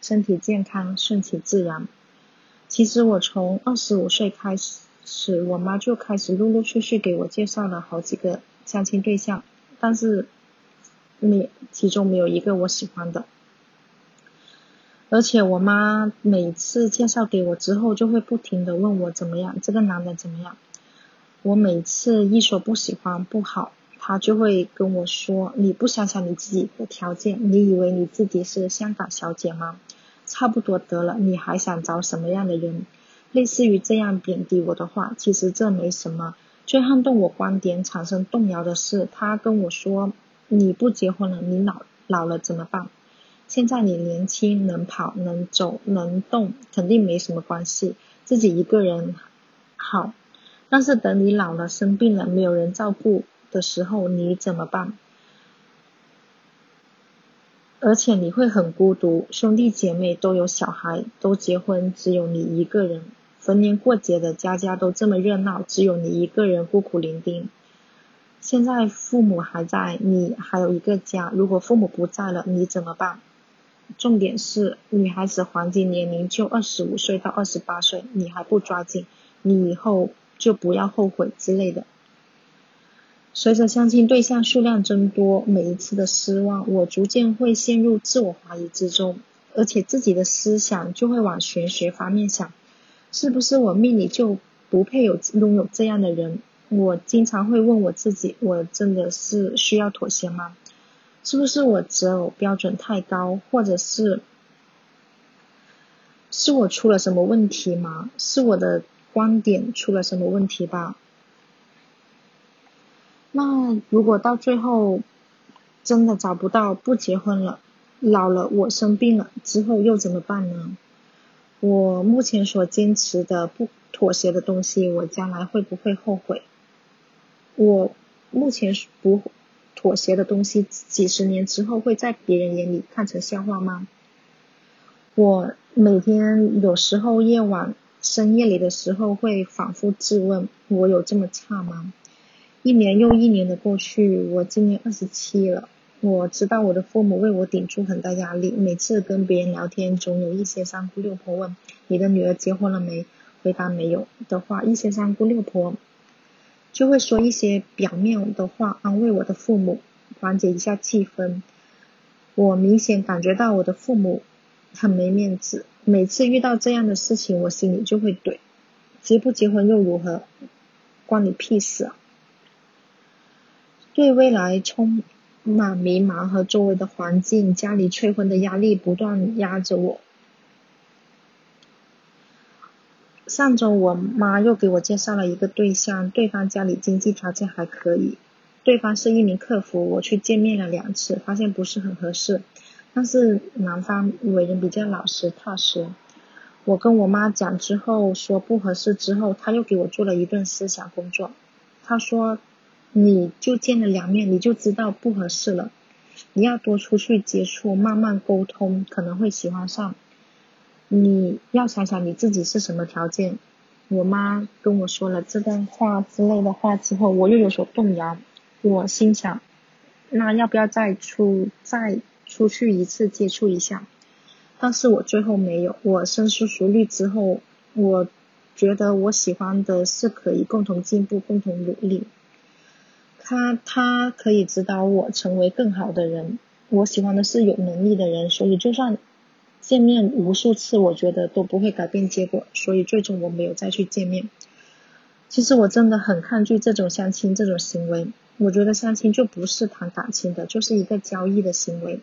身体健康，顺其自然。其实我从二十五岁开始，我妈就开始陆陆续续给我介绍了好几个相亲对象。但是没其中没有一个我喜欢的。而且我妈每次介绍给我之后，就会不停的问我怎么样，这个男的怎么样。我每次一说不喜欢不好，她就会跟我说：“你不想想你自己的条件，你以为你自己是香港小姐吗？差不多得了，你还想找什么样的人？”类似于这样贬低我的话，其实这没什么。最撼动我观点产生动摇的是，他跟我说：“你不结婚了，你老老了怎么办？现在你年轻，能跑能走能动，肯定没什么关系，自己一个人好。但是等你老了生病了，没有人照顾的时候，你怎么办？而且你会很孤独，兄弟姐妹都有小孩，都结婚，只有你一个人。”逢年过节的，家家都这么热闹，只有你一个人孤苦伶仃。现在父母还在，你还有一个家。如果父母不在了，你怎么办？重点是，女孩子黄金年龄就二十五岁到二十八岁，你还不抓紧，你以后就不要后悔之类的。随着相亲对象数量增多，每一次的失望，我逐渐会陷入自我怀疑之中，而且自己的思想就会往玄学方面想。是不是我命里就不配有拥有这样的人？我经常会问我自己：我真的是需要妥协吗？是不是我择偶标准太高，或者是是我出了什么问题吗？是我的观点出了什么问题吧？那如果到最后真的找不到，不结婚了，老了我生病了之后又怎么办呢？我目前所坚持的不妥协的东西，我将来会不会后悔？我目前不妥协的东西，几十年之后会在别人眼里看成笑话吗？我每天有时候夜晚深夜里的时候会反复质问：我有这么差吗？一年又一年的过去，我今年二十七了。我知道我的父母为我顶住很大压力，每次跟别人聊天，总有一些三姑六婆问你的女儿结婚了没，回答没有的话，一些三姑六婆就会说一些表面的话安慰我的父母，缓解一下气氛。我明显感觉到我的父母很没面子，每次遇到这样的事情，我心里就会怼：结不结婚又如何，关你屁事啊！对未来充。满迷茫和周围的环境、家里催婚的压力不断压着我。上周我妈又给我介绍了一个对象，对方家里经济条件还可以，对方是一名客服，我去见面了两次，发现不是很合适。但是男方为人比较老实踏实，我跟我妈讲之后说不合适之后，他又给我做了一顿思想工作，他说。你就见了两面，你就知道不合适了。你要多出去接触，慢慢沟通，可能会喜欢上。你要想想你自己是什么条件。我妈跟我说了这段话之类的话之后，我又有所动摇。我心想，那要不要再出再出去一次接触一下？但是我最后没有。我深思熟虑之后，我觉得我喜欢的是可以共同进步、共同努力。他他可以指导我成为更好的人。我喜欢的是有能力的人，所以就算见面无数次，我觉得都不会改变结果。所以最终我没有再去见面。其实我真的很抗拒这种相亲这种行为。我觉得相亲就不是谈感情的，就是一个交易的行为。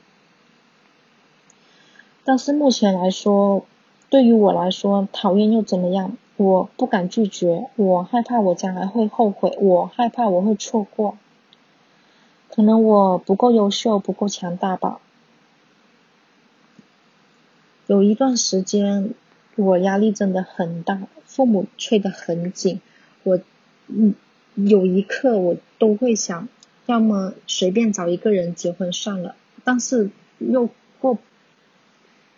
但是目前来说，对于我来说，讨厌又怎么样？我不敢拒绝，我害怕我将来会后悔，我害怕我会错过。可能我不够优秀，不够强大吧。有一段时间，我压力真的很大，父母催得很紧，我嗯有一刻我都会想，要么随便找一个人结婚算了，但是又过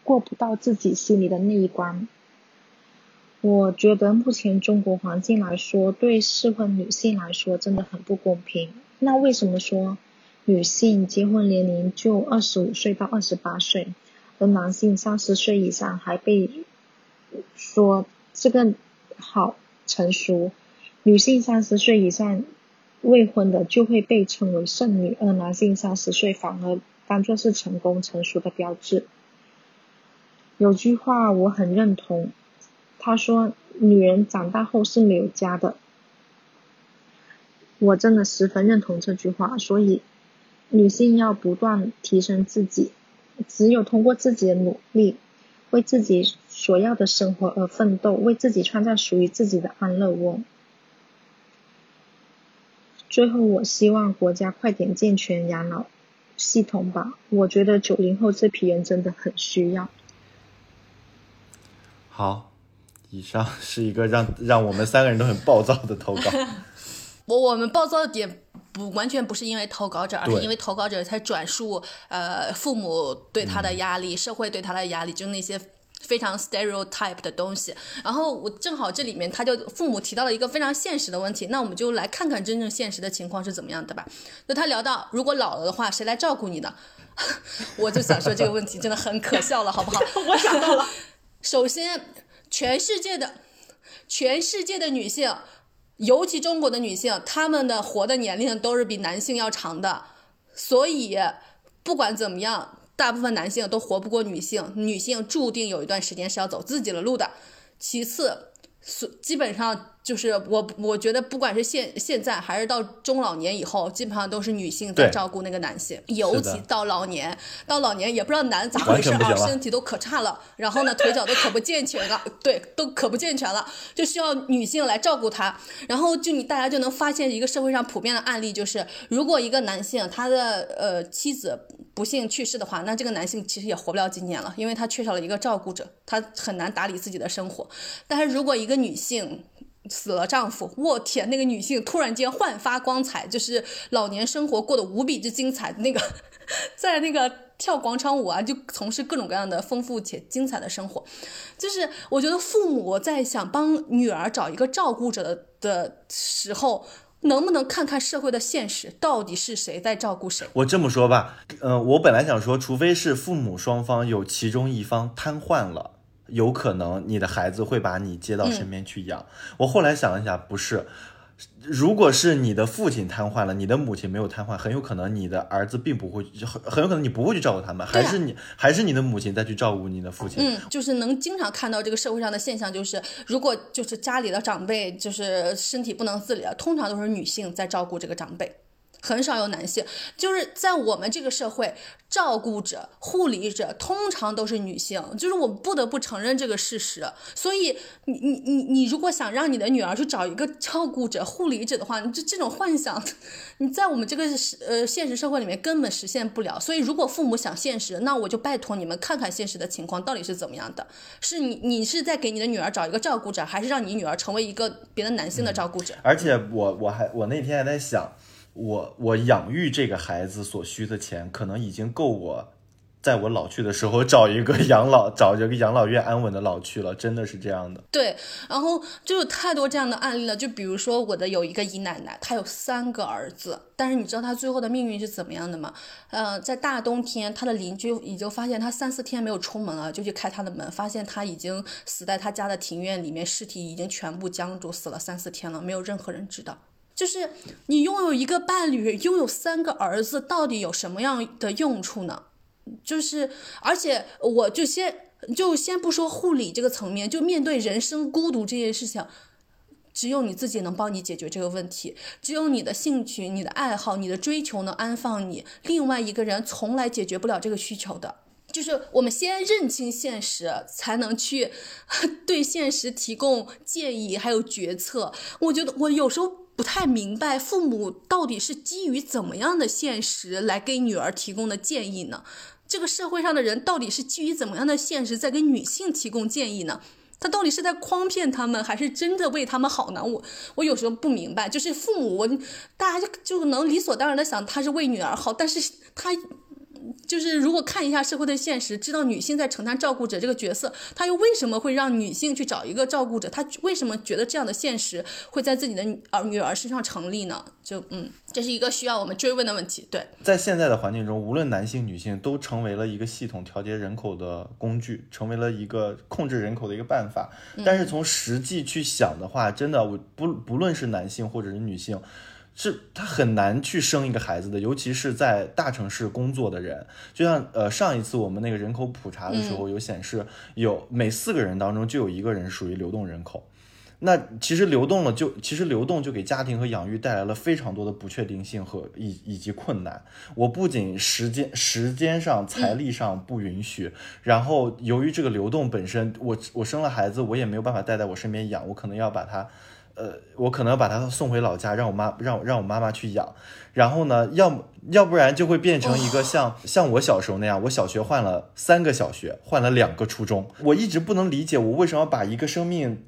过不到自己心里的那一关。我觉得目前中国环境来说，对适婚女性来说真的很不公平。那为什么说女性结婚年龄就二十五岁到二十八岁，而男性三十岁以上还被说这个好成熟？女性三十岁以上未婚的就会被称为剩女，而男性三十岁反而当作是成功成熟的标志。有句话我很认同，他说：“女人长大后是没有家的。”我真的十分认同这句话，所以女性要不断提升自己，只有通过自己的努力，为自己所要的生活而奋斗，为自己创造属于自己的安乐窝。最后，我希望国家快点健全养老系统吧，我觉得九零后这批人真的很需要。好，以上是一个让让我们三个人都很暴躁的投稿。我我们暴躁的点不完全不是因为投稿者，而是因为投稿者才转述呃父母对他的压力、社会对他的压力，就那些非常 stereotype 的东西。然后我正好这里面他就父母提到了一个非常现实的问题，那我们就来看看真正现实的情况是怎么样的吧。那他聊到如果老了的话，谁来照顾你呢？我就想说这个问题真的很可笑了，好不好？我想到了，首先，全世界的全世界的女性，尤其中国的女性，她们的活的年龄都是比男性要长的，所以不管怎么样，大部分男性都活不过女性，女性注定有一段时间是要走自己的路的。其次，所基本上就是我我觉得，不管是现现在还是到中老年以后，基本上都是女性在照顾那个男性，尤其到老年，到老年也不知道男咋回事啊，身体都可差了，然后呢腿脚都可不健全了，对，都可不健全了，就需要女性来照顾他。然后就你大家就能发现一个社会上普遍的案例，就是如果一个男性他的呃妻子不幸去世的话，那这个男性其实也活不了几年了，因为他缺少了一个照顾者，他很难打理自己的生活。但是如果一个女性，死了丈夫，我天，那个女性突然间焕发光彩，就是老年生活过得无比之精彩。那个 在那个跳广场舞啊，就从事各种各样的丰富且精彩的生活。就是我觉得父母在想帮女儿找一个照顾者的的时候，能不能看看社会的现实，到底是谁在照顾谁？我这么说吧，嗯、我本来想说，除非是父母双方有其中一方瘫痪了，有可能你的孩子会把你接到身边去养。我后来想了一下，不是。如果是你的父亲瘫痪了，你的母亲没有瘫痪，很有可能你的儿子并不会，很很有可能你不会去照顾他们，啊还是你还是你的母亲再去照顾你的父亲。嗯，就是能经常看到这个社会上的现象，就是如果就是家里的长辈就是身体不能自理了，通常都是女性在照顾这个长辈。很少有男性，就是在我们这个社会，照顾者、护理者通常都是女性，就是我不得不承认这个事实。所以，你你你你如果想让你的女儿去找一个照顾者、护理者的话，你这这种幻想，你在我们这个呃现实社会里面根本实现不了。所以，如果父母想现实，那我就拜托你们看看现实的情况到底是怎么样的。是你你是在给你的女儿找一个照顾者，还是让你女儿成为一个别的男性的照顾者？而且我我还我那天还在想，我我养育这个孩子所需的钱，可能已经够我在我老去的时候找一个养老找一个养老院安稳的老去了，真的是这样的。对，然后就有太多这样的案例了。就比如说我的有一个姨奶奶，她有三个儿子，但是你知道她最后的命运是怎么样的吗？呃，在大冬天，她的邻居已经发现她三四天没有出门了，就去开她的门，发现她已经死在她家的庭院里面，尸体已经全部僵住，死了三四天了，没有任何人知道。就是你拥有一个伴侣，拥有三个儿子，到底有什么样的用处呢？就是，而且我就先就先不说护理这个层面，就面对人生孤独这件事情，只有你自己能帮你解决这个问题，只有你的兴趣、你的爱好、你的追求能安放你，另外一个人从来解决不了这个需求的。就是我们先认清现实，才能去 对现实提供建议，还有决策。我觉得我有时候不太明白，父母到底是基于怎么样的现实来给女儿提供的建议呢？这个社会上的人到底是基于怎么样的现实在给女性提供建议呢？他到底是在诓骗他们，还是真的为他们好呢？我我有时候不明白，就是父母，我大家就就能理所当然的想他是为女儿好，但是他就是如果看一下社会的现实，知道女性在承担照顾者这个角色，她又为什么会让女性去找一个照顾者？她为什么觉得这样的现实会在自己的女儿女儿身上成立呢？就嗯，这是一个需要我们追问的问题。对，在现在的环境中，无论男性女性，都成为了一个系统调节人口的工具，成为了一个控制人口的一个办法。但是从实际去想的话，真的，我不不论是男性或者是女性，是他很难去生一个孩子的，尤其是在大城市工作的人。就像呃上一次我们那个人口普查的时候有显示，有每四个人当中就有一个人属于流动人口。那其实流动了，就其实流动就给家庭和养育带来了非常多的不确定性和以以及困难。我不仅时间时间上、财力上不允许，然后由于这个流动本身，我我生了孩子，我也没有办法带在我身边养，我可能要把他，呃，我可能要把它送回老家，让我妈让让我妈妈去养。然后呢，要么要不然就会变成一个像像我小时候那样，我小学换了三个小学，换了两个初中，我一直不能理解我为什么把一个生命。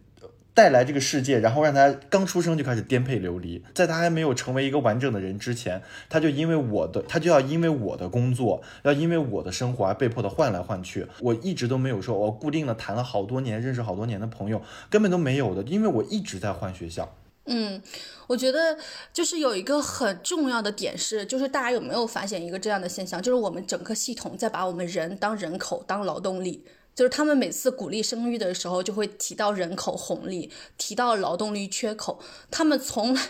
带来这个世界，然后让他刚出生就开始颠沛流离，在他还没有成为一个完整的人之前，他就因为我的，他就要因为我的工作，要因为我的生活而被迫的换来换去。我一直都没有说，我固定的谈了好多年，认识好多年的朋友，根本都没有的，因为我一直在换学校。嗯，我觉得就是有一个很重要的点是，就是大家有没有发现一个这样的现象，就是我们整个系统在把我们人当人口当劳动力。就是他们每次鼓励生育的时候，就会提到人口红利，提到劳动力缺口。他们从来，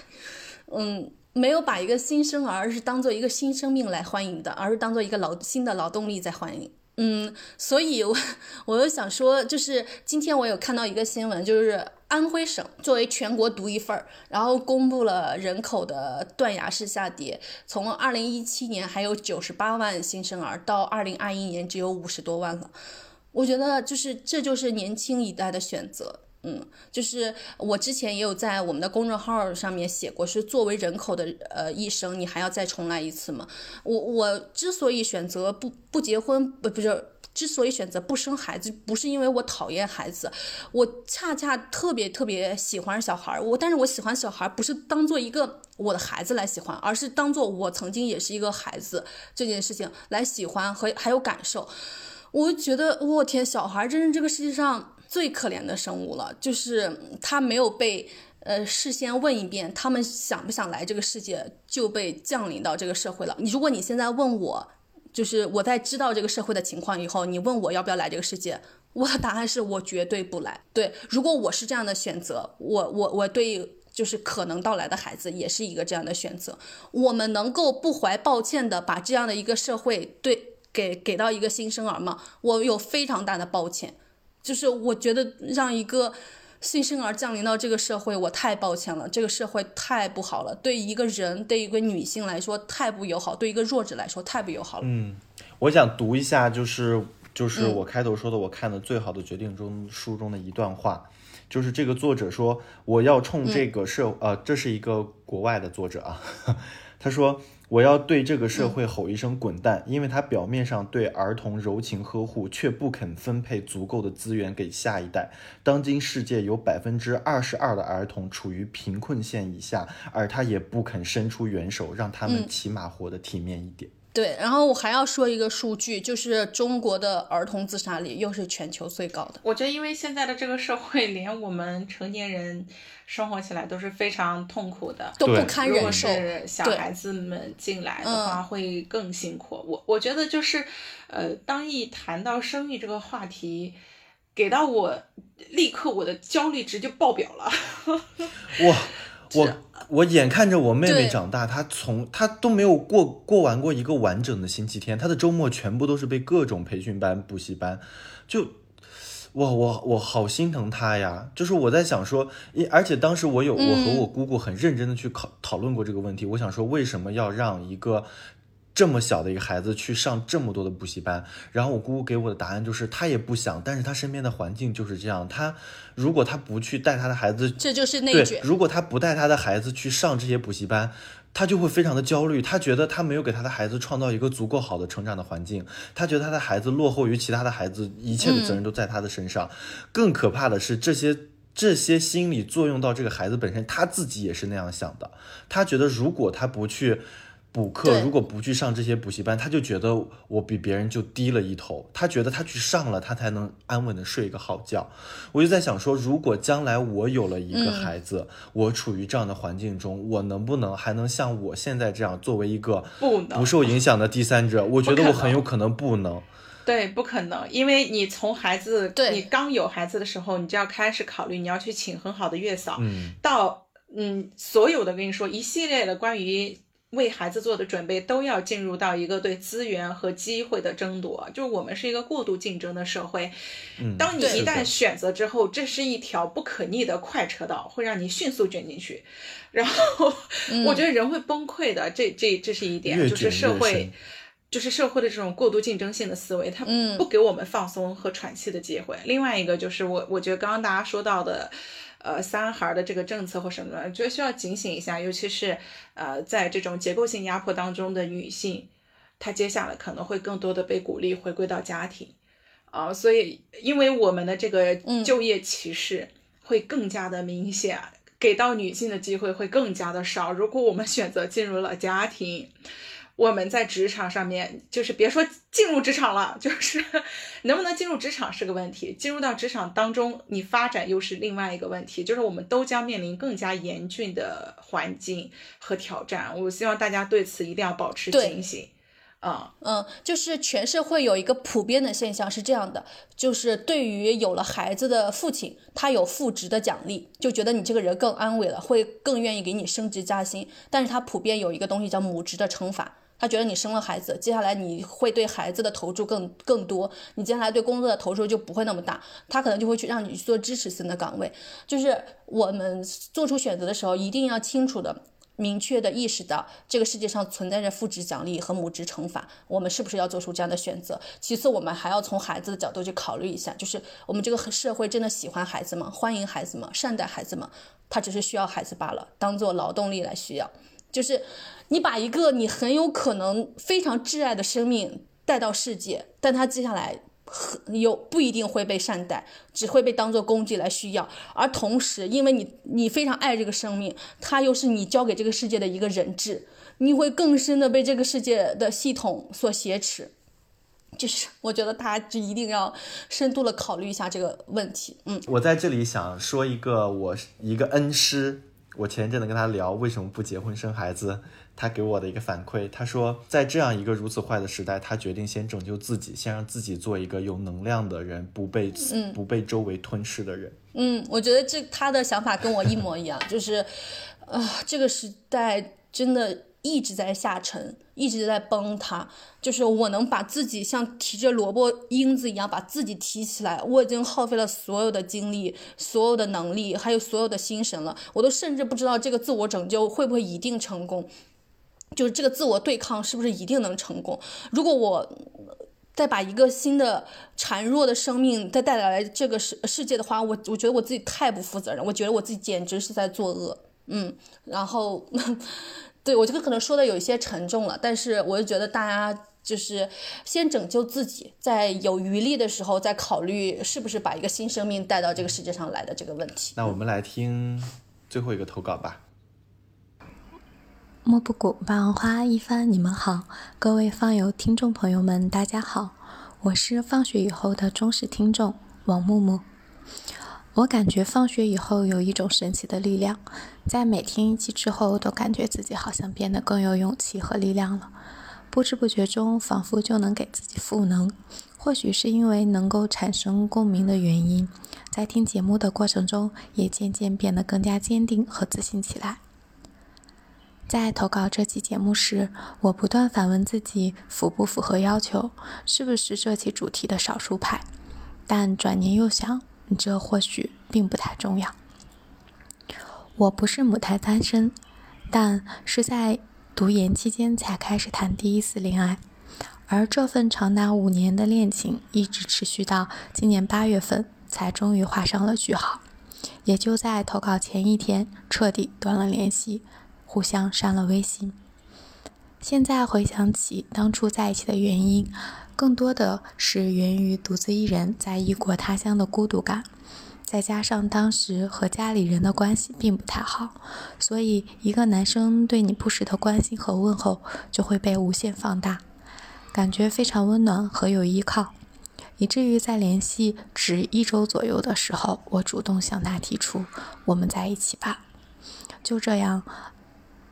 嗯，没有把一个新生儿是当做一个新生命来欢迎的，而是当做一个劳新的劳动力在欢迎。嗯，所以，我我又想说，就是今天我有看到一个新闻，就是安徽省作为全国独一份儿，然后公布了人口的断崖式下跌，从二零一七年还有九十八万新生儿，到二零二一年只有五十多万了。我觉得就是这就是年轻一代的选择，嗯，就是我之前也有在我们的公众号上面写过，是作为人口的呃一生，你还要再重来一次吗？我我之所以选择不不结婚，不不是，之所以选择不生孩子，不是因为我讨厌孩子，我恰恰特别特别喜欢小孩儿，我但是我喜欢小孩儿不是当做一个我的孩子来喜欢，而是当做我曾经也是一个孩子这件事情来喜欢和还有感受。我觉得，我天，小孩真是这个世界上最可怜的生物了。就是他没有被呃事先问一遍，他们想不想来这个世界，就被降临到这个社会了。你如果你现在问我，就是我在知道这个社会的情况以后，你问我要不要来这个世界，我的答案是我绝对不来。对，如果我是这样的选择，我我我对就是可能到来的孩子也是一个这样的选择。我们能够不怀抱歉的把这样的一个社会对。给给到一个新生儿嘛，我有非常大的抱歉，就是我觉得让一个新生儿降临到这个社会，我太抱歉了，这个社会太不好了，对一个人，对一个女性来说太不友好，对一个弱者来说太不友好了。嗯，我想读一下，就是就是我开头说的，我看的最好的决定中书中的一段话，就是这个作者说，我要冲这个社，呃，这是一个国外的作者啊，他说。我要对这个社会吼一声滚蛋，因为他表面上对儿童柔情呵护，却不肯分配足够的资源给下一代。当今世界有百分之二十二的儿童处于贫困线以下，而他也不肯伸出援手，让他们起码活得体面一点。对，然后我还要说一个数据，就是中国的儿童自杀率又是全球最高的。我觉得，因为现在的这个社会，连我们成年人生活起来都是非常痛苦的，都不堪忍受。是小孩子们进来的话，会更辛苦。我我觉得就是，呃，当一谈到生育这个话题，给到我立刻我的焦虑值就爆表了。哇！我我眼看着我妹妹长大，她从她都没有过过完过一个完整的星期天，她的周末全部都是被各种培训班、补习班，就，哇我我好心疼她呀！就是我在想说，而且当时我有我和我姑姑很认真的去考讨论过这个问题，我想说为什么要让一个。这么小的一个孩子去上这么多的补习班，然后我姑姑给我的答案就是，她也不想，但是她身边的环境就是这样。她如果她不去带她的孩子，这就是内卷。如果她不带她的孩子去上这些补习班，她就会非常的焦虑。她觉得她没有给她的孩子创造一个足够好的成长的环境，她觉得她的孩子落后于其他的孩子，一切的责任都在她的身上。更可怕的是，这些这些心理作用到这个孩子本身，他自己也是那样想的。他觉得如果他不去。补课如果不去上这些补习班，他就觉得我比别人就低了一头。他觉得他去上了，他才能安稳的睡一个好觉。我就在想说，如果将来我有了一个孩子，我处于这样的环境中，我能不能还能像我现在这样作为一个不不受影响的第三者？我觉得我很有可能不能。对，不可能，因为你从孩子，你刚有孩子的时候，你就要开始考虑你要去请很好的月嫂，嗯到。嗯，所有的跟你说一系列的关于。为孩子做的准备都要进入到一个对资源和机会的争夺，就是我们是一个过度竞争的社会。嗯，当你一旦选择之后，这是一条不可逆的快车道，会让你迅速卷进去。然后我觉得人会崩溃的，这这这是一点，就是社会，就是社会的这种过度竞争性的思维，它不给我们放松和喘气的机会。另外一个就是我我觉得刚刚大家说到的。呃，三孩的这个政策或什么的，觉得需要警醒一下，尤其是呃，在这种结构性压迫当中的女性，她接下来可能会更多的被鼓励回归到家庭，啊，所以因为我们的这个就业歧视会更加的明显，给到女性的机会会更加的少。如果我们选择进入了家庭，我们在职场上面，就是别说进入职场了，就是能不能进入职场是个问题。进入到职场当中，你发展又是另外一个问题。就是我们都将面临更加严峻的环境和挑战。我希望大家对此一定要保持警醒。啊嗯，就是全社会有一个普遍的现象是这样的，就是对于有了孩子的父亲，他有父职的奖励，就觉得你这个人更安稳了，会更愿意给你升职加薪。但是他普遍有一个东西叫母职的惩罚。他觉得你生了孩子，接下来你会对孩子的投注更更多，你接下来对工作的投入就不会那么大，他可能就会去让你去做支持性的岗位。就是我们做出选择的时候，一定要清楚的、明确的意识到这个世界上存在着父职奖励和母职惩罚，我们是不是要做出这样的选择？其次，我们还要从孩子的角度去考虑一下，就是我们这个社会真的喜欢孩子吗？欢迎孩子吗？善待孩子吗？他只是需要孩子罢了，当做劳动力来需要。就是你把一个你很有可能非常挚爱的生命带到世界，但他接下来很有不一定会被善待，只会被当做工具来需要。而同时，因为你你非常爱这个生命，他又是你交给这个世界的一个人质，你会更深的被这个世界的系统所挟持。就是我觉得大家就一定要深度的考虑一下这个问题。嗯，我在这里想说一个我一个恩师。我前一阵子跟他聊为什么不结婚生孩子，他给我的一个反馈，他说在这样一个如此坏的时代，他决定先拯救自己，先让自己做一个有能量的人，不被不被周围吞噬的人。嗯，我觉得这他的想法跟我一模一样，就是，啊，这个时代真的。一直在下沉，一直在崩塌。就是我能把自己像提着萝卜缨子一样把自己提起来，我已经耗费了所有的精力、所有的能力，还有所有的心神了。我都甚至不知道这个自我拯救会不会一定成功，就是这个自我对抗是不是一定能成功。如果我再把一个新的孱弱的生命再带来这个世世界的话，我我觉得我自己太不负责任，我觉得我自己简直是在作恶。嗯，然后。对我这个可能说的有一些沉重了，但是我就觉得大家就是先拯救自己，在有余力的时候再考虑是不是把一个新生命带到这个世界上来的这个问题。那我们来听最后一个投稿吧。莫不谷、霸王花一番，你们好，各位放友听众朋友们，大家好，我是放学以后的忠实听众王木木。我感觉放学以后有一种神奇的力量，在每听一期之后，都感觉自己好像变得更有勇气和力量了。不知不觉中，仿佛就能给自己赋能。或许是因为能够产生共鸣的原因，在听节目的过程中，也渐渐变得更加坚定和自信起来。在投稿这期节目时，我不断反问自己符不符合要求，是不是这期主题的少数派？但转念又想。这或许并不太重要。我不是母胎单身，但是在读研期间才开始谈第一次恋爱，而这份长达五年的恋情一直持续到今年八月份才终于画上了句号。也就在投稿前一天，彻底断了联系，互相删了微信。现在回想起当初在一起的原因。更多的是源于独自一人在异国他乡的孤独感，再加上当时和家里人的关系并不太好，所以一个男生对你不时的关心和问候就会被无限放大，感觉非常温暖和有依靠，以至于在联系只一周左右的时候，我主动向他提出我们在一起吧，就这样。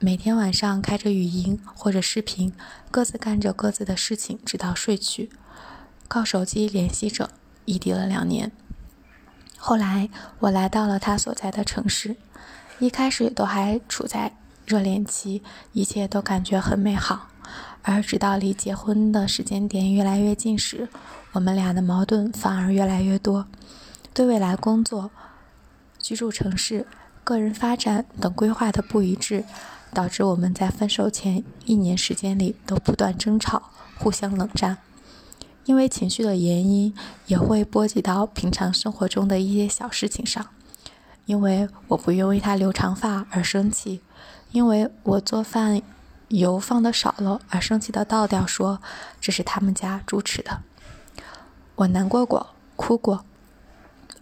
每天晚上开着语音或者视频，各自干着各自的事情，直到睡去，靠手机联系着，异地了两年。后来我来到了他所在的城市，一开始都还处在热恋期，一切都感觉很美好。而直到离结婚的时间点越来越近时，我们俩的矛盾反而越来越多，对未来工作、居住城市、个人发展等规划的不一致，导致我们在分手前一年时间里都不断争吵，互相冷战。因为情绪的原因，也会波及到平常生活中的一些小事情上。因为我不愿为他留长发而生气，因为我做饭油放的少了而生气的倒掉，说这是他们家猪吃的。我难过过，哭过，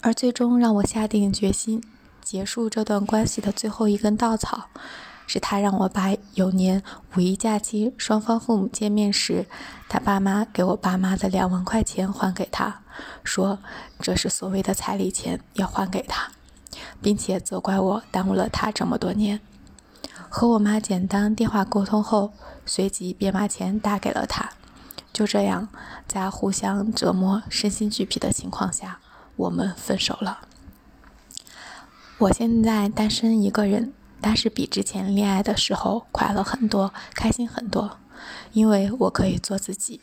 而最终让我下定决心结束这段关系的最后一根稻草。是他让我把有年五一假期双方父母见面时，他爸妈给我爸妈的两万块钱还给他，说这是所谓的彩礼钱要还给他，并且责怪我耽误了他这么多年。和我妈简单电话沟通后，随即便把钱打给了他。就这样，在互相折磨、身心俱疲的情况下，我们分手了。我现在单身一个人。但是比之前恋爱的时候快乐很多，开心很多，因为我可以做自己。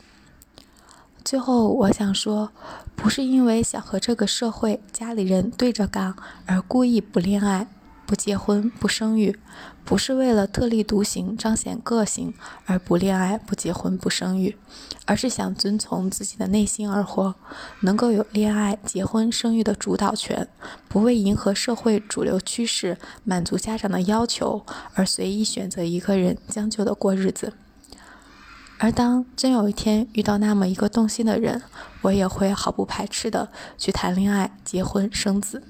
最后，我想说，不是因为想和这个社会、家里人对着干而故意不恋爱。不结婚不生育，不是为了特立独行彰显个性而不恋爱不结婚不生育，而是想遵从自己的内心而活，能够有恋爱结婚生育的主导权，不为迎合社会主流趋势、满足家长的要求而随意选择一个人将就的过日子。而当真有一天遇到那么一个动心的人，我也会毫不排斥的去谈恋爱、结婚生子。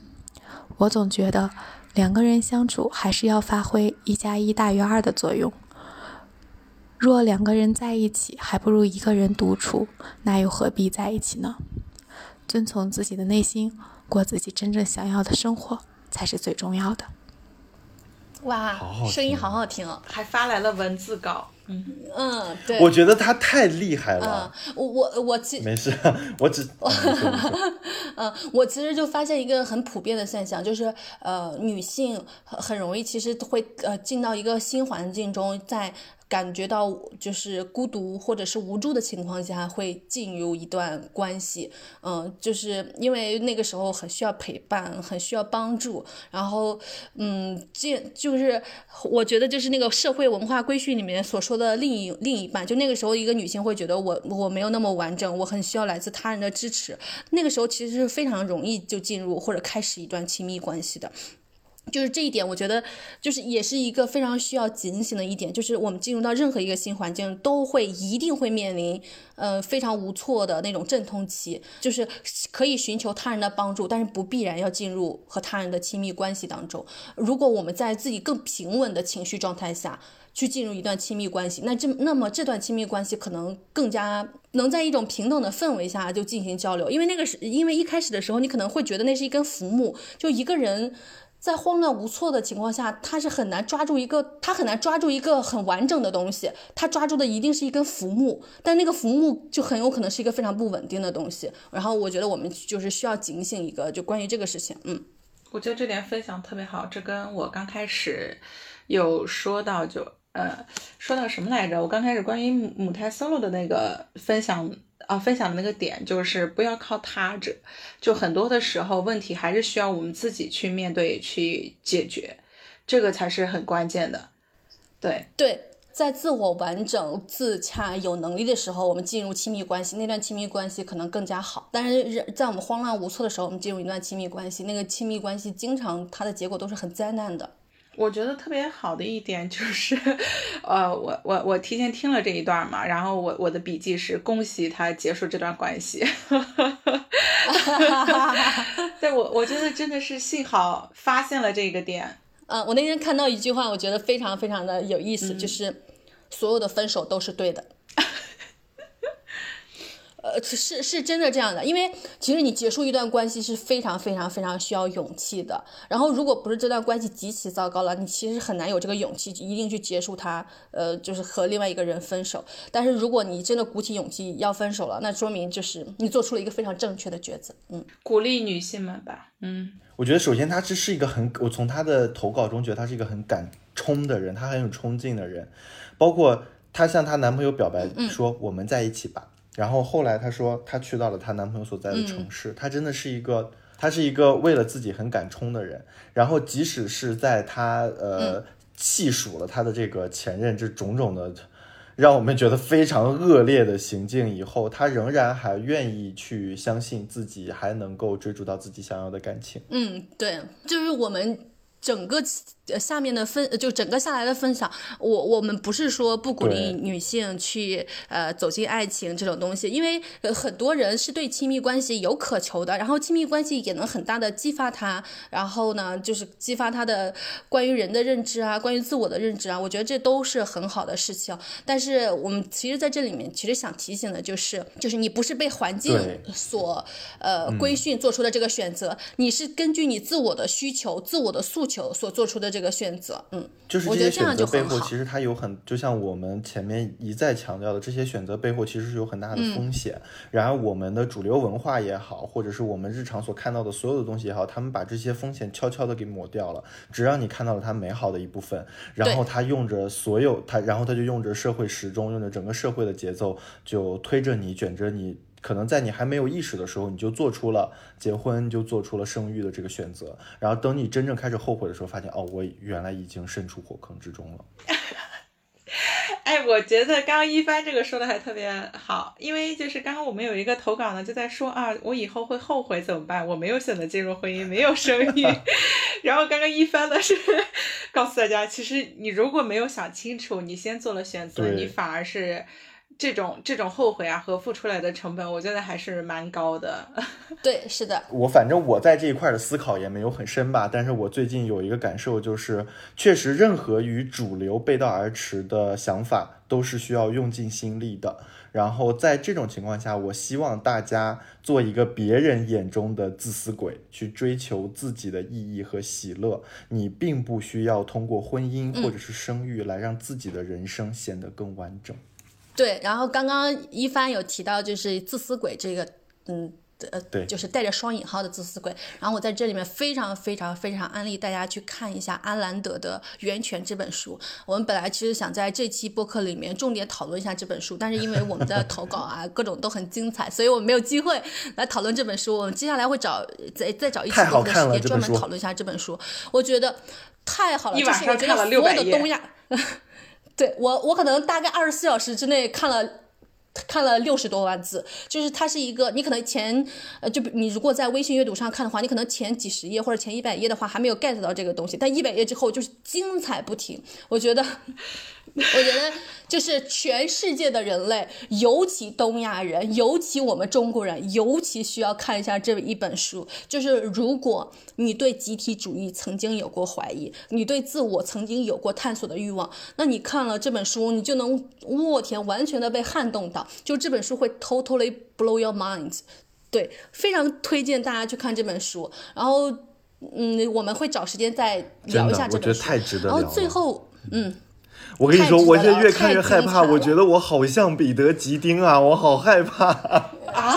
我总觉得。两个人相处还是要发挥一加一大于二的作用。若两个人在一起还不如一个人独处，那又何必在一起呢？遵从自己的内心，过自己真正想要的生活，才是最重要的。哇，声音好好听哦，还发来了文字稿。嗯嗯，对，我觉得他太厉害了。嗯，我我我其没事，我只 嗯，我其实就发现一个很普遍的现象，就是呃，女性很很容易其实会呃进到一个新环境中，在。感觉到就是孤独或者是无助的情况下，会进入一段关系，嗯，就是因为那个时候很需要陪伴，很需要帮助，然后，嗯，这就是我觉得就是那个社会文化规训里面所说的另一另一半，就那个时候一个女性会觉得我我没有那么完整，我很需要来自他人的支持，那个时候其实是非常容易就进入或者开始一段亲密关系的。就是这一点，我觉得就是也是一个非常需要警醒的一点，就是我们进入到任何一个新环境，都会一定会面临，呃，非常无措的那种阵痛期，就是可以寻求他人的帮助，但是不必然要进入和他人的亲密关系当中。如果我们在自己更平稳的情绪状态下去进入一段亲密关系，那这那么这段亲密关系可能更加能在一种平等的氛围下就进行交流，因为那个是因为一开始的时候，你可能会觉得那是一根浮木，就一个人。在慌乱无措的情况下，他是很难抓住一个，他很难抓住一个很完整的东西。他抓住的一定是一根浮木，但那个浮木就很有可能是一个非常不稳定的东西。然后我觉得我们就是需要警醒一个，就关于这个事情。嗯，我觉得这点分享特别好，这跟我刚开始有说到，就呃说到什么来着？我刚开始关于母胎 solo 的那个分享。啊，分享的那个点就是不要靠他者，就很多的时候问题还是需要我们自己去面对、去解决，这个才是很关键的。对对，在自我完整、自洽、有能力的时候，我们进入亲密关系，那段亲密关系可能更加好。但是在我们慌乱无措的时候，我们进入一段亲密关系，那个亲密关系经常它的结果都是很灾难的。我觉得特别好的一点就是，呃，我我我提前听了这一段嘛，然后我我的笔记是恭喜他结束这段关系，对我我觉得真的是幸好发现了这个点。嗯，我那天看到一句话，我觉得非常非常的有意思，就是所有的分手都是对的。呃，是是真的这样的，因为其实你结束一段关系是非常非常非常需要勇气的。然后，如果不是这段关系极其糟糕了，你其实很难有这个勇气一定去结束它，呃，就是和另外一个人分手。但是，如果你真的鼓起勇气要分手了，那说明就是你做出了一个非常正确的抉择。嗯，鼓励女性们吧。嗯，我觉得首先她这是一个很，我从她的投稿中觉得她是一个很敢冲的人，她很有冲劲的人，包括她向她男朋友表白说我们在一起吧。然后后来她说，她去到了她男朋友所在的城市。她真的是一个，她是一个为了自己很敢冲的人。然后即使是在她呃细数了她的这个前任这种种的，让我们觉得非常恶劣的行径以后，她仍然还愿意去相信自己还能够追逐到自己想要的感情。嗯，对，就是我们整个。呃，下面的分就整个下来的分享，我我们不是说不鼓励女性去呃走进爱情这种东西，因为很多人是对亲密关系有渴求的，然后亲密关系也能很大的激发他，然后呢就是激发他的关于人的认知啊，关于自我的认知啊，我觉得这都是很好的事情。但是我们其实在这里面其实想提醒的就是，就是你不是被环境所呃规训做出的这个选择，你是根据你自我的需求、自我的诉求所做出的这。这个选择，嗯，就是这些选择背后，其实它有很，就像我们前面一再强调的，这些选择背后其实是有很大的风险。然而，我们的主流文化也好，或者是我们日常所看到的所有的东西也好，他们把这些风险悄悄的给抹掉了，只让你看到了它美好的一部分。然后他用着所有他，然后他就用着社会时钟，用着整个社会的节奏，就推着你，卷着你。可能在你还没有意识的时候，你就做出了结婚，就做出了生育的这个选择。然后等你真正开始后悔的时候，发现哦，我原来已经身处火坑之中了。哎，我觉得刚刚一帆这个说的还特别好，因为就是刚刚我们有一个投稿呢，就在说啊，我以后会后悔怎么办？我没有选择进入婚姻，没有生育。然后刚刚一帆的是告诉大家，其实你如果没有想清楚，你先做了选择，你反而是。这种这种后悔啊和付出来的成本，我觉得还是蛮高的。对，是的。我反正我在这一块的思考也没有很深吧，但是我最近有一个感受，就是确实任何与主流背道而驰的想法都是需要用尽心力的。然后在这种情况下，我希望大家做一个别人眼中的自私鬼，去追求自己的意义和喜乐。你并不需要通过婚姻或者是生育来让自己的人生显得更完整。对，然后刚刚一帆有提到就是自私鬼这个，嗯，呃，对，就是带着双引号的自私鬼。然后我在这里面非常非常非常安利大家去看一下安兰德的《源泉》这本书。我们本来其实想在这期播客里面重点讨论一下这本书，但是因为我们的投稿啊各种都很精彩，所以我们没有机会来讨论这本书。我们接下来会找再再找一期播客时间专门讨论一下这本书。我觉得太好了，就是我觉得所有的东亚。对我，我可能大概二十四小时之内看了看了六十多万字，就是它是一个，你可能前呃，就你如果在微信阅读上看的话，你可能前几十页或者前一百页的话还没有 get 到这个东西，但一百页之后就是精彩不停，我觉得。我觉得就是全世界的人类，尤其东亚人，尤其我们中国人，尤其需要看一下这一本书。就是如果你对集体主义曾经有过怀疑，你对自我曾经有过探索的欲望，那你看了这本书，你就能我天，完全的被撼动到。就这本书会 totally blow your mind。对，非常推荐大家去看这本书。然后，嗯，我们会找时间再聊一下这本书。然后最后，嗯。我跟你说，我现在越看越害怕。我觉得我好像彼得吉丁啊，我好害怕啊！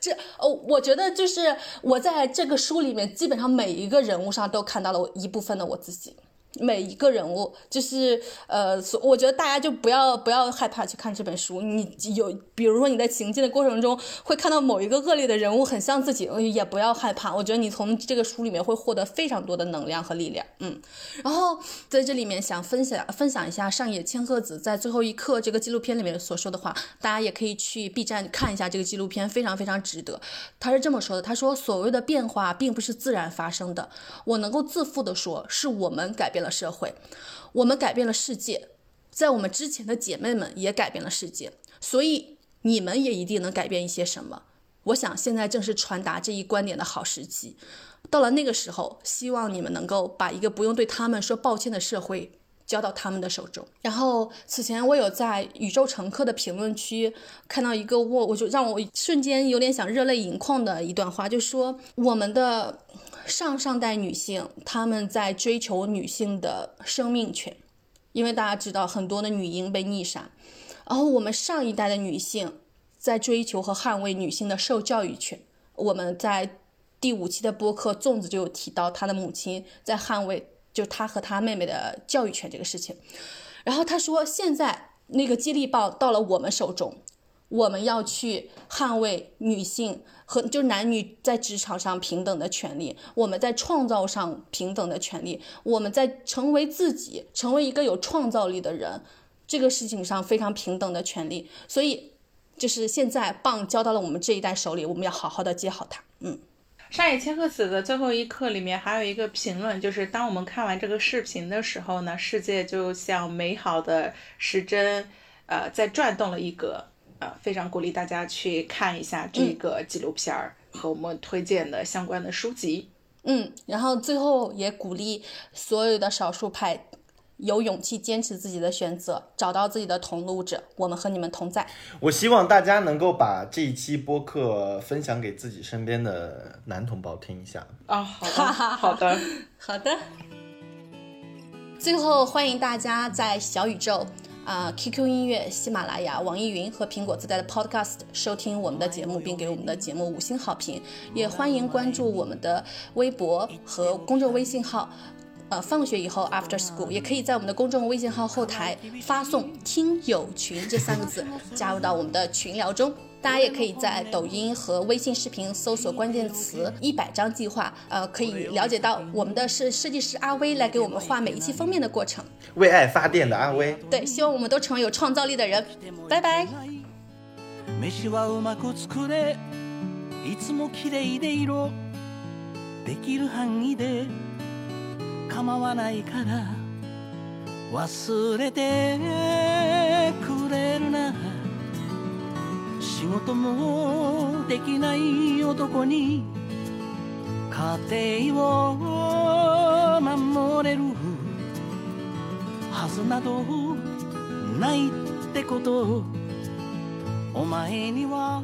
这哦，我觉得就是我在这个书里面，基本上每一个人物上都看到了我一部分的我自己。每一个人物，就是呃，我觉得大家就不要不要害怕去看这本书。你有，比如说你在行进的过程中会看到某一个恶劣的人物很像自己，也不要害怕。我觉得你从这个书里面会获得非常多的能量和力量。嗯，然后在这里面想分享分享一下上野千鹤子在最后一刻这个纪录片里面所说的话，大家也可以去 B 站看一下这个纪录片，非常非常值得。他是这么说的：他说，所谓的变化并不是自然发生的，我能够自负的说，是我们改变了。社会，我们改变了世界，在我们之前的姐妹们也改变了世界，所以你们也一定能改变一些什么。我想现在正是传达这一观点的好时机。到了那个时候，希望你们能够把一个不用对他们说抱歉的社会交到他们的手中。然后此前我有在宇宙乘客的评论区看到一个我，我就让我瞬间有点想热泪盈眶的一段话，就说我们的上上代女性，她们在追求女性的生命权，因为大家知道很多的女婴被溺杀，然后我们上一代的女性在追求和捍卫女性的受教育权。我们在第五期的播客粽子就有提到，他的母亲在捍卫，就他和他妹妹的教育权这个事情。然后他说，现在那个接力棒到了我们手中，我们要去捍卫女性和就男女在职场上平等的权利，我们在创造上平等的权利，我们在成为自己，成为一个有创造力的人这个事情上非常平等的权利。所以，就是现在棒交到了我们这一代手里，我们要好好的接好它。嗯。上野千鹤子的最后一课里面还有一个评论，就是当我们看完这个视频的时候呢，世界就像美好的时针，呃，在转动了一格，呃，非常鼓励大家去看一下这个纪录片儿和我们推荐的相关的书籍。嗯，然后最后也鼓励所有的少数派。有勇气坚持自己的选择，找到自己的同路者，我们和你们同在。我希望大家能够把这一期播客分享给自己身边的男同胞听一下。啊，好的，好的，好的。最后，欢迎大家在小宇宙、啊 QQ 音乐、喜马拉雅、网易云和苹果自带的 Podcast 收听我们的节目，并给我们的节目五星好评。也欢迎关注我们的微博和公众微信号。呃，放学以后 after school 也可以在我们的公众微信号后台发送“听友群”这三个字，加入到我们的群聊中。大家也可以在抖音和微信视频搜索关键词“一百张计划”，呃，可以了解到我们的是设计师阿威来给我们画每一期封面的过程。为爱发电的阿威，对，希望我们都成为有创造力的人。拜拜。構わないから忘れてくれるな。仕事もできない男に家庭を守れるはずなどないってこと。お前には